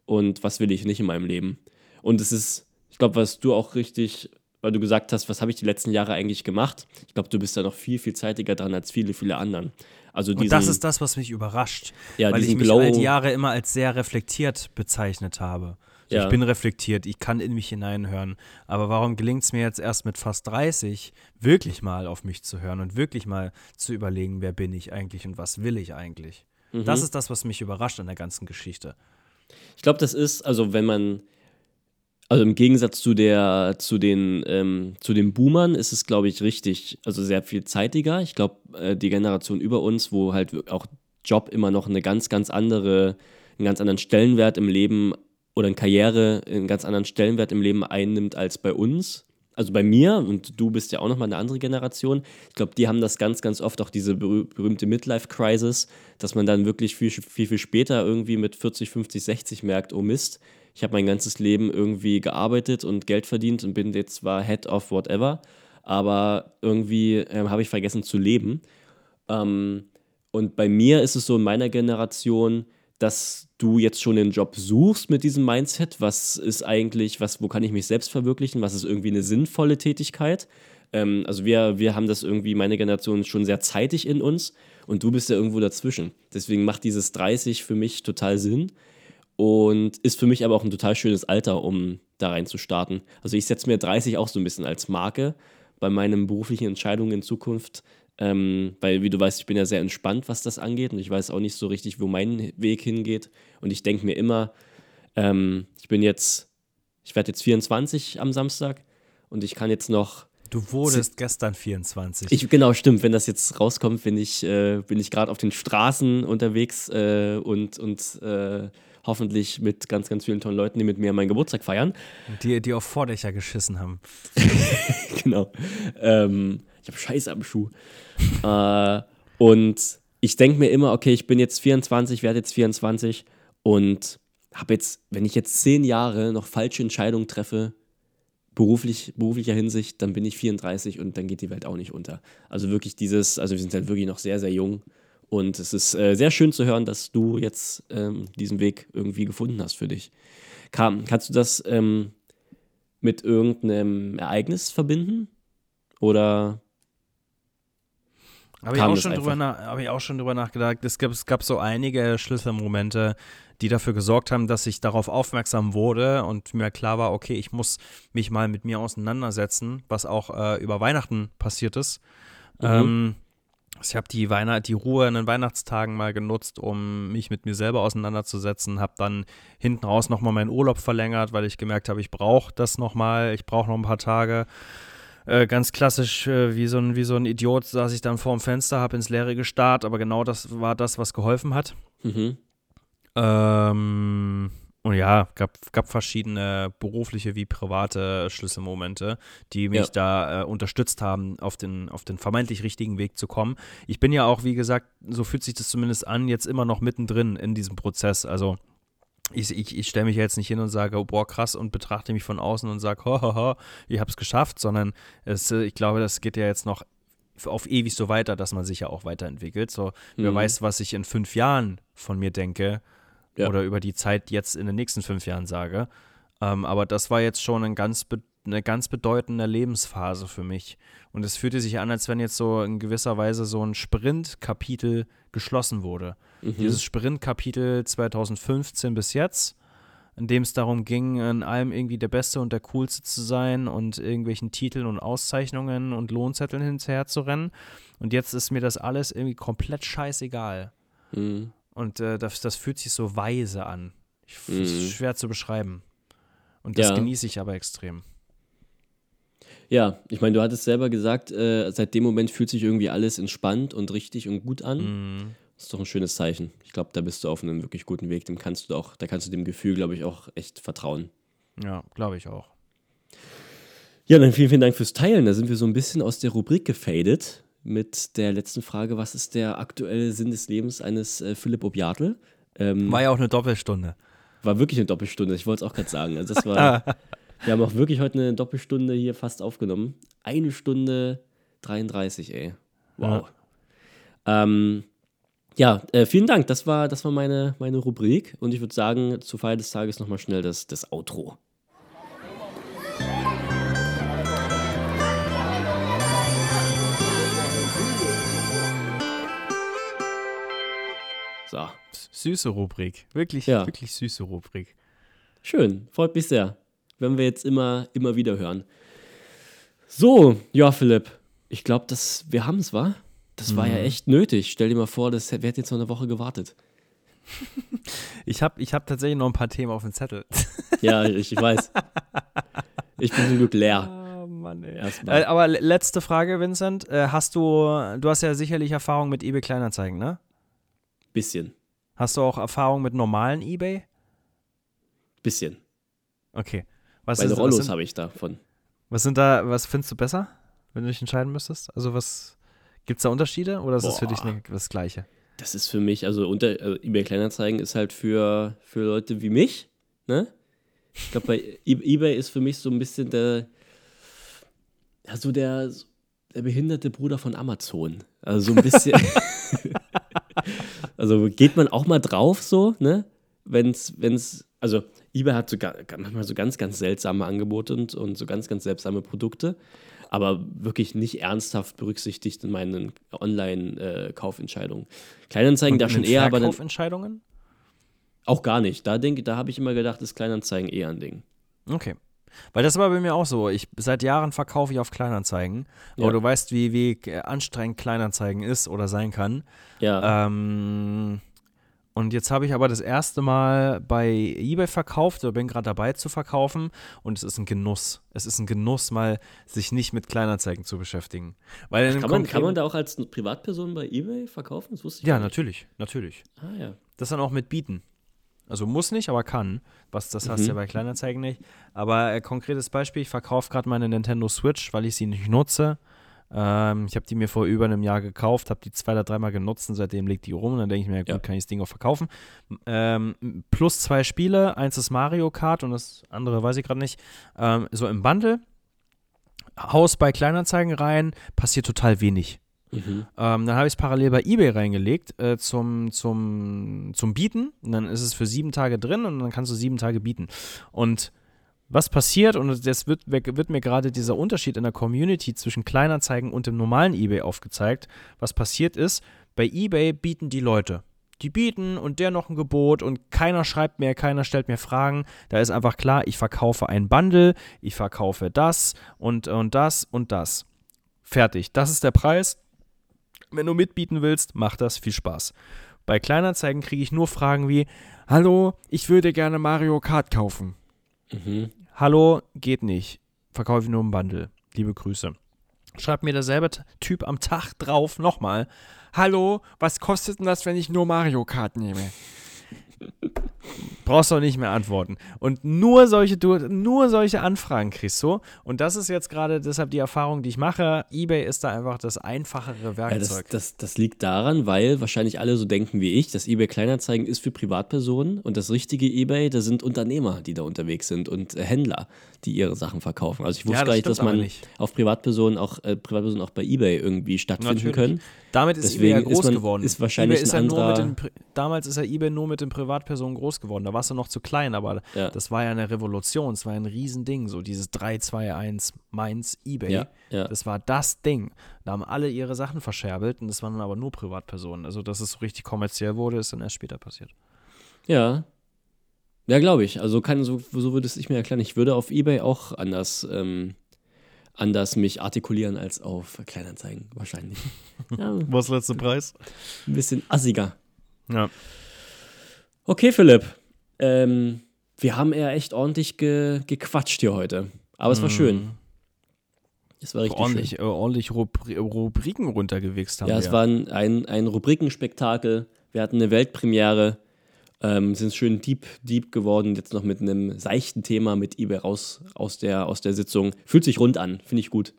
und was will ich nicht in meinem Leben. Und es ist, ich glaube, was du auch richtig weil du gesagt hast, was habe ich die letzten Jahre eigentlich gemacht? Ich glaube, du bist da noch viel, viel zeitiger dran als viele, viele anderen. Also Und das ist das, was mich überrascht, Ja, weil ich diesen mich Glow- all die Jahre immer als sehr reflektiert bezeichnet habe. Ja. Ich bin reflektiert, ich kann in mich hineinhören. Aber warum gelingt es mir jetzt erst mit fast 30, wirklich mal auf mich zu hören und wirklich mal zu überlegen, wer bin ich eigentlich und was will ich eigentlich? Mhm. Das ist das, was mich überrascht an der ganzen Geschichte. Ich glaube, das ist, also wenn man, also im Gegensatz zu der, zu den, ähm, zu den Boomern ist es, glaube ich, richtig, also sehr viel zeitiger. Ich glaube, äh, die Generation über uns, wo halt auch Job immer noch eine ganz, ganz andere, einen ganz anderen Stellenwert im Leben oder in Karriere einen ganz anderen Stellenwert im Leben einnimmt als bei uns. Also bei mir, und du bist ja auch nochmal eine andere Generation, ich glaube, die haben das ganz, ganz oft auch diese berüh berühmte Midlife-Crisis, dass man dann wirklich viel, viel, viel später irgendwie mit 40, 50, 60 merkt, oh Mist, ich habe mein ganzes Leben irgendwie gearbeitet und Geld verdient und bin jetzt zwar Head of whatever, aber irgendwie ähm, habe ich vergessen zu leben. Ähm, und bei mir ist es so in meiner Generation, dass du jetzt schon den Job suchst mit diesem Mindset. Was ist eigentlich, was, wo kann ich mich selbst verwirklichen? Was ist irgendwie eine sinnvolle Tätigkeit? Ähm, also wir, wir haben das irgendwie, meine Generation, schon sehr zeitig in uns und du bist ja irgendwo dazwischen. Deswegen macht dieses 30 für mich total Sinn. Und ist für mich aber auch ein total schönes Alter, um da rein zu starten. Also ich setze mir 30 auch so ein bisschen als Marke bei meinen beruflichen Entscheidungen in Zukunft, ähm, weil wie du weißt, ich bin ja sehr entspannt, was das angeht und ich weiß auch nicht so richtig, wo mein Weg hingeht und ich denke mir immer, ähm, ich bin jetzt, ich werde jetzt 24 am Samstag und ich kann jetzt noch Du wurdest gestern 24. ich, genau, stimmt. Wenn das jetzt rauskommt, bin ich, äh, bin ich gerade auf den Straßen unterwegs äh, und, und äh, hoffentlich mit ganz, ganz vielen tollen Leuten, die mit mir meinen Geburtstag feiern. die, die auf Vordächer geschissen haben. genau. Ähm, ich habe Scheiße am Schuh. äh, und ich denke mir immer, okay, ich bin jetzt 24, werde jetzt 24 und habe jetzt, wenn ich jetzt zehn Jahre noch falsche Entscheidungen treffe, beruflich, beruflicher Hinsicht, dann bin ich 34 und dann geht die Welt auch nicht unter. Also wirklich dieses, also wir sind halt wirklich noch sehr, sehr jung und es ist äh, sehr schön zu hören, dass du jetzt ähm, diesen Weg irgendwie gefunden hast für dich. Kam, kannst du das ähm, mit irgendeinem Ereignis verbinden? Oder Habe ich, auch schon drüber nach- hab ich auch schon drüber nachgedacht. Es gab, es gab so einige Schlüsselmomente, die dafür gesorgt haben, dass ich darauf aufmerksam wurde und mir klar war, okay, ich muss mich mal mit mir auseinandersetzen, was auch äh, über Weihnachten passiert ist. Mhm. Ähm, ich habe die, Weihnacht die Ruhe in den Weihnachtstagen mal genutzt, um mich mit mir selber auseinanderzusetzen. Habe dann hinten raus nochmal meinen Urlaub verlängert, weil ich gemerkt habe, ich brauche das nochmal. Ich brauche noch ein paar Tage. Äh, ganz klassisch, äh, wie, so ein, wie so ein Idiot saß ich dann vorm Fenster, habe ins Leere gestarrt, aber genau das war das, was geholfen hat. Mhm. Ähm, und ja, gab, gab verschiedene berufliche wie private Schlüsselmomente, die mich Ja. da äh, unterstützt haben, auf den, auf den vermeintlich richtigen Weg zu kommen. Ich bin ja auch, wie gesagt, so fühlt sich das zumindest an, jetzt immer noch mittendrin in diesem Prozess. Also ich, ich, ich stelle mich jetzt nicht hin und sage, oh, boah, krass, und betrachte mich von außen und sage, hohoho, ich habe es geschafft, sondern es, äh, ich glaube, das geht ja jetzt noch auf ewig so weiter, dass man sich ja auch weiterentwickelt. So, wer Mhm. weiß, was ich in fünf Jahren von mir denke Ja. oder über die Zeit jetzt in den nächsten fünf Jahren sage. Ähm, aber das war jetzt schon ein ganz eine ganz bedeutende Lebensphase für mich. Und es fühlte sich an, als wenn jetzt so in gewisser Weise so ein Sprintkapitel geschlossen wurde. Mhm. Dieses Sprintkapitel 2015 bis jetzt, in dem es darum ging, in allem irgendwie der Beste und der Coolste zu sein und irgendwelchen Titeln und Auszeichnungen und Lohnzetteln hinterher zu rennen. Und jetzt ist mir das alles irgendwie komplett scheißegal. Mhm. Und äh, das, das fühlt sich so weise an. Ich, Mhm. ist schwer zu beschreiben. Und das Ja. genieße ich aber extrem. Ja, ich meine, du hattest selber gesagt, äh, seit dem Moment fühlt sich irgendwie alles entspannt und richtig und gut an. Mhm. Das ist doch ein schönes Zeichen. Ich glaube, da bist du auf einem wirklich guten Weg. Dem kannst du auch, da kannst du dem Gefühl, glaube ich, auch echt vertrauen. Ja, glaube ich auch. Ja, dann vielen, vielen Dank fürs Teilen. Da sind wir so ein bisschen aus der Rubrik gefadet mit der letzten Frage: Was ist der aktuelle Sinn des Lebens eines äh, Philipp Obiatl? Ähm, War ja auch eine Doppelstunde. war wirklich eine Doppelstunde. Ich wollte es auch gerade sagen. Also das war, wir haben auch wirklich heute eine Doppelstunde hier fast aufgenommen. Eine Stunde 33, ey. Wow. Ähm, ja, äh, vielen Dank. Das war, das war meine, meine Rubrik. Und ich würde sagen, zur Feier des Tages nochmal schnell das, das Outro. Süße Rubrik. Wirklich, Ja. wirklich süße Rubrik. Schön, freut mich sehr. Werden wir jetzt immer, immer wieder hören. So, ja, Philipp, ich glaube, wir haben es, wa? Das war ja echt nötig. Stell dir mal vor, das hätte jetzt noch eine Woche gewartet. Ich habe ich hab tatsächlich noch ein paar Themen auf dem Zettel. Ja, ich, ich weiß. Ich bin zum Glück leer. Oh Mann, ey. Erstmal. Äh, aber le- letzte Frage, Vincent. Äh, hast du, du hast ja sicherlich Erfahrung mit eBay Kleinanzeigen, ne? Bisschen. Hast du auch Erfahrung mit normalen eBay? Bisschen. Okay. Was, Meine ist, Rollos habe ich davon. was sind da, was findest du besser, wenn du dich entscheiden müsstest? Also was, gibt es da Unterschiede oder ist es für dich Boah. das Gleiche? Das ist für mich, also unter also eBay Kleinanzeigen ist halt für, für Leute wie mich, ne? Ich glaube, bei E- eBay ist für mich so ein bisschen der, ja, so der, der behinderte Bruder von Amazon. Also so ein bisschen. also geht man auch mal drauf so, ne? Wenn's, wenn's, also eBay hat sogar manchmal so ganz, ganz seltsame Angebote und, und so ganz, ganz seltsame Produkte, aber wirklich nicht ernsthaft berücksichtigt in meinen Online-Kaufentscheidungen. Kleinanzeigen da Und schon in den eher, aber dann, Verkaufentscheidungen? Auch gar nicht. Da denke, da habe ich immer gedacht, ist Kleinanzeigen eher ein Ding. Okay. Weil das war bei mir auch so. Ich seit Jahren verkaufe ich auf Kleinanzeigen. Ja. Aber du weißt, wie, wie anstrengend Kleinanzeigen ist oder sein kann. Ja. Ähm, und jetzt habe ich aber das erste Mal bei eBay verkauft oder bin gerade dabei zu verkaufen und es ist ein Genuss. Es ist ein Genuss, mal sich nicht mit Kleinanzeigen zu beschäftigen. Weil einem kann, man, kann man da auch als Privatperson bei eBay verkaufen? Das wusste ich Ja, natürlich, natürlich. Ah ja. Das dann auch mit bieten. Also muss nicht, aber kann. Was, das hast du Mhm. ja bei Kleinanzeigen nicht. Aber äh, konkretes Beispiel, ich verkaufe gerade meine Nintendo Switch, weil ich sie nicht nutze. Ähm, ich habe die mir vor über einem Jahr gekauft, habe die zwei oder dreimal genutzt und seitdem liegt die rum. Und dann denke ich mir, ja, gut, Ja. kann ich das Ding auch verkaufen. Ähm, plus zwei Spiele, eins ist Mario Kart und das andere weiß ich gerade nicht. Ähm, so im Bundle. Haus bei Kleinanzeigen rein, passiert total wenig. Mhm. Ähm, dann habe ich es parallel bei eBay reingelegt äh, zum, zum, zum Bieten. Und dann ist es für sieben Tage drin und dann kannst du sieben Tage bieten. Und was passiert, und das wird, wird mir gerade dieser Unterschied in der Community zwischen Kleinanzeigen und dem normalen eBay aufgezeigt. Was passiert ist, bei eBay bieten die Leute. Die bieten und der noch ein Gebot und keiner schreibt mehr, keiner stellt mir Fragen. Da ist einfach klar, ich verkaufe ein Bundle, ich verkaufe das und, und das und das. Fertig. Das ist der Preis. Wenn du mitbieten willst, mach das. Viel Spaß. Bei Kleinanzeigen kriege ich nur Fragen wie: Hallo, ich würde gerne Mario Kart kaufen. Mhm. Hallo, geht nicht. Verkaufe ich nur im Bundle. Liebe Grüße. Schreibt mir derselbe Typ am Tag drauf nochmal. Hallo, was kostet denn das, wenn ich nur Mario Kart nehme? Brauchst du nicht mehr antworten. Und nur solche, du, nur solche Anfragen kriegst du. Und das ist jetzt gerade deshalb die Erfahrung, die ich mache. Ebay ist da einfach das einfachere Ja, das, Werkzeug. das, das liegt daran, weil wahrscheinlich alle so denken wie ich, dass eBay Kleinanzeigen ist für Privatpersonen und das richtige eBay, da sind Unternehmer, die da unterwegs sind und äh, Händler, die ihre Sachen verkaufen. Also ich wusste Ja, das gar nicht, dass man nicht. auf Privatpersonen auch, äh, Privatpersonen auch bei eBay irgendwie stattfinden Natürlich. können. Damit ist Deswegen eBay ja ist groß man- geworden. ist wahrscheinlich ist ein ja nur mit anderer- den, damals ist ja eBay nur mit den Privatpersonen groß geworden. Da warst du noch zu klein, aber Ja. das war ja eine Revolution. Es war ein Riesending. So dieses 3-2-1 Mainz eBay. Ja, ja. Das war das Ding. Da haben alle ihre Sachen verscherbelt und das waren dann aber nur Privatpersonen. Also, dass es so richtig kommerziell wurde, ist dann erst später passiert. Ja. Ja, glaube ich. Also kann, so, so würde es ich mir erklären. Ich würde auf Ebay auch anders, ähm, anders mich artikulieren als auf Kleinanzeigen, wahrscheinlich. Ja, ein Was letzte Preis? bisschen assiger. Ja. Okay, Philipp. Ähm, wir haben eher echt ordentlich ge gequatscht hier heute. Aber es war schön. Es war richtig ordentlich, schön. äh, ordentlich Rubri Rubriken runtergewichst haben Ja, wir. es war ein, ein, ein Rubrikenspektakel. Wir hatten eine Weltpremiere. Ähm, sind schön deep, deep geworden. Jetzt noch mit einem seichten Thema mit eBay raus aus der, aus der Sitzung. Fühlt sich rund an. Finde ich gut.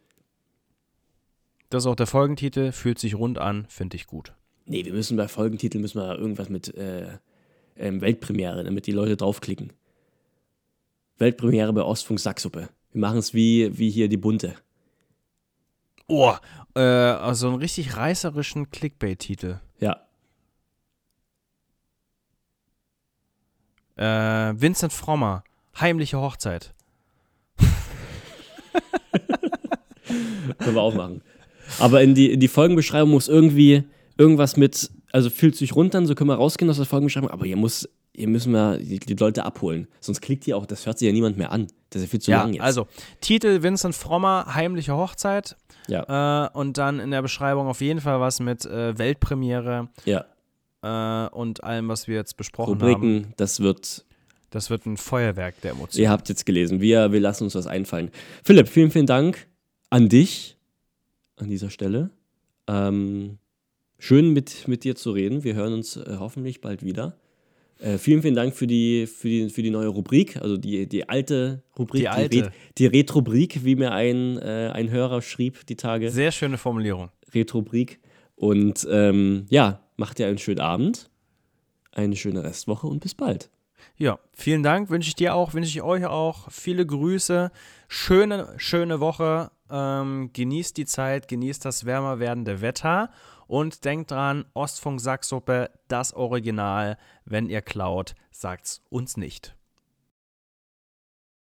das ist auch der Folgentitel. Fühlt sich rund an, finde ich gut. Nee, wir müssen bei Folgentitel müssen wir irgendwas mit äh, ähm, Weltpremiere, damit die Leute draufklicken. Weltpremiere bei Ostfunk Sacksuppe. Wir machen es wie, wie hier die Bunte. Oh, äh, also einen richtig reißerischen Clickbait-Titel. Ja. Äh, Vincent Frommer, heimliche Hochzeit. Können wir auch machen. Aber in die, in die Folgenbeschreibung muss irgendwie irgendwas mit, also fühlt sich runter, so können wir rausgehen aus der Folgenbeschreibung, aber hier muss, hier müssen wir die, die Leute abholen. Sonst klickt ihr auch, das hört sich ja niemand mehr an. Das ist ja viel zu Ja, lang jetzt. also Titel Vincent Frommer, heimliche Hochzeit. Ja, Äh, und dann in der Beschreibung auf jeden Fall was mit äh, Weltpremiere ja. äh, und allem, was wir jetzt besprochen haben. Rubriken, das wird, Das wird ein Feuerwerk der Emotionen. ihr habt jetzt gelesen. Wir, wir lassen uns was einfallen. Philipp, vielen, vielen Dank an dich an dieser Stelle. Ähm, schön mit, mit dir zu reden. Wir hören uns äh, hoffentlich bald wieder. Äh, vielen, vielen Dank für die, für die, für die neue Rubrik, also die, die alte Rubrik, Die alte. Ret- die Retrobrik, wie mir ein, äh, ein Hörer schrieb die Tage. Sehr schöne Formulierung. Retrobrik. Und ähm, ja, macht dir einen schönen Abend, eine schöne Restwoche und bis bald. Ja, vielen Dank. Wünsche ich dir auch, wünsche ich euch auch. Viele Grüße. Schöne, schöne Woche. Ähm, genießt die Zeit, genießt das wärmer werdende Wetter und denkt dran, Ostfunk Sacksuppe, das Original. Wenn ihr klaut, sagt's uns nicht.